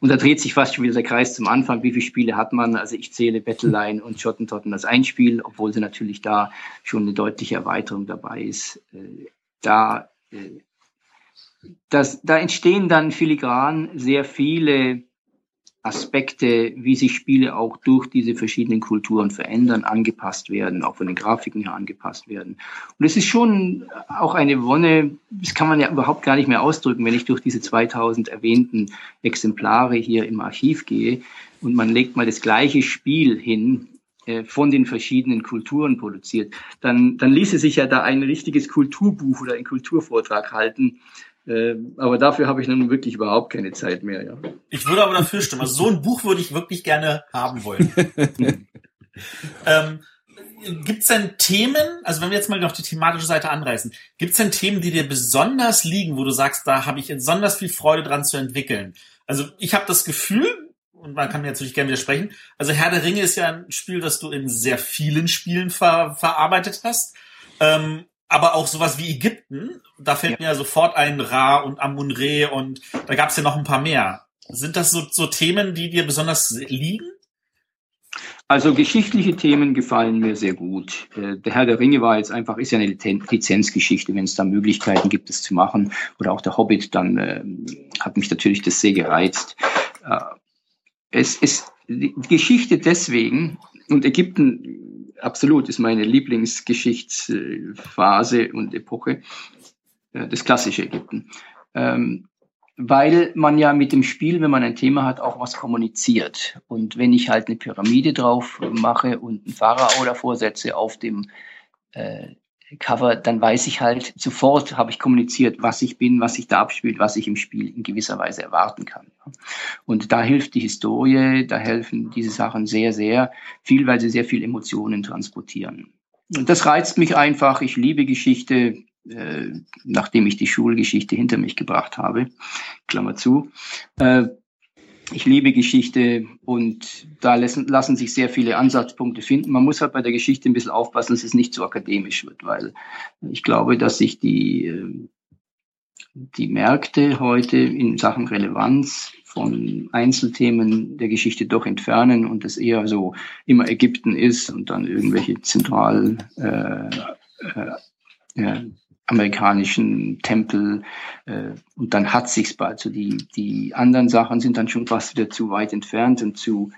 Und da dreht sich fast schon wieder der Kreis zum Anfang. Wie viele Spiele hat man? Also ich zähle Battleline und Schottentotten als ein Spiel, obwohl sie natürlich da schon eine deutliche Erweiterung dabei ist. Äh, da, äh, das, da entstehen dann filigran sehr viele Aspekte, wie sich Spiele auch durch diese verschiedenen Kulturen verändern, angepasst werden, auch von den Grafiken her angepasst werden. Und es ist schon auch eine Wonne, das kann man ja überhaupt gar nicht mehr ausdrücken, wenn ich durch diese 2000 erwähnten Exemplare hier im Archiv gehe und man legt mal das gleiche Spiel hin, äh, von den verschiedenen Kulturen produziert, dann, dann ließe sich ja da ein richtiges Kulturbuch oder ein Kulturvortrag halten, aber dafür habe ich nun wirklich überhaupt keine Zeit mehr. Ja. Ich würde aber dafür stimmen. Also so ein Buch würde ich wirklich gerne haben wollen. ähm, Gibt denn Themen, also wenn wir jetzt mal noch die thematische Seite anreißen, gibt es denn Themen, die dir besonders liegen, wo du sagst, da habe ich besonders viel Freude dran zu entwickeln? Also ich habe das Gefühl, und man kann mir natürlich gerne widersprechen, also Herr der Ringe ist ja ein Spiel, das du in sehr vielen Spielen ver verarbeitet hast. Ähm, aber auch sowas wie Ägypten, da fällt ja. mir ja sofort ein Ra und Amun-Re und da gab es ja noch ein paar mehr. Sind das so, so Themen, die dir besonders liegen? Also geschichtliche Themen gefallen mir sehr gut. Äh, der Herr der Ringe war jetzt einfach, ist ja eine Lizenzgeschichte, wenn es da Möglichkeiten gibt, es zu machen. Oder auch der Hobbit, dann äh, hat mich natürlich das sehr gereizt. Äh, es ist die Geschichte deswegen, und Ägypten absolut ist meine Lieblingsgeschichtsphase und Epoche, äh, das klassische Ägypten. Ähm, weil man ja mit dem Spiel, wenn man ein Thema hat, auch was kommuniziert. Und wenn ich halt eine Pyramide drauf mache und einen Pharao davor setze auf dem äh, Cover, dann weiß ich halt sofort, habe ich kommuniziert, was ich bin, was sich da abspielt, was ich im Spiel in gewisser Weise erwarten kann. Und da hilft die Historie, da helfen diese Sachen sehr, sehr viel, weil sie sehr viel Emotionen transportieren. Und das reizt mich einfach. Ich liebe Geschichte, äh, nachdem ich die Schulgeschichte hinter mich gebracht habe. Klammer zu. Äh, ich liebe Geschichte und da lassen, lassen sich sehr viele Ansatzpunkte finden. Man muss halt bei der Geschichte ein bisschen aufpassen, dass es nicht zu akademisch wird, weil ich glaube, dass sich die, äh, die Märkte heute in Sachen Relevanz von Einzelthemen der Geschichte doch entfernen und es eher so immer Ägypten ist und dann irgendwelche zentral äh, äh, amerikanischen Tempel äh, und dann hat sich's bald. So die die anderen Sachen sind dann schon fast wieder zu weit entfernt und zu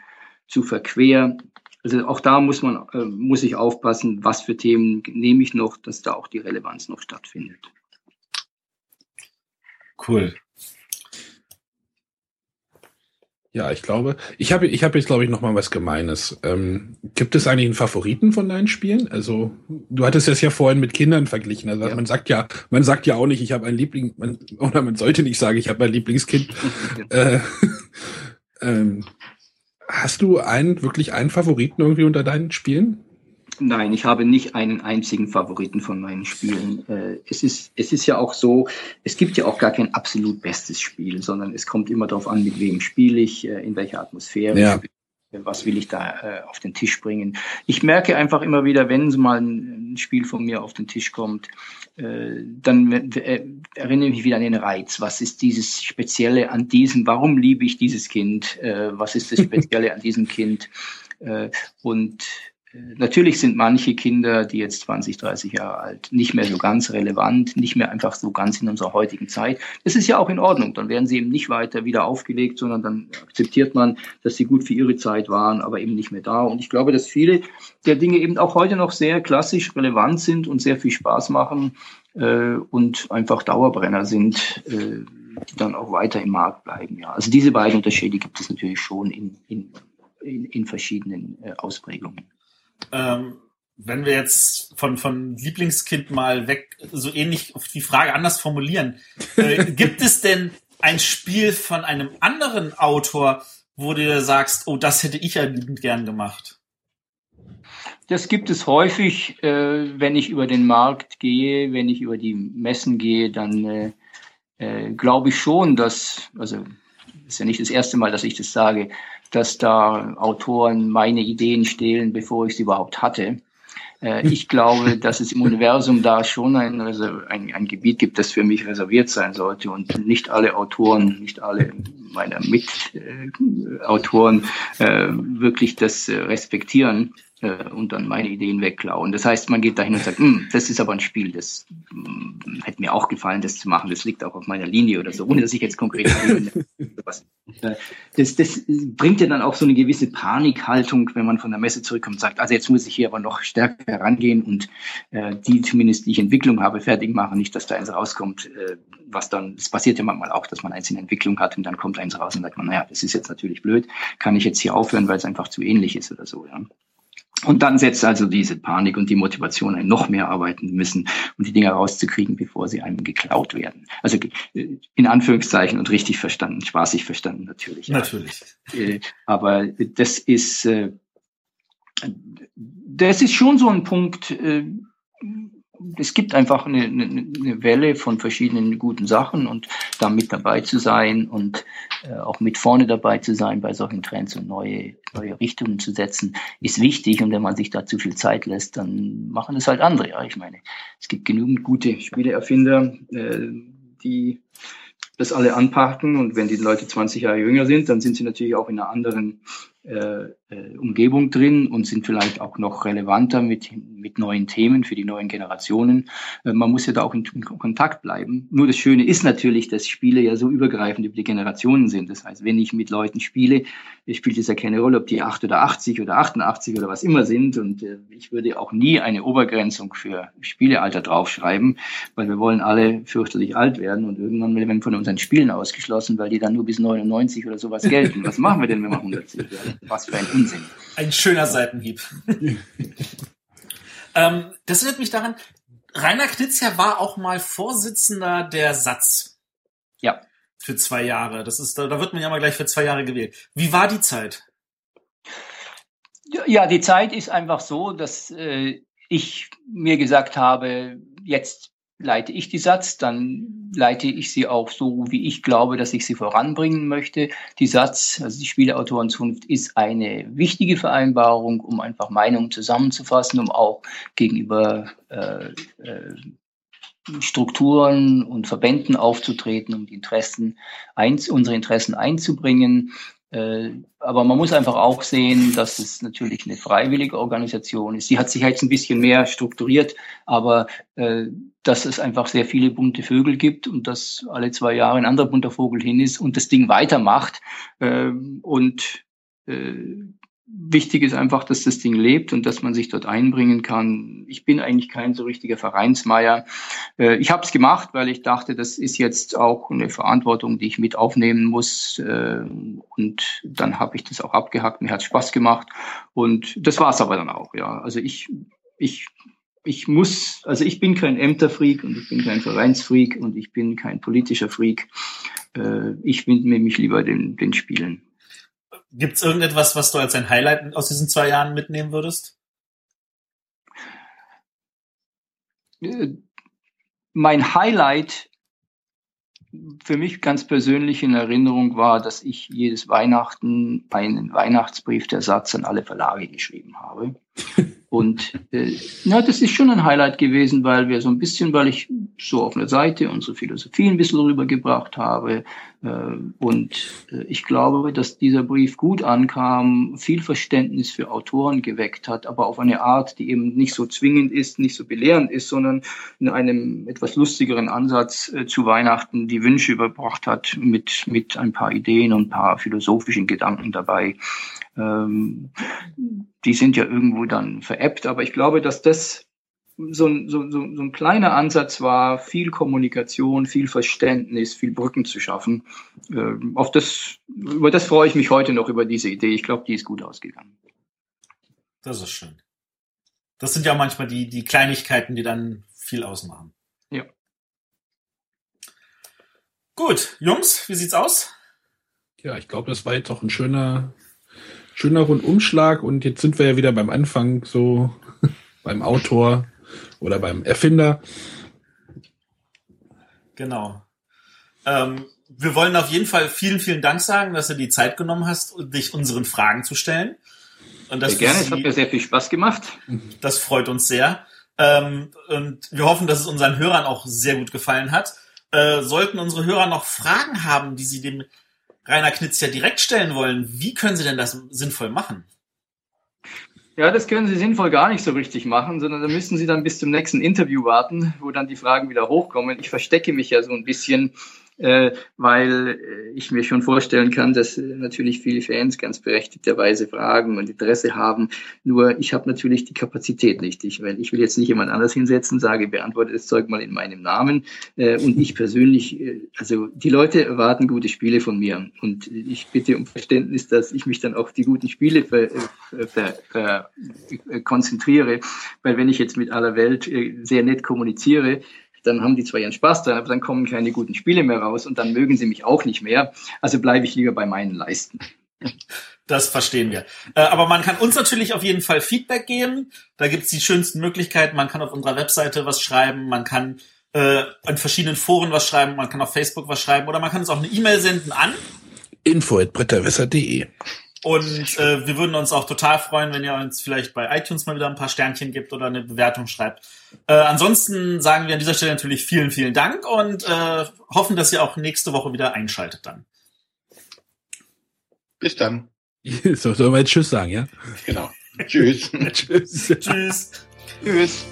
zu verquer. Also auch da muss man äh, muss ich aufpassen, was für Themen nehme ich noch, dass da auch die Relevanz noch stattfindet. Cool. Ja, ich glaube, ich habe ich habe jetzt glaube ich noch mal was Gemeines. Ähm, gibt es eigentlich einen Favoriten von deinen Spielen? Also du hattest es ja vorhin mit Kindern verglichen. Also ja. man sagt ja, man sagt ja auch nicht, ich habe ein Liebling, man, oder man sollte nicht sagen, ich habe ein Lieblingskind. äh, ähm, hast du einen wirklich einen Favoriten irgendwie unter deinen Spielen? Nein, ich habe nicht einen einzigen Favoriten von meinen Spielen. Äh, es ist, es ist ja auch so, es gibt ja auch gar kein absolut bestes Spiel, sondern es kommt immer darauf an, mit wem spiele ich, äh, in welcher Atmosphäre. Ja. Was will ich da äh, auf den Tisch bringen? Ich merke einfach immer wieder, wenn mal ein, Spiel von mir auf den Tisch kommt, dann erinnere ich mich wieder an den Reiz. Was ist dieses Spezielle an diesem? Warum liebe ich dieses Kind? was ist das Spezielle an diesem Kind? und Natürlich sind manche Kinder, die jetzt 20, 30 Jahre alt, nicht mehr so ganz relevant, nicht mehr einfach so ganz in unserer heutigen Zeit. Das ist ja auch in Ordnung. Dann werden sie eben nicht weiter wieder aufgelegt, sondern dann akzeptiert man, dass sie gut für ihre Zeit waren, aber eben nicht mehr da. Und ich glaube, dass viele der Dinge eben auch heute noch sehr klassisch relevant sind und sehr viel Spaß machen äh, und einfach Dauerbrenner sind, äh, die dann auch weiter im Markt bleiben. Ja. Also diese beiden Unterschiede gibt es natürlich schon in, in, in, in verschiedenen äh, Ausprägungen ähm, wenn wir jetzt von, von Lieblingskind mal weg, so ähnlich auf die Frage anders formulieren, äh, gibt es denn ein Spiel von einem anderen Autor, wo du sagst, oh, das hätte ich ja liebend gern gemacht? Das gibt es häufig, äh, wenn ich über den Markt gehe, wenn ich über die Messen gehe, dann äh, äh, glaube ich schon, dass, also ist ja nicht das erste Mal, dass ich das sage, dass da Autoren meine Ideen stehlen, bevor ich sie überhaupt hatte. Äh, ich glaube, dass es im Universum da schon ein, ein, ein Gebiet gibt, das für mich reserviert sein sollte und nicht alle Autoren, nicht alle meiner Mitautoren äh, wirklich das äh, respektieren äh, und dann meine Ideen wegklauen. Das heißt, man geht dahin und sagt, hm, das ist aber ein Spiel, das hm, hätte mir auch gefallen, das zu machen. Das liegt auch auf meiner Linie oder so, ohne dass ich jetzt konkret was. Äh, das, das bringt ja dann auch so eine gewisse Panikhaltung, wenn man von der Messe zurückkommt und sagt, also jetzt muss ich hier aber noch stärker herangehen und äh, die zumindest, die ich Entwicklung habe, fertig machen, nicht, dass da eins rauskommt, äh, was dann, es passiert ja manchmal auch, dass man eins in Entwicklung hat und dann kommt eins raus und sagt man, naja, das ist jetzt natürlich blöd, kann ich jetzt hier aufhören, weil es einfach zu ähnlich ist oder so. Ja. Und dann setzt also diese Panik und die Motivation ein, noch mehr arbeiten müssen, um die Dinge rauszukriegen, bevor sie einem geklaut werden. Also äh, in Anführungszeichen und richtig verstanden, spaßig verstanden natürlich. Natürlich. Äh, aber das ist, äh, das ist schon so ein Punkt, es gibt einfach eine, eine, eine Welle von verschiedenen guten Sachen und da mit dabei zu sein und äh, auch mit vorne dabei zu sein bei solchen Trends und neue, neue Richtungen zu setzen, ist wichtig. Und wenn man sich da zu viel Zeit lässt, dann machen es halt andere. Ja, ich meine, es gibt genügend gute Spieleerfinder, äh, die das alle anpacken. Und wenn die Leute 20 Jahre jünger sind, dann sind sie natürlich auch in einer anderen Umgebung drin und sind vielleicht auch noch relevanter mit, mit neuen Themen für die neuen Generationen. Äh, man muss ja da auch in, in, Kontakt bleiben. Nur das Schöne ist natürlich, dass Spiele ja so übergreifend über die Generationen sind. Das heißt, wenn ich mit Leuten spiele, spielt es ja keine Rolle, ob die 8 oder 80 oder 88 oder was immer sind. Und äh, ich würde auch nie eine Obergrenzung für Spielealter draufschreiben, weil wir wollen alle fürchterlich alt werden und irgendwann werden wir von unseren Spielen ausgeschlossen, weil die dann nur bis 99 oder sowas gelten. Was machen wir denn, wenn wir 110 werden? Was für ein Unsinn. Ein schöner Seitenhieb. ähm, das erinnert mich daran, Rainer Knizia war auch mal Vorsitzender der Satz. Ja. Für zwei Jahre. Das ist, da, da wird man ja mal gleich für zwei Jahre gewählt. Wie war die Zeit? Ja, die Zeit ist einfach so, dass äh, ich mir gesagt habe, jetzt leite ich die Satz, dann leite ich sie auch so, wie ich glaube, dass ich sie voranbringen möchte. Die Satz, also die Spieleautorenzunft, ist eine wichtige Vereinbarung, um einfach Meinungen zusammenzufassen, um auch gegenüber äh, äh, Strukturen und Verbänden aufzutreten, um die Interessen, eins, unsere Interessen einzubringen. Äh, aber man muss einfach auch sehen, dass es natürlich eine freiwillige Organisation ist. Sie hat sich jetzt ein bisschen mehr strukturiert, aber äh, dass es einfach sehr viele bunte Vögel gibt und dass alle zwei Jahre ein anderer bunter Vogel hin ist und das Ding weitermacht. Äh, und äh, wichtig ist einfach, dass das Ding lebt und dass man sich dort einbringen kann. Ich bin eigentlich kein so richtiger Vereinsmeier. Äh, ich habe es gemacht, weil ich dachte, das ist jetzt auch eine Verantwortung, die ich mit aufnehmen muss. Äh, und dann habe ich das auch abgehackt. Mir hat Spaß gemacht und das war es aber dann auch. Ja, also ich ich ich muss, also ich bin kein Ämterfreak und ich bin kein Vereinsfreak und ich bin kein politischer Freak. Äh, ich widme mich lieber den, den Spielen. Gibt es irgendetwas, was du als ein Highlight aus diesen zwei Jahren mitnehmen würdest? Äh, mein Highlight für mich ganz persönlich in Erinnerung war, dass ich jedes Weihnachten einen Weihnachtsbrief der Satz an alle Verlage geschrieben habe. Und äh, ja, das ist schon ein Highlight gewesen, weil wir so ein bisschen, weil ich so auf einer Seite unsere Philosophie ein bisschen rübergebracht habe. Äh, und äh, ich glaube, dass dieser Brief gut ankam, viel Verständnis für Autoren geweckt hat, aber auf eine Art, die eben nicht so zwingend ist, nicht so belehrend ist, sondern in einem etwas lustigeren Ansatz äh, zu Weihnachten die Wünsche überbracht hat mit, mit ein paar Ideen und ein paar philosophischen Gedanken dabei. Ähm, die sind ja irgendwo dann veräppt, aber ich glaube, dass das so ein, so, so, so ein kleiner Ansatz war, viel Kommunikation, viel Verständnis, viel Brücken zu schaffen. Ähm, auf das, über das freue ich mich heute noch, über diese Idee. Ich glaube, die ist gut ausgegangen. Das ist schön. Das sind ja manchmal die, die Kleinigkeiten, die dann viel ausmachen. Ja. Gut, Jungs, wie sieht's aus? Ja, ich glaube, das war jetzt auch ein schöner schöner Rundumschlag und jetzt sind wir ja wieder beim Anfang, so beim Autor oder beim Erfinder. Genau. Ähm, wir wollen auf jeden Fall vielen, vielen Dank sagen, dass du die Zeit genommen hast, dich unseren Fragen zu stellen. Und das sehr gerne, es hat mir sehr viel Spaß gemacht. Das freut uns sehr. Ähm, und wir hoffen, dass es unseren Hörern auch sehr gut gefallen hat. Äh, sollten unsere Hörer noch Fragen haben, die sie dem Rainer Knitz ja direkt stellen wollen, wie können sie denn das sinnvoll machen? Ja, das können Sie sinnvoll gar nicht so richtig machen, sondern da müssen Sie dann bis zum nächsten Interview warten, wo dann die Fragen wieder hochkommen. Ich verstecke mich ja so ein bisschen äh, weil äh, ich mir schon vorstellen kann, dass äh, natürlich viele Fans ganz berechtigterweise Fragen und Interesse haben. Nur ich habe natürlich die Kapazität nicht. Ich, weil ich will jetzt nicht jemand anders hinsetzen, sage, beantworte das Zeug mal in meinem Namen. Äh, und ich persönlich, äh, also die Leute erwarten gute Spiele von mir. Und ich bitte um Verständnis, dass ich mich dann auf die guten Spiele ver, ver, ver, konzentriere. Weil wenn ich jetzt mit aller Welt sehr nett kommuniziere, dann haben die zwar ihren Spaß dran, aber dann kommen keine guten Spiele mehr raus und dann mögen sie mich auch nicht mehr. Also bleibe ich lieber bei meinen Leisten. Das verstehen wir. Äh, aber man kann uns natürlich auf jeden Fall Feedback geben. Da gibt's die schönsten Möglichkeiten. Man kann auf unserer Webseite was schreiben, man kann äh, in verschiedenen Foren was schreiben, man kann auf Facebook was schreiben oder man kann uns auch eine E-Mail senden an info.bretterwässer.de und äh, wir würden uns auch total freuen, wenn ihr uns vielleicht bei iTunes mal wieder ein paar Sternchen gibt oder eine Bewertung schreibt. Äh, ansonsten sagen wir an dieser Stelle natürlich vielen, vielen Dank und äh, hoffen, dass ihr auch nächste Woche wieder einschaltet dann. Bis dann. so, sollen wir jetzt Tschüss sagen, ja? Genau. Tschüss. Tschüss. Tschüss. Tschüss.